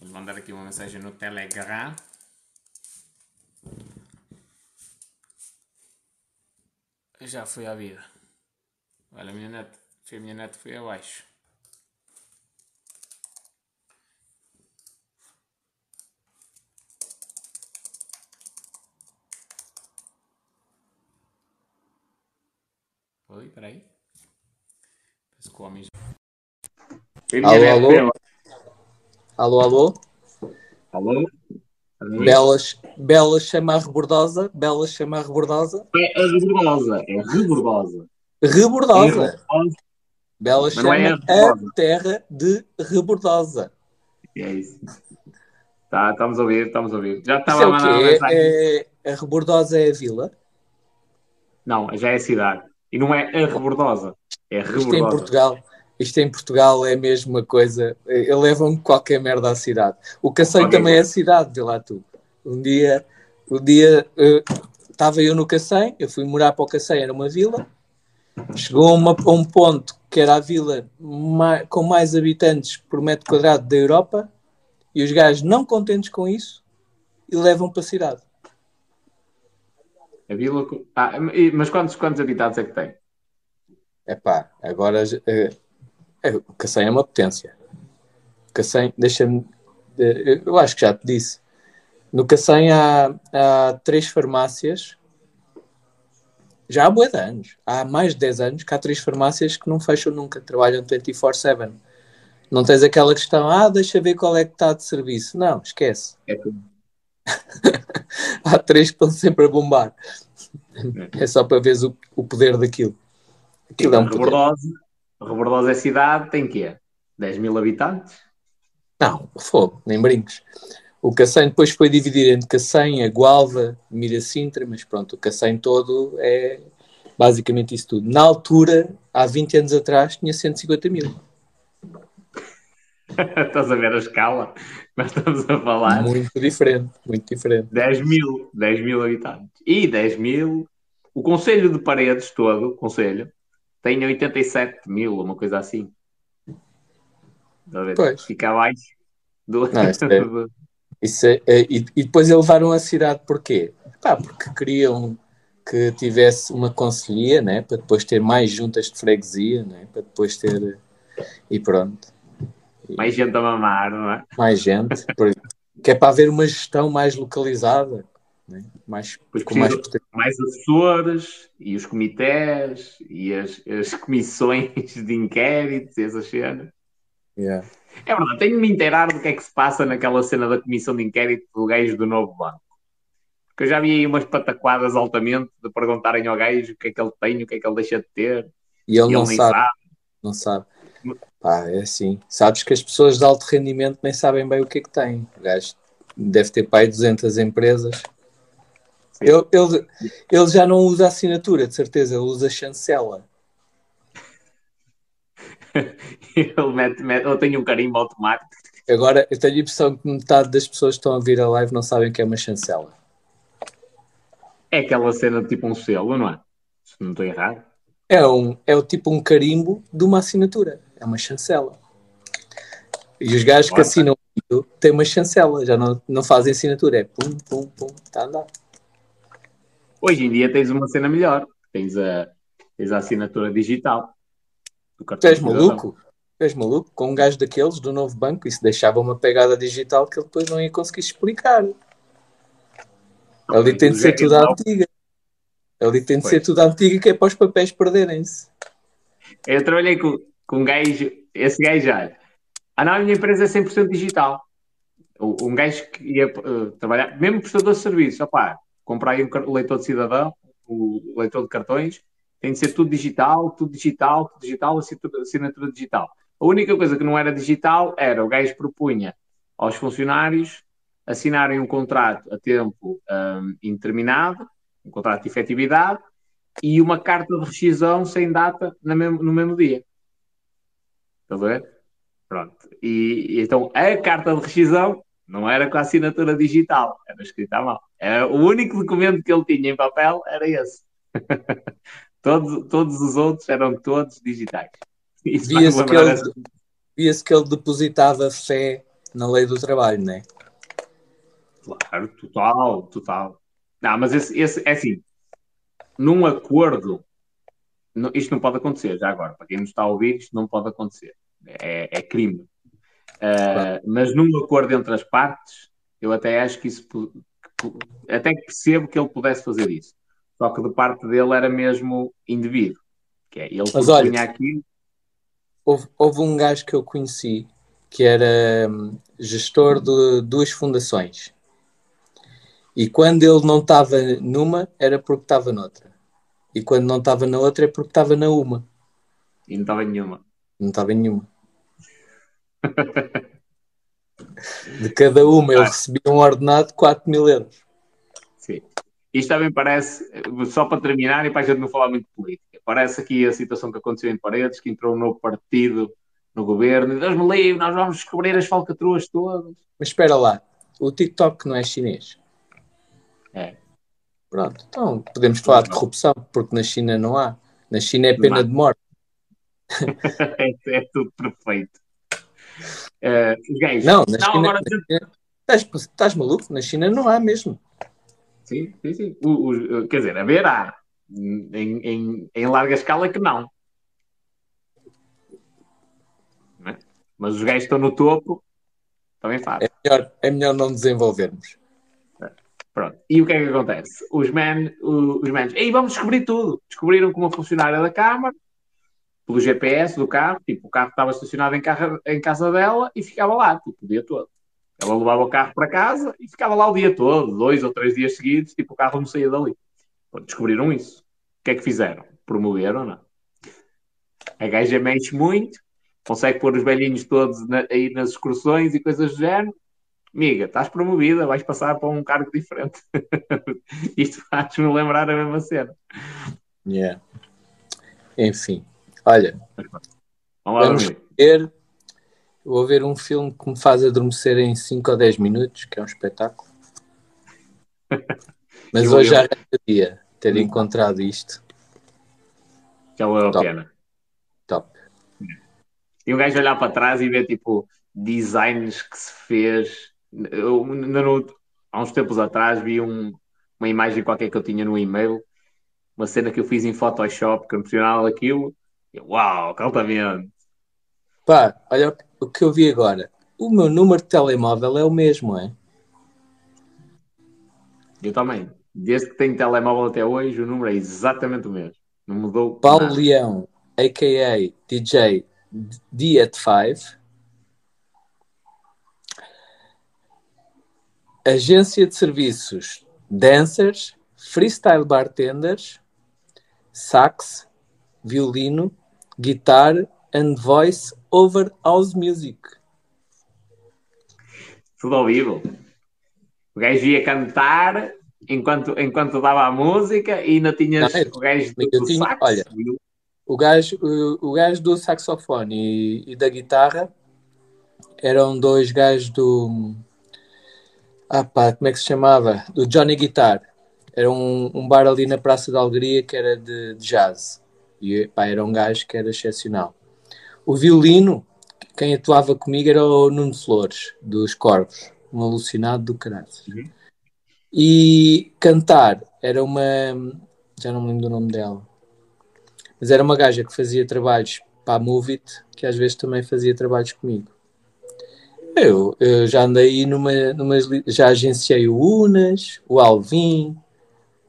Vou mandar aqui uma mensagem no Telegram. Já foi à vida. Olha, a minha net, a minha net foi abaixo. Oi, peraí. O homem Alô, alô? Alô, alô? Alô? Belas, Bela chama a rebordosa. Bela chama a rebordosa. É a rebordosa. É rebordosa. Rebordosa. Bela não chama é a a rebordosa. terra de rebordosa. É isso. Tá, estamos a ouvir, estamos a ouvir. Já estava é a mandar. É, é, a rebordosa é a vila? Não, já é cidade. E não é a rebordosa. É Isto em rebordosa. Portugal. Isto em Portugal é a mesma coisa. Eh, Levam qualquer merda à cidade. O Cacém também é cidade, vê lá tu. Um dia, um dia eh, estava eu no Cacém, eu fui morar para o Cacém, era uma vila. Chegou a, uma- a um ponto que era a vila ma- com mais habitantes por metro quadrado da Europa e os gajos não contentes com isso e levam para a cidade. A vila. Ah, mas quantos, quantos habitantes é que tem? Epá, agora eh, eh, o Cacém é uma potência. O Cacém, deixa-me. eu acho que já te disse. No Cacém há, há três farmácias. Já há bué de anos. Há mais de 10 anos que há três farmácias que não fecham nunca, trabalham 24-7. Não tens aquela questão, ah, deixa ver qual é que está de serviço. Não, esquece. É tudo. [LAUGHS] Há três que estão sempre a bombar. É só para veres o, o poder daquilo. Aquilo é um poder. Rebordosa. É cidade, tem quê? 10 mil habitantes? Não, fogo, nem brinques. O Cacém depois foi dividido entre Cacém, a Gualva, Miracintra, mas pronto, o Cacém todo é basicamente isso tudo. Na altura, há 20 anos atrás, tinha 150 mil. [LAUGHS] Estás a ver a escala? Nós estamos a falar. Muito diferente, muito diferente. 10 mil, 10 mil habitantes. E 10 mil, o Conselho de Paredes todo, o Conselho, tem 87 mil, uma coisa assim. Pois. Fica abaixo do. Não, isso é- [LAUGHS] Isso é- é- e, e depois eles levaram a cidade porquê? Pá, porque queriam que tivesse uma conselhia, né? para depois ter mais juntas de freguesia, né? para depois ter. E pronto. Mais gente a mamar, não é? mais gente, por- que é para haver uma gestão mais localizada, né? mais, com mais. Mais assessores e os comités e as, as [LAUGHS] comissões de inquéritos e essas cenas. Yeah. É verdade, tenho de me inteirar do que é que se passa naquela cena da comissão de inquérito do gajo do novo banco. Porque eu já vi aí umas pataquadas altamente de perguntarem ao gajo o que é que ele tem, o que é que ele deixa de ter. E ele e não ele sabe, sabe. não sabe. Pá, é assim. Sabes que as pessoas de alto rendimento nem sabem bem o que é que têm. O gajo deve ter pai 200 empresas. Ele, ele, ele já não usa assinatura, de certeza, ele usa chancela. [LAUGHS] Ele mete, mete, eu tenho um carimbo automático. Agora, eu tenho a impressão que metade das pessoas que estão a vir a live não sabem o que é uma chancela. É aquela cena de tipo um selo, não é? Se não estou errado. É, um, é o tipo um carimbo de uma assinatura. É uma chancela. E os gajos que assinam têm uma chancela, já não, não fazem assinatura. É pum, pum, pum, está a andar. Hoje em dia tens uma cena melhor. Tens a, tens a assinatura digital. Tu és maluco? És maluco? Com um gajo daqueles do novo banco, isso deixava uma pegada digital que ele depois não ia conseguir explicar. Ali tem de ser tudo à antiga. Ali tem de ser Pois. tudo à antiga que é para os papéis perderem-se. Eu trabalhei com, com um gajo, esse gajo já. Ah, não, a minha empresa é 100% digital. Um gajo que ia uh, trabalhar, mesmo prestador de serviços, opá, comprar aí um leitor de cidadão, o leitor de cartões, tem de ser tudo digital, tudo digital, tudo digital, assinatura digital. A única coisa que não era digital era o gajo propunha aos funcionários assinarem um contrato a tempo um, indeterminado, um contrato de efetividade, e uma carta de rescisão sem data no mesmo, no mesmo dia. Estás a ver? Pronto. E, então a carta de rescisão não era com a assinatura digital, era escrita à mão. Era o único documento que ele tinha em papel era esse. [LAUGHS] todos, todos os outros eram todos digitais. Via-se que, ele, via que ele depositava fé na lei do trabalho, não é? Claro, total, total. Não, mas esse, esse é assim, num acordo, isto não pode acontecer, já agora, para quem nos está a ouvir, isto não pode acontecer. É, é crime. Uh, mas num acordo entre as partes, eu até acho que isso até que percebo que ele pudesse fazer isso. Só que de parte dele era mesmo indevido. Que é, ele mas olha, aqui. Houve, houve um gajo que eu conheci que era hum, gestor de duas fundações. E quando ele não estava numa, era porque estava noutra. E quando não estava na outra, é porque estava na uma. E não estava em nenhuma. Não estava em nenhuma. [LAUGHS] de cada uma, ele ah. recebia um ordenado de 4 mil euros. Sim. Isto também parece, só para terminar, e para a gente não falar muito de política, parece aqui a situação que aconteceu em Paredes, que entrou um novo partido no governo, e Deus me livre, nós vamos descobrir as falcatruas todas. Mas espera lá, o TikTok não é chinês? É. Pronto, então podemos falar de corrupção, porque na China não há. Na China é pena de morte. [LAUGHS] é, é, tudo perfeito. Uh, gays, não, na não, China, agora... na China estás, estás maluco? Na China não há mesmo. Sim, sim, sim. O, o, quer dizer, haver há. Em, em, em larga escala que não. não é? Mas os gajos estão no topo, também faz. É melhor, é melhor não desenvolvermos. Pronto. E o que é que acontece? Os men, os men, ei, vamos descobrir tudo. Descobriram que uma funcionária da Câmara, pelo GPS do carro, tipo, o carro estava estacionado em, carro, em casa dela e ficava lá, tipo, o dia todo. Ela levava o carro para casa e ficava lá o dia todo, dois ou três dias seguidos, tipo, o carro não saía dali. Descobriram isso. O que é que fizeram? Promoveram, não? A gaja mexe muito, consegue pôr os velhinhos todos na, aí nas excursões e coisas do género, amiga, estás promovida, vais passar para um cargo diferente. [LAUGHS] Isto faz-me lembrar a mesma cena. Yeah. Enfim, olha, vamos, vamos ver. Vou ver um filme que me faz adormecer em 5 ou 10 minutos, que é um espetáculo. [LAUGHS] Mas eu, hoje eu... já arrependia ter hum. encontrado isto. Já valeu a pena. Top. E um gajo olhar para trás e ver tipo designs que se fez eu, no, há uns tempos atrás vi um, uma imagem qualquer que eu tinha no e-mail, uma cena que eu fiz em Photoshop, que emocionava aquilo. Uau, altamente. Pá, olha o que eu vi agora. O meu número de telemóvel é o mesmo, é? Eu também. Desde que tenho telemóvel até hoje, o número é exatamente o mesmo. Não mudou. Paulo nada. Leão, a.k.a. DJ D at 5 agência de serviços, dancers, freestyle bartenders, sax, violino, guitar and voice over house music. Tudo ao vivo. O gajo ia cantar enquanto, enquanto dava a música e ainda tinhas não, o gajo do, do tinha, sax. Olha, o gajo, o, o gajo do saxofone e, e da guitarra eram dois gajos do ah pá, como é que se chamava? Do Johnny Guitar. Era um, um bar ali na Praça da Alegria que era de, de jazz. E pá, era um gajo que era excepcional. O violino, quem atuava comigo era o Nuno Flores, dos Corvos. Um alucinado do caralho. Uhum. E cantar era uma. Já não me lembro do nome dela. Mas era uma gaja que fazia trabalhos para a Move It, que às vezes também fazia trabalhos comigo. Eu, eu já andei numa, numa. Já agenciei o Unas, o Alvin.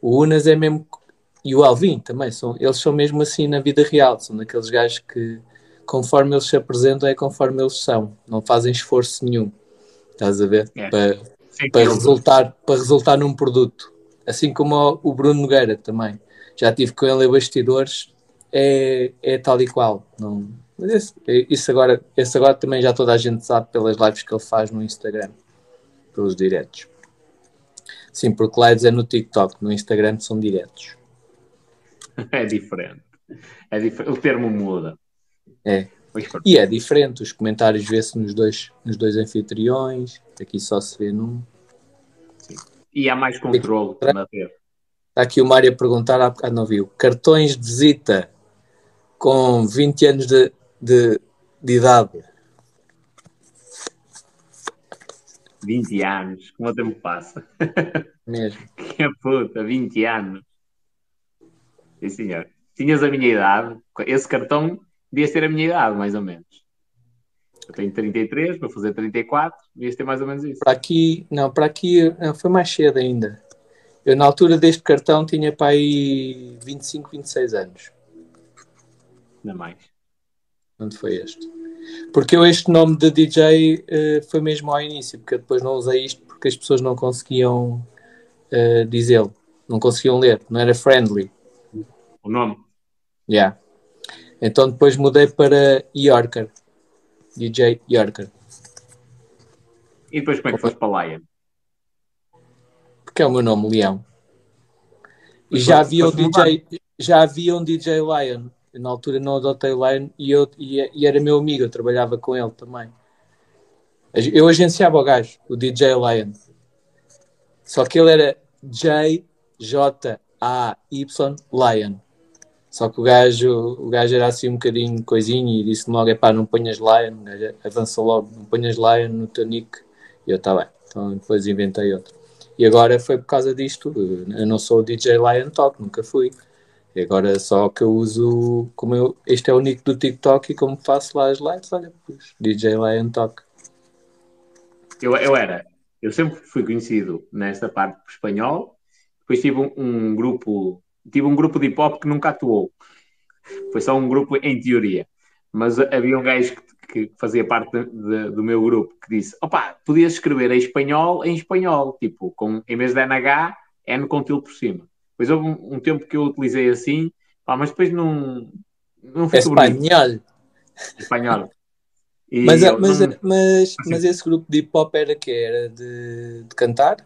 O Unas é mesmo. E o Alvin também. São, eles são mesmo assim na vida real. São daqueles gajos que, conforme eles se apresentam, é conforme eles são. Não fazem esforço nenhum. Estás a ver? É. Para, Sim, para, eu- resultar, para resultar num produto. Assim como o- o Bruno Nogueira também. Já tive com ele em bastidores, é, é tal e qual. Não, mas esse, isso agora, esse agora também já toda a gente sabe pelas lives que ele faz no Instagram, pelos diretos. Sim, porque lives é no TikTok, no Instagram são diretos. [LAUGHS] É diferente. É dif... O termo muda. É. E é diferente, os comentários vê-se nos dois, nos dois anfitriões, aqui só se vê num. E há mais controle na rede. Está aqui o Mário a perguntar, há bocado não viu. Cartões de visita com 20 anos de, de, de idade. 20 anos. Como o tempo passa. [LAUGHS] Mesmo. Que puta, 20 anos. Sim, senhor. Tinhas a minha idade. Esse cartão devias ter a minha idade, mais ou menos. Eu tenho 33, vou fazer 34, devias ter mais ou menos isso. Para aqui, não, para aqui não, foi mais cedo ainda. Eu na altura deste cartão tinha para aí 25, 26 anos. Ainda mais. Onde foi este? Porque eu este nome de DJ eh, foi mesmo ao início, porque eu depois não usei isto porque as pessoas não conseguiam eh, dizê-lo, não conseguiam ler, não era friendly. O nome? Yeah. Então depois mudei para Yorker. DJ Yorker. E depois como é que foste para Lion? Porque é o meu nome, Leão. E Mas já havia, um DJ, já havia um DJ Lion. Eu, na altura não adotei Lion e, eu, e, e era meu amigo, eu trabalhava com ele também. Eu agenciava o gajo, o DJ Lion. Só que ele era J-J-A-Y Lion. Só que o gajo, o gajo era assim um bocadinho coisinho e disse-me logo: é pá, não ponhas Lion. O gajo avançou logo: não ponhas Lion no teu nick. E eu, está bem. Então depois inventei outro. E agora foi por causa disto. Eu não sou o DJ Lion Talk, nunca fui. E agora só que eu uso, como eu, este é o nick do TikTok e como faço lá as lives, olha, pus DJ Lion Talk. Eu, eu era, eu sempre fui conhecido nesta parte por espanhol, depois tive um, um grupo, tive um grupo de hip hop que nunca atuou. Foi só um grupo em teoria. Mas havia um gajo que, que fazia parte de- de- do meu grupo que disse: opá, podias escrever em espanhol em espanhol, tipo, com, em vez de NH, N com tilde por cima. Depois houve um, um tempo que eu utilizei assim, pá, mas depois não, não ficou bonito. espanhol. espanhol. [LAUGHS] E Mas, mas, não- mas, Assim. mas esse grupo de hip hop era que Era de, de cantar?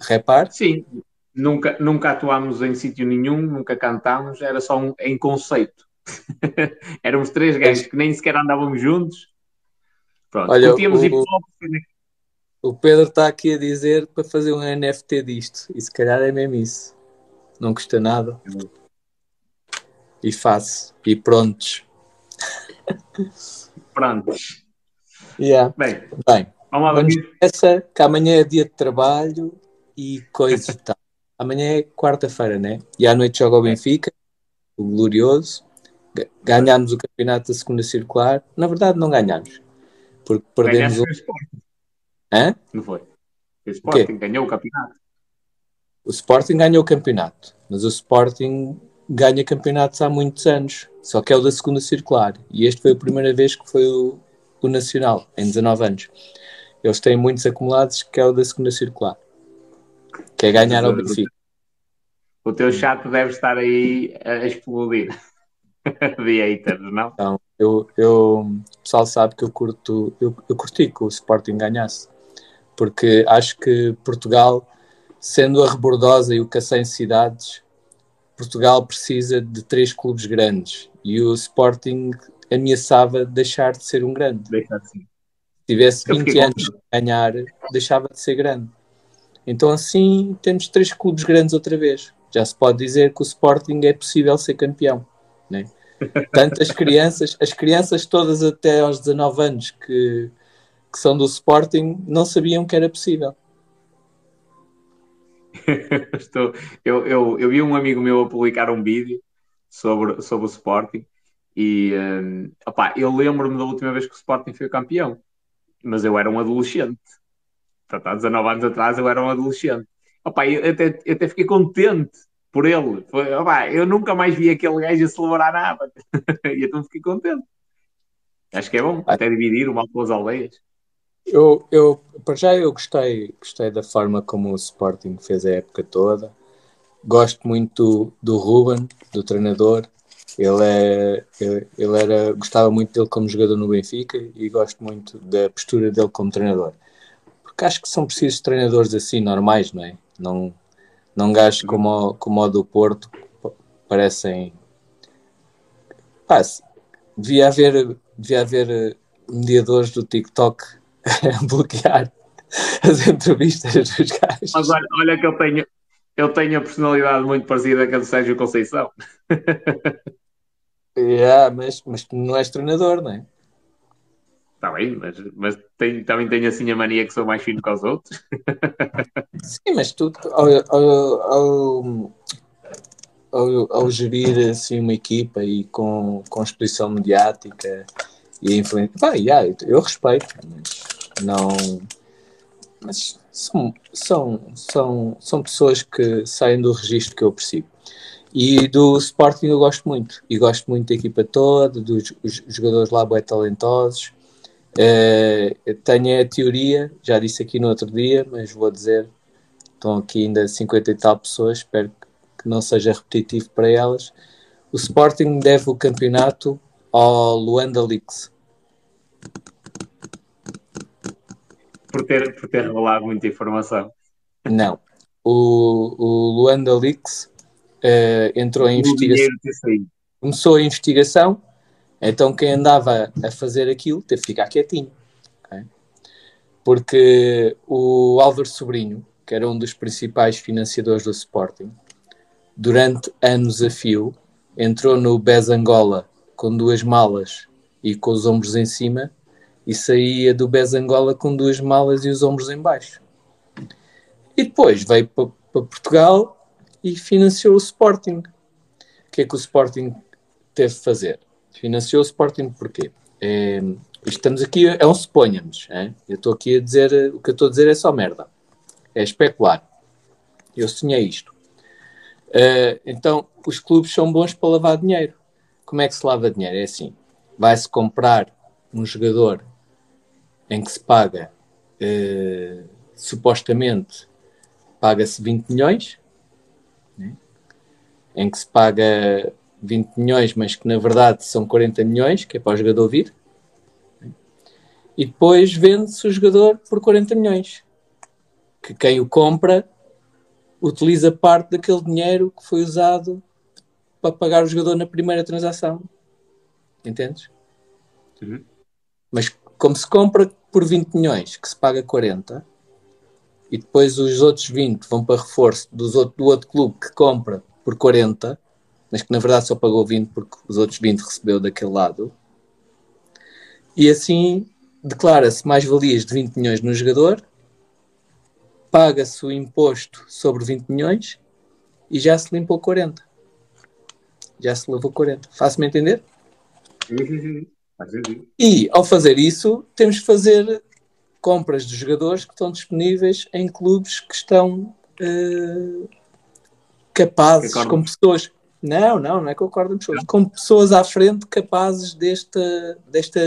Rapar? Sim, nunca, nunca atuámos em sítio nenhum, nunca cantámos, era só um, em conceito. [LAUGHS] Éramos três gajos que nem sequer andávamos juntos. Pronto, Olha, curtíamos o- hip hop. O Pedro está aqui a dizer para fazer um NFT disto. E se calhar é mesmo isso. Não custa nada. E faço. E prontos. [LAUGHS] Prontos. Yeah. Bem, Bem, vamos lá, vamos essa que amanhã é dia de trabalho e coisa e tal. Amanhã é quarta-feira, né? E à noite joga o Benfica, o glorioso. Ga- Ganhámos o campeonato da segunda circular. Na verdade, não ganhámos. Porque perdemos Ganhaste o. o Sporting, Hã? não foi? O Sporting ganhou o campeonato. O Sporting ganhou o campeonato, mas o Sporting ganha campeonatos há muitos anos, só que é o da segunda circular. E este foi a primeira vez que foi o, o Nacional, em 19 anos. Eles têm muitos acumulados, que é o da segunda circular, que é ganhar ao Benfica. O teu chat deve estar aí a explodir. [LAUGHS] De haters, não? Então, eu, eu, o pessoal sabe que eu curto, eu, eu curti que o Sporting ganhasse, porque acho que Portugal, sendo a rebordosa e o Cacém cidades, Portugal precisa de três clubes grandes e o Sporting ameaçava deixar de ser um grande. Assim. Se tivesse Eu 20 fiquei anos de ganhar, deixava de ser grande. Então assim temos três clubes grandes outra vez. Já se pode dizer que o Sporting é possível ser campeão. Né? Tanto as crianças, as crianças todas até aos 19 anos que, que são do Sporting não sabiam que era possível. [LAUGHS] Estou, eu, eu, eu vi um amigo meu a publicar um vídeo sobre, sobre o Sporting e hum, opá, eu lembro-me da última vez que o Sporting foi campeão, mas eu era um adolescente. Portanto, há 19 anos atrás eu era um adolescente. Opá, eu, até, eu até fiquei contente por ele. Foi, opá, eu nunca mais vi aquele gajo a celebrar nada. [LAUGHS] e então fiquei contente. Acho que é bom, até dividir o mal pelas aldeias. Eu, eu, para já eu gostei, gostei da forma como o Sporting fez a época toda. Gosto muito do, do Ruben, do treinador. Ele, é, ele era, gostava muito dele como jogador no Benfica e gosto muito da postura dele como treinador. Porque acho que são precisos treinadores assim, normais, não é? Não, não gajos como, o, como o do Porto, parecem. Pá, devia haver, devia haver mediadores do TikTok [LAUGHS] a bloquear [LAUGHS] as entrevistas dos gajos. Mas olha, olha que eu tenho, eu tenho a personalidade muito parecida com a do Sérgio Conceição. [LAUGHS] yeah, mas, mas tu não és treinador, não é? Está bem, mas, mas tenho, também tenho assim a mania que sou mais fino que os outros. [LAUGHS] Sim, mas tu, ao, ao, ao, ao, gerir assim uma equipa e com, com exposição mediática e influência, pá, yeah, eu respeito, mas não. Mas são, são, são, são pessoas que saem do registro que eu percebo. E do Sporting eu gosto muito. E gosto muito da equipa toda, dos jogadores lá bem talentosos. Uh, tenho a teoria, já disse aqui no outro dia, mas vou dizer: estão aqui ainda 50 e tal pessoas, espero que não seja repetitivo para elas. O Sporting deve o campeonato ao Luanda Leaks. Por ter, por ter revelado muita informação. Não. O, o Luanda Leaks uh, entrou em investigação. Começou a investigação, então quem andava a fazer aquilo teve que ficar quietinho. Okay? Porque o Álvaro Sobrinho, que era um dos principais financiadores do Sporting, durante anos a fio, entrou no Bez Angola com duas malas e com os ombros em cima e saía do Bez Angola com duas malas e os ombros em baixo. E depois veio para Portugal e financiou o Sporting. O que é que o Sporting teve de fazer? Financiou o Sporting porquê? É, estamos aqui, é um suponhamos. É? Eu estou aqui a dizer, o que eu estou a dizer é só merda. É especular. Eu sonhei isto. Uh, então, os clubes são bons para lavar dinheiro. Como é que se lava dinheiro? É assim: vai-se comprar um jogador em que se paga, uh, supostamente, paga-se 20 milhões, né? em que se paga 20 milhões, mas que na verdade são 40 milhões, que é para o jogador vir. E depois vende-se o jogador por 40 milhões. Que quem o compra utiliza parte daquele dinheiro que foi usado para pagar o jogador na primeira transação. Entendes? Uhum. Mas como se compra por 20 milhões, que se paga 40, e depois os outros 20 vão para reforço dos outro, do outro clube que compra por 40, mas que na verdade só pagou 20 porque os outros 20 recebeu daquele lado. E assim declara-se mais-valias de 20 milhões no jogador, paga-se o imposto sobre 20 milhões e já se limpou 40. Já se levou 40. Faço-me entender? E ao fazer isso, temos que fazer compras de jogadores que estão disponíveis em clubes que estão uh, capazes, que com pessoas. Não, não, não é que eu acordo pessoas, com pessoas à frente capazes desta. desta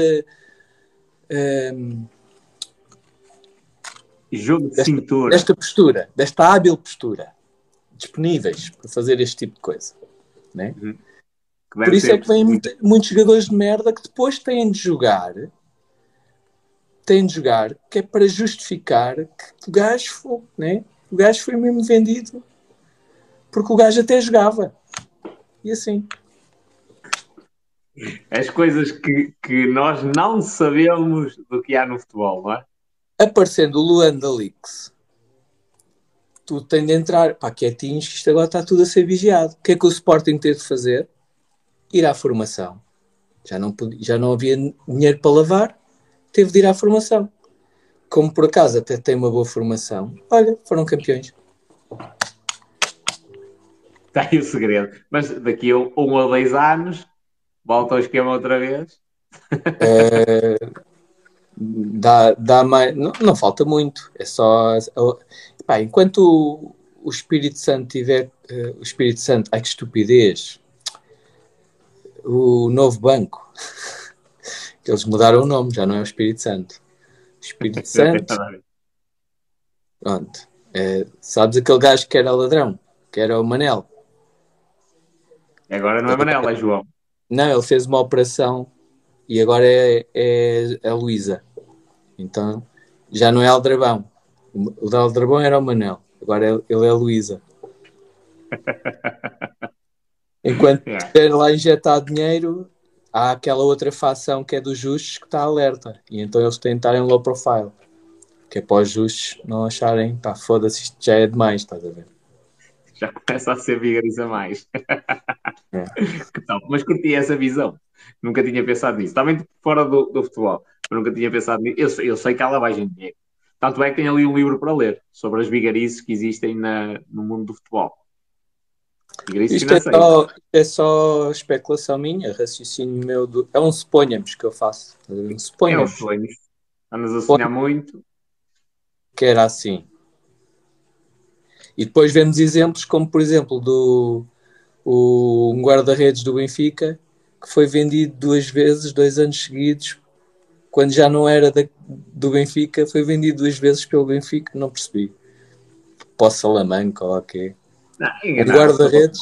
um, eh, Jogo de desta, cintura. Desta postura, desta hábil postura, disponíveis para fazer este tipo de coisa. Né? Uhum. Por isso é que vêm muito, muitos jogadores de merda que depois têm de jogar tem de jogar, que é para justificar que o gajo foi, né? O gajo foi mesmo vendido porque o gajo até jogava. E assim. As coisas que, que nós não sabemos do que há no futebol, não é? Aparecendo o Luanda Leaks, tu tens de entrar, pá, quietinhos, que isto agora está tudo a ser vigiado. O que é que o Sporting teve de fazer? Ir à formação. Já não, podia, já não havia dinheiro para lavar, teve de ir à formação. Como por acaso até tem uma boa formação, olha, foram campeões. Está [LAUGHS] aí o segredo. Mas daqui a um ou dois anos, volta ao esquema outra vez. [LAUGHS] É, dá, dá mais. Não, não, falta muito. É só. Pá, enquanto o, o Espírito Santo tiver. Uh, o Espírito Santo. Ai que estupidez! O novo banco. [LAUGHS] Eles mudaram o nome, já não é o Espírito Santo. Espírito Santo. Pronto. É, sabes aquele gajo que era ladrão? Que era o Manel. Agora não é Manel, é João. Não, ele fez uma operação e agora é, é a Luísa. Então já não é Aldrabão. O da Aldrabão era o Manel. Agora ele é a Luísa. [LAUGHS] Enquanto yeah. lá injetar dinheiro, há aquela outra facção que é dos justos que está alerta. E então eles têm de estar em low profile. Que é para os justos não acharem, pá, foda-se, isto já é demais, estás a ver? Já começa a ser vigariza mais. É. [LAUGHS] Mas curti essa visão. Nunca tinha pensado nisso. Também fora do, do futebol. Eu nunca tinha pensado nisso. Eu, eu sei que há lavagem de dinheiro. Tanto é que tem ali um livro para ler sobre as vigarices que existem na, no mundo do futebol. Isto é só, é só, especulação minha, raciocínio meu. Do, é um suponhamos que eu faço. Um suponhamos. É um sonho. Andas a sonhar muito. Que era assim. E depois vemos exemplos como, por exemplo, do o, um guarda-redes do Benfica que foi vendido duas vezes, dois anos seguidos, quando já não era da, do Benfica, foi vendido duas vezes pelo Benfica, não percebi. Para o Salamanca ou o quê? um guarda-redes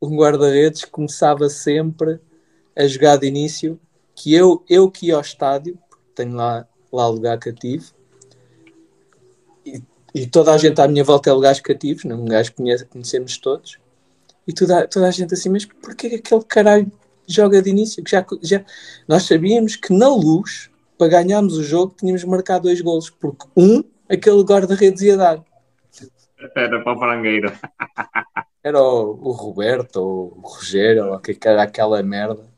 um guarda-redes começava sempre a jogar de início, que eu, eu que ia ao estádio, tenho lá, lá lugar cativo, e, toda a gente à minha volta é lugares cativos, não? um gajo que conhece, conhecemos todos, e toda, toda a gente assim, mas porquê que aquele caralho joga de início? Que já, já, nós sabíamos que na luz, para ganharmos o jogo, tínhamos marcado dois golos, porque um, aquele guarda-redes ia dar. Era para a frangueira. [LAUGHS] Era o, o Roberto ou o Rogério, ou que era aquela merda.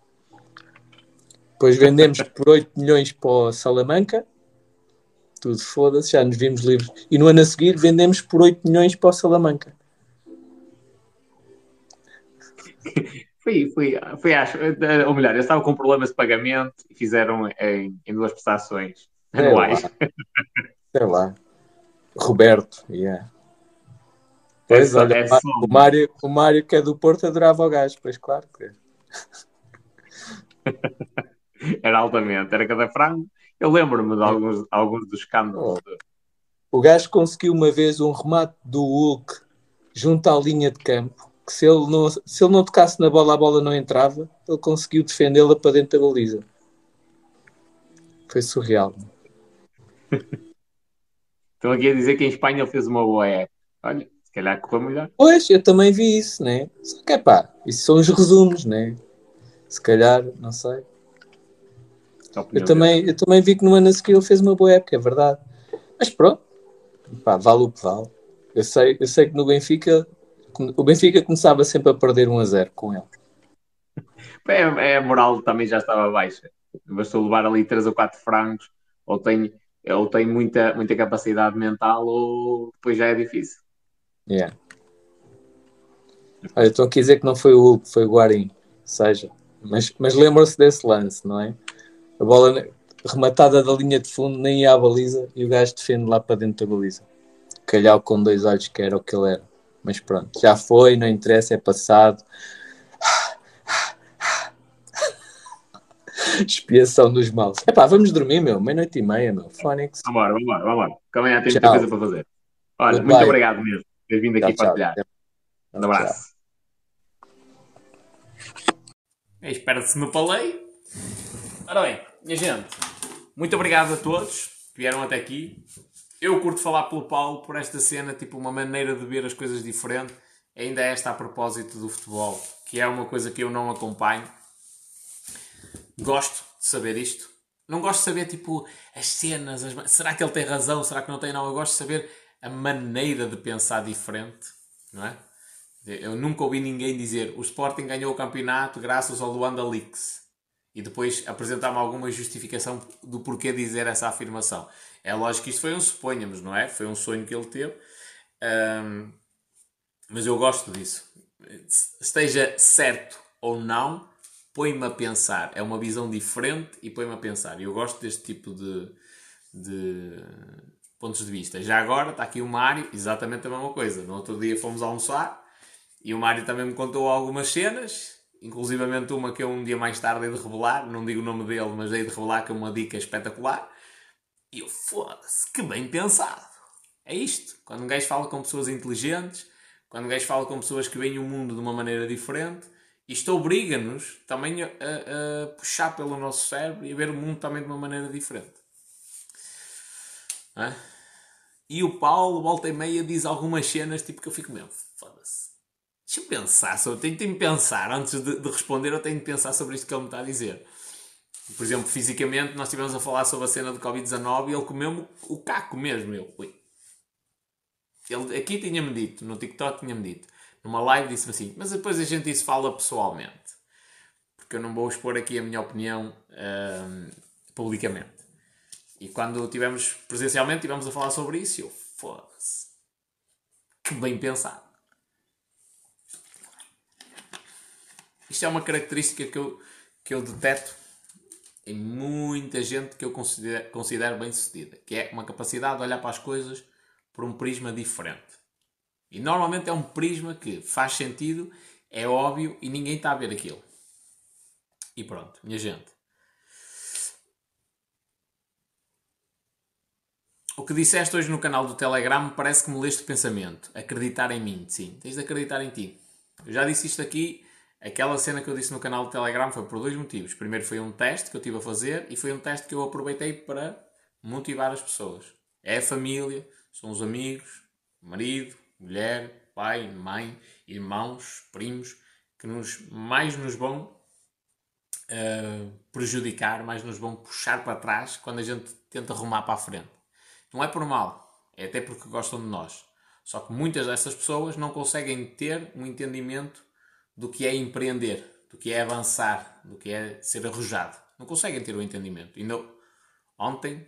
Depois vendemos por 8 milhões para o Salamanca. Tudo foda-se, já nos vimos livres. E no ano a seguir vendemos por 8 milhões para o Salamanca. [LAUGHS] Fui, fui, fui acho, ou melhor, eu estava com problemas de pagamento e fizeram em, em duas prestações anuais. Sei lá. Sei lá. Roberto, yeah. Pois, é, olha, é o, Mário, o Mário que é do Porto adorava o gajo, pois claro que [LAUGHS] Era altamente, era cada frango. Eu lembro-me de alguns, alguns dos escândalos. O gajo conseguiu uma vez um remate do Hulk junto à linha de campo, que se ele não, se ele não tocasse na bola, a bola não entrava. Ele conseguiu defendê-la para dentro da baliza. Foi surreal. [LAUGHS] Estão aqui a dizer que em Espanha ele fez uma boa época. Olha, se calhar correu melhor. Pois, eu também vi isso, né? Só que é pá, isso são os resumos, né? Se calhar, não sei. Eu também, eu também vi que no ano a seguir ele fez uma boa época, é verdade. Mas pronto, pá, vale o que vale. Eu sei, eu sei que no Benfica, o Benfica começava sempre a perder 1 a 0 com ele. [LAUGHS] É, é, a moral também já estava baixa. Bastou levar ali 3 ou 4 francos, ou tem, ou tem muita, muita capacidade mental, ou depois já é difícil. Yeah. Olha, estou aqui a dizer que não foi o Hulk, foi o Guarim. Seja, mas, mas lembra-se desse lance, não é? A bola rematada da linha de fundo nem ia à baliza e o gajo defende lá para dentro da baliza. Calhau com dois olhos que era o que ele era. Mas pronto, já foi, não interessa, é passado. [LAUGHS] Expiação dos males. Epá, vamos dormir, meu. Meia-noite e meia, meu. Fónix. Vambora, vambora, vambora. Também há muita coisa para fazer. Olha, muito obrigado mesmo ter vindo aqui tchau, partilhar. Tchau. Um abraço. Espera-se no palei. Ora bem, minha gente, muito obrigado a todos que vieram até aqui. Eu curto falar pelo Paulo por esta cena, tipo uma maneira de ver as coisas diferente. Ainda esta a propósito do futebol, que é uma coisa que eu não acompanho. Gosto de saber isto. Não gosto de saber, tipo, as cenas. As... Será que ele tem razão? Será que não tem? Não. Eu gosto de saber a maneira de pensar diferente, não é? Eu nunca ouvi ninguém dizer o Sporting ganhou o campeonato graças ao Luanda Leaks e depois apresentar-me alguma justificação do porquê dizer essa afirmação. É lógico que isto foi um suponhamos, não é? Foi um sonho que ele teve, mas eu gosto disso. Esteja certo ou não, põe-me a pensar. É uma visão diferente e põe-me a pensar. Eu gosto deste tipo de, de pontos de vista. Já agora está aqui o Mário, exatamente a mesma coisa. No outro dia fomos almoçar e o Mário também me contou algumas cenas, inclusivamente uma que eu um dia mais tarde hei de revelar, não digo o nome dele, mas hei de revelar que é uma dica espetacular. E eu, foda-se, que bem pensado. É isto. Quando um gajo fala com pessoas inteligentes, quando um gajo fala com pessoas que veem o mundo de uma maneira diferente, isto obriga-nos também a, a, puxar pelo nosso cérebro e a ver o mundo também de uma maneira diferente. É? E o Paulo, volta e meia, diz algumas cenas tipo que eu fico mesmo, foda-se. Deixa eu pensar sobre. Tenho, de pensar antes de, de, responder, eu tenho de pensar sobre isto que ele me está a dizer. Por exemplo, fisicamente, nós estivemos a falar sobre a cena do Covid-19 e ele comeu o caco mesmo. Eu, ui. Ele aqui tinha-me dito, no TikTok tinha-me dito, numa live disse-me assim, mas depois a gente isso fala pessoalmente. Porque eu não vou expor aqui a minha opinião uh, publicamente. E quando tivemos presencialmente, tivemos a falar sobre isso e eu, foda-se. Que bem pensado. Isto é uma característica que eu, que eu deteto em muita gente que eu considero, considero bem sucedida, que é uma capacidade de olhar para as coisas por um prisma diferente. E normalmente é um prisma que faz sentido, é óbvio e ninguém está a ver aquilo. E pronto, minha gente. O que disseste hoje no canal do Telegram parece que me leste pensamento. Acreditar em mim. Sim, tens de acreditar em ti. Eu já disse isto aqui. Aquela cena que eu disse no canal do Telegram foi por dois motivos. Primeiro foi um teste que eu tive a fazer e foi um teste que eu aproveitei para motivar as pessoas. É a família, são os amigos, marido, mulher, pai, mãe, irmãos, primos, que nos, mais nos vão uh, prejudicar, mais nos vão puxar para trás quando a gente tenta arrumar para a frente. Não é por mal, é até porque gostam de nós. Só que muitas dessas pessoas não conseguem ter um entendimento do que é empreender, do que é avançar, do que é ser arrojado. Não conseguem ter o entendimento. Ainda ontem,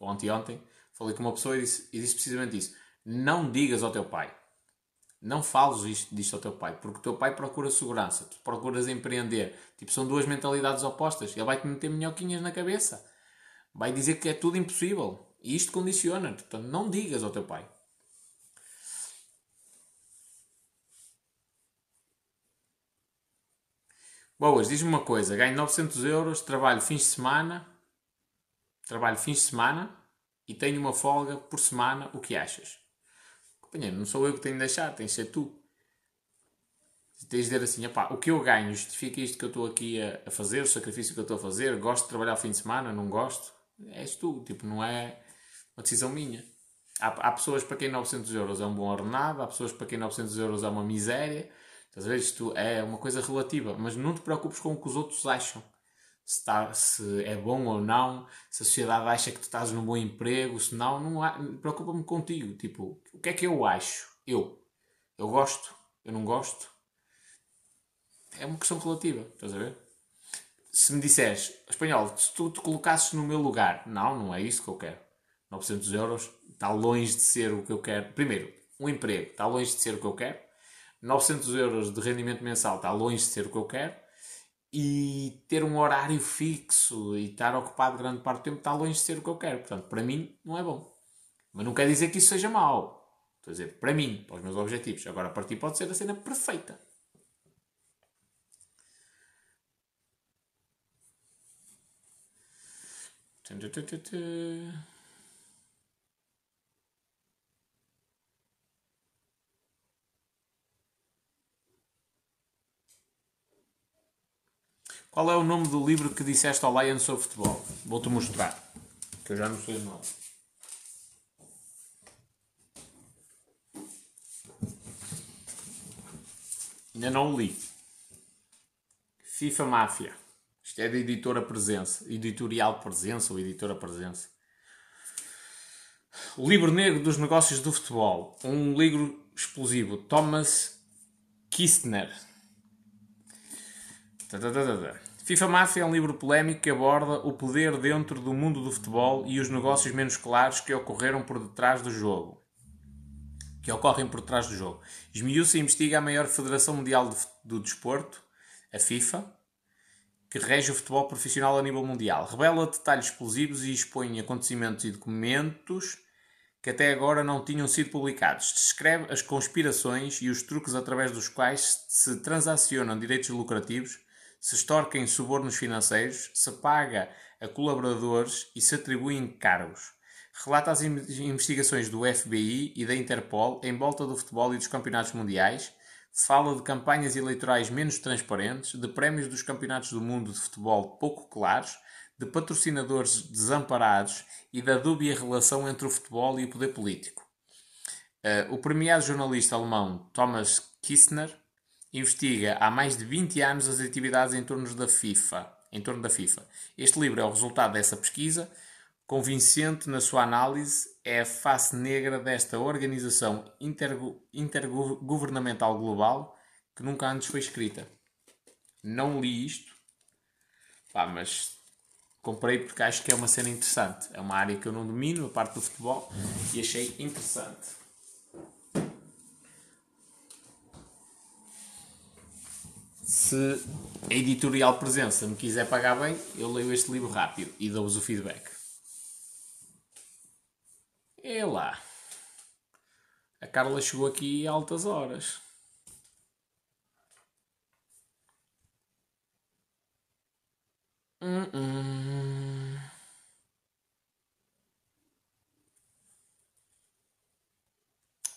ou anteontem, falei com uma pessoa e disse, e disse precisamente isso. Não digas ao teu pai. Não fales isto, disto ao teu pai, porque o teu pai procura segurança, tu procuras empreender. Tipo, são duas mentalidades opostas. Ele vai-te meter minhoquinhas na cabeça. Vai dizer que é tudo impossível. E isto condiciona. Portanto, não digas ao teu pai. Boas, diz-me uma coisa. Ganho 900 euros, trabalho fins de semana. Trabalho fins de semana e tenho uma folga por semana. O que achas? Companheiro, não sou eu que tenho de deixar, tens de ser tu. Tens de dizer assim, epá, o que eu ganho justifica isto que eu estou aqui a, a fazer, o sacrifício que eu estou a fazer, gosto de trabalhar ao fim de semana, não gosto. És tu, tipo, não é uma decisão minha. Há, há, pessoas para quem 900 euros é um bom ordenado, há pessoas para quem 900 euros é uma miséria. Às vezes isto é uma coisa relativa, mas não te preocupes com o que os outros acham. Se, está, se é bom ou não, se a sociedade acha que tu estás num bom emprego, se não, não preocupa-me contigo. Tipo, o que é que eu acho? Eu. Eu gosto, eu não gosto. É uma questão relativa, estás a ver? Se me disseres, espanhol, se tu te colocasses no meu lugar, não, não é isso que eu quero. 900 euros está longe de ser o que eu quero. Primeiro, um emprego está longe de ser o que eu quero. 900 euros de rendimento mensal está longe de ser o que eu quero. E ter um horário fixo e estar ocupado grande parte do tempo está longe de ser o que eu quero. Portanto, para mim, não é bom. Mas não quer dizer que isso seja mau. Estou a dizer, para mim, para os meus objetivos. Agora, para ti pode ser a cena perfeita. Qual é o nome do livro que disseste ao Lion sobre futebol? Vou-te mostrar, que eu já não sei o nome. Ainda não li. FIFA Máfia. Isto é da editora Presença. Editorial Presença ou editora Presença. O livro negro dos negócios do futebol. Um livro explosivo. Thomas Kistner. FIFA Máfia é um livro polémico que aborda o poder dentro do mundo do futebol e os negócios menos claros que ocorreram por detrás do jogo. Que ocorrem por detrás do jogo. Esmiuça e investiga a maior federação mundial do desporto, a FIFA, que rege o futebol profissional a nível mundial. Revela detalhes explosivos e expõe acontecimentos e documentos que até agora não tinham sido publicados. Descreve as conspirações e os truques através dos quais se transacionam direitos lucrativos se extorquem subornos financeiros, se paga a colaboradores e se atribui encargos. Relata as investigações do FBI e da Interpol em volta do futebol e dos campeonatos mundiais. Fala de campanhas eleitorais menos transparentes, de prémios dos campeonatos do mundo de futebol pouco claros, de patrocinadores desamparados e da dúbia relação entre o futebol e o poder político. Uh, o premiado jornalista alemão Thomas Kistner investiga há mais de 20 anos as atividades em torno da FIFA. Em torno da FIFA. Este livro é o resultado dessa pesquisa, convincente na sua análise, é a face negra desta organização intergo intergovernamental global que nunca antes foi escrita. Não li isto, pá, mas comprei porque acho que é uma cena interessante. É uma área que eu não domino, a parte do futebol, e achei interessante. Se a editorial Presença me quiser pagar bem, eu leio este livro rápido e dou-vos o feedback. É lá. A Carla chegou aqui a altas horas. Hum, hum.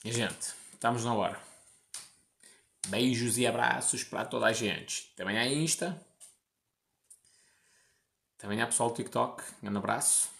Gente, estamos na hora. Beijos e abraços para toda a gente. Também há Insta. Também há pessoal do TikTok. Um abraço.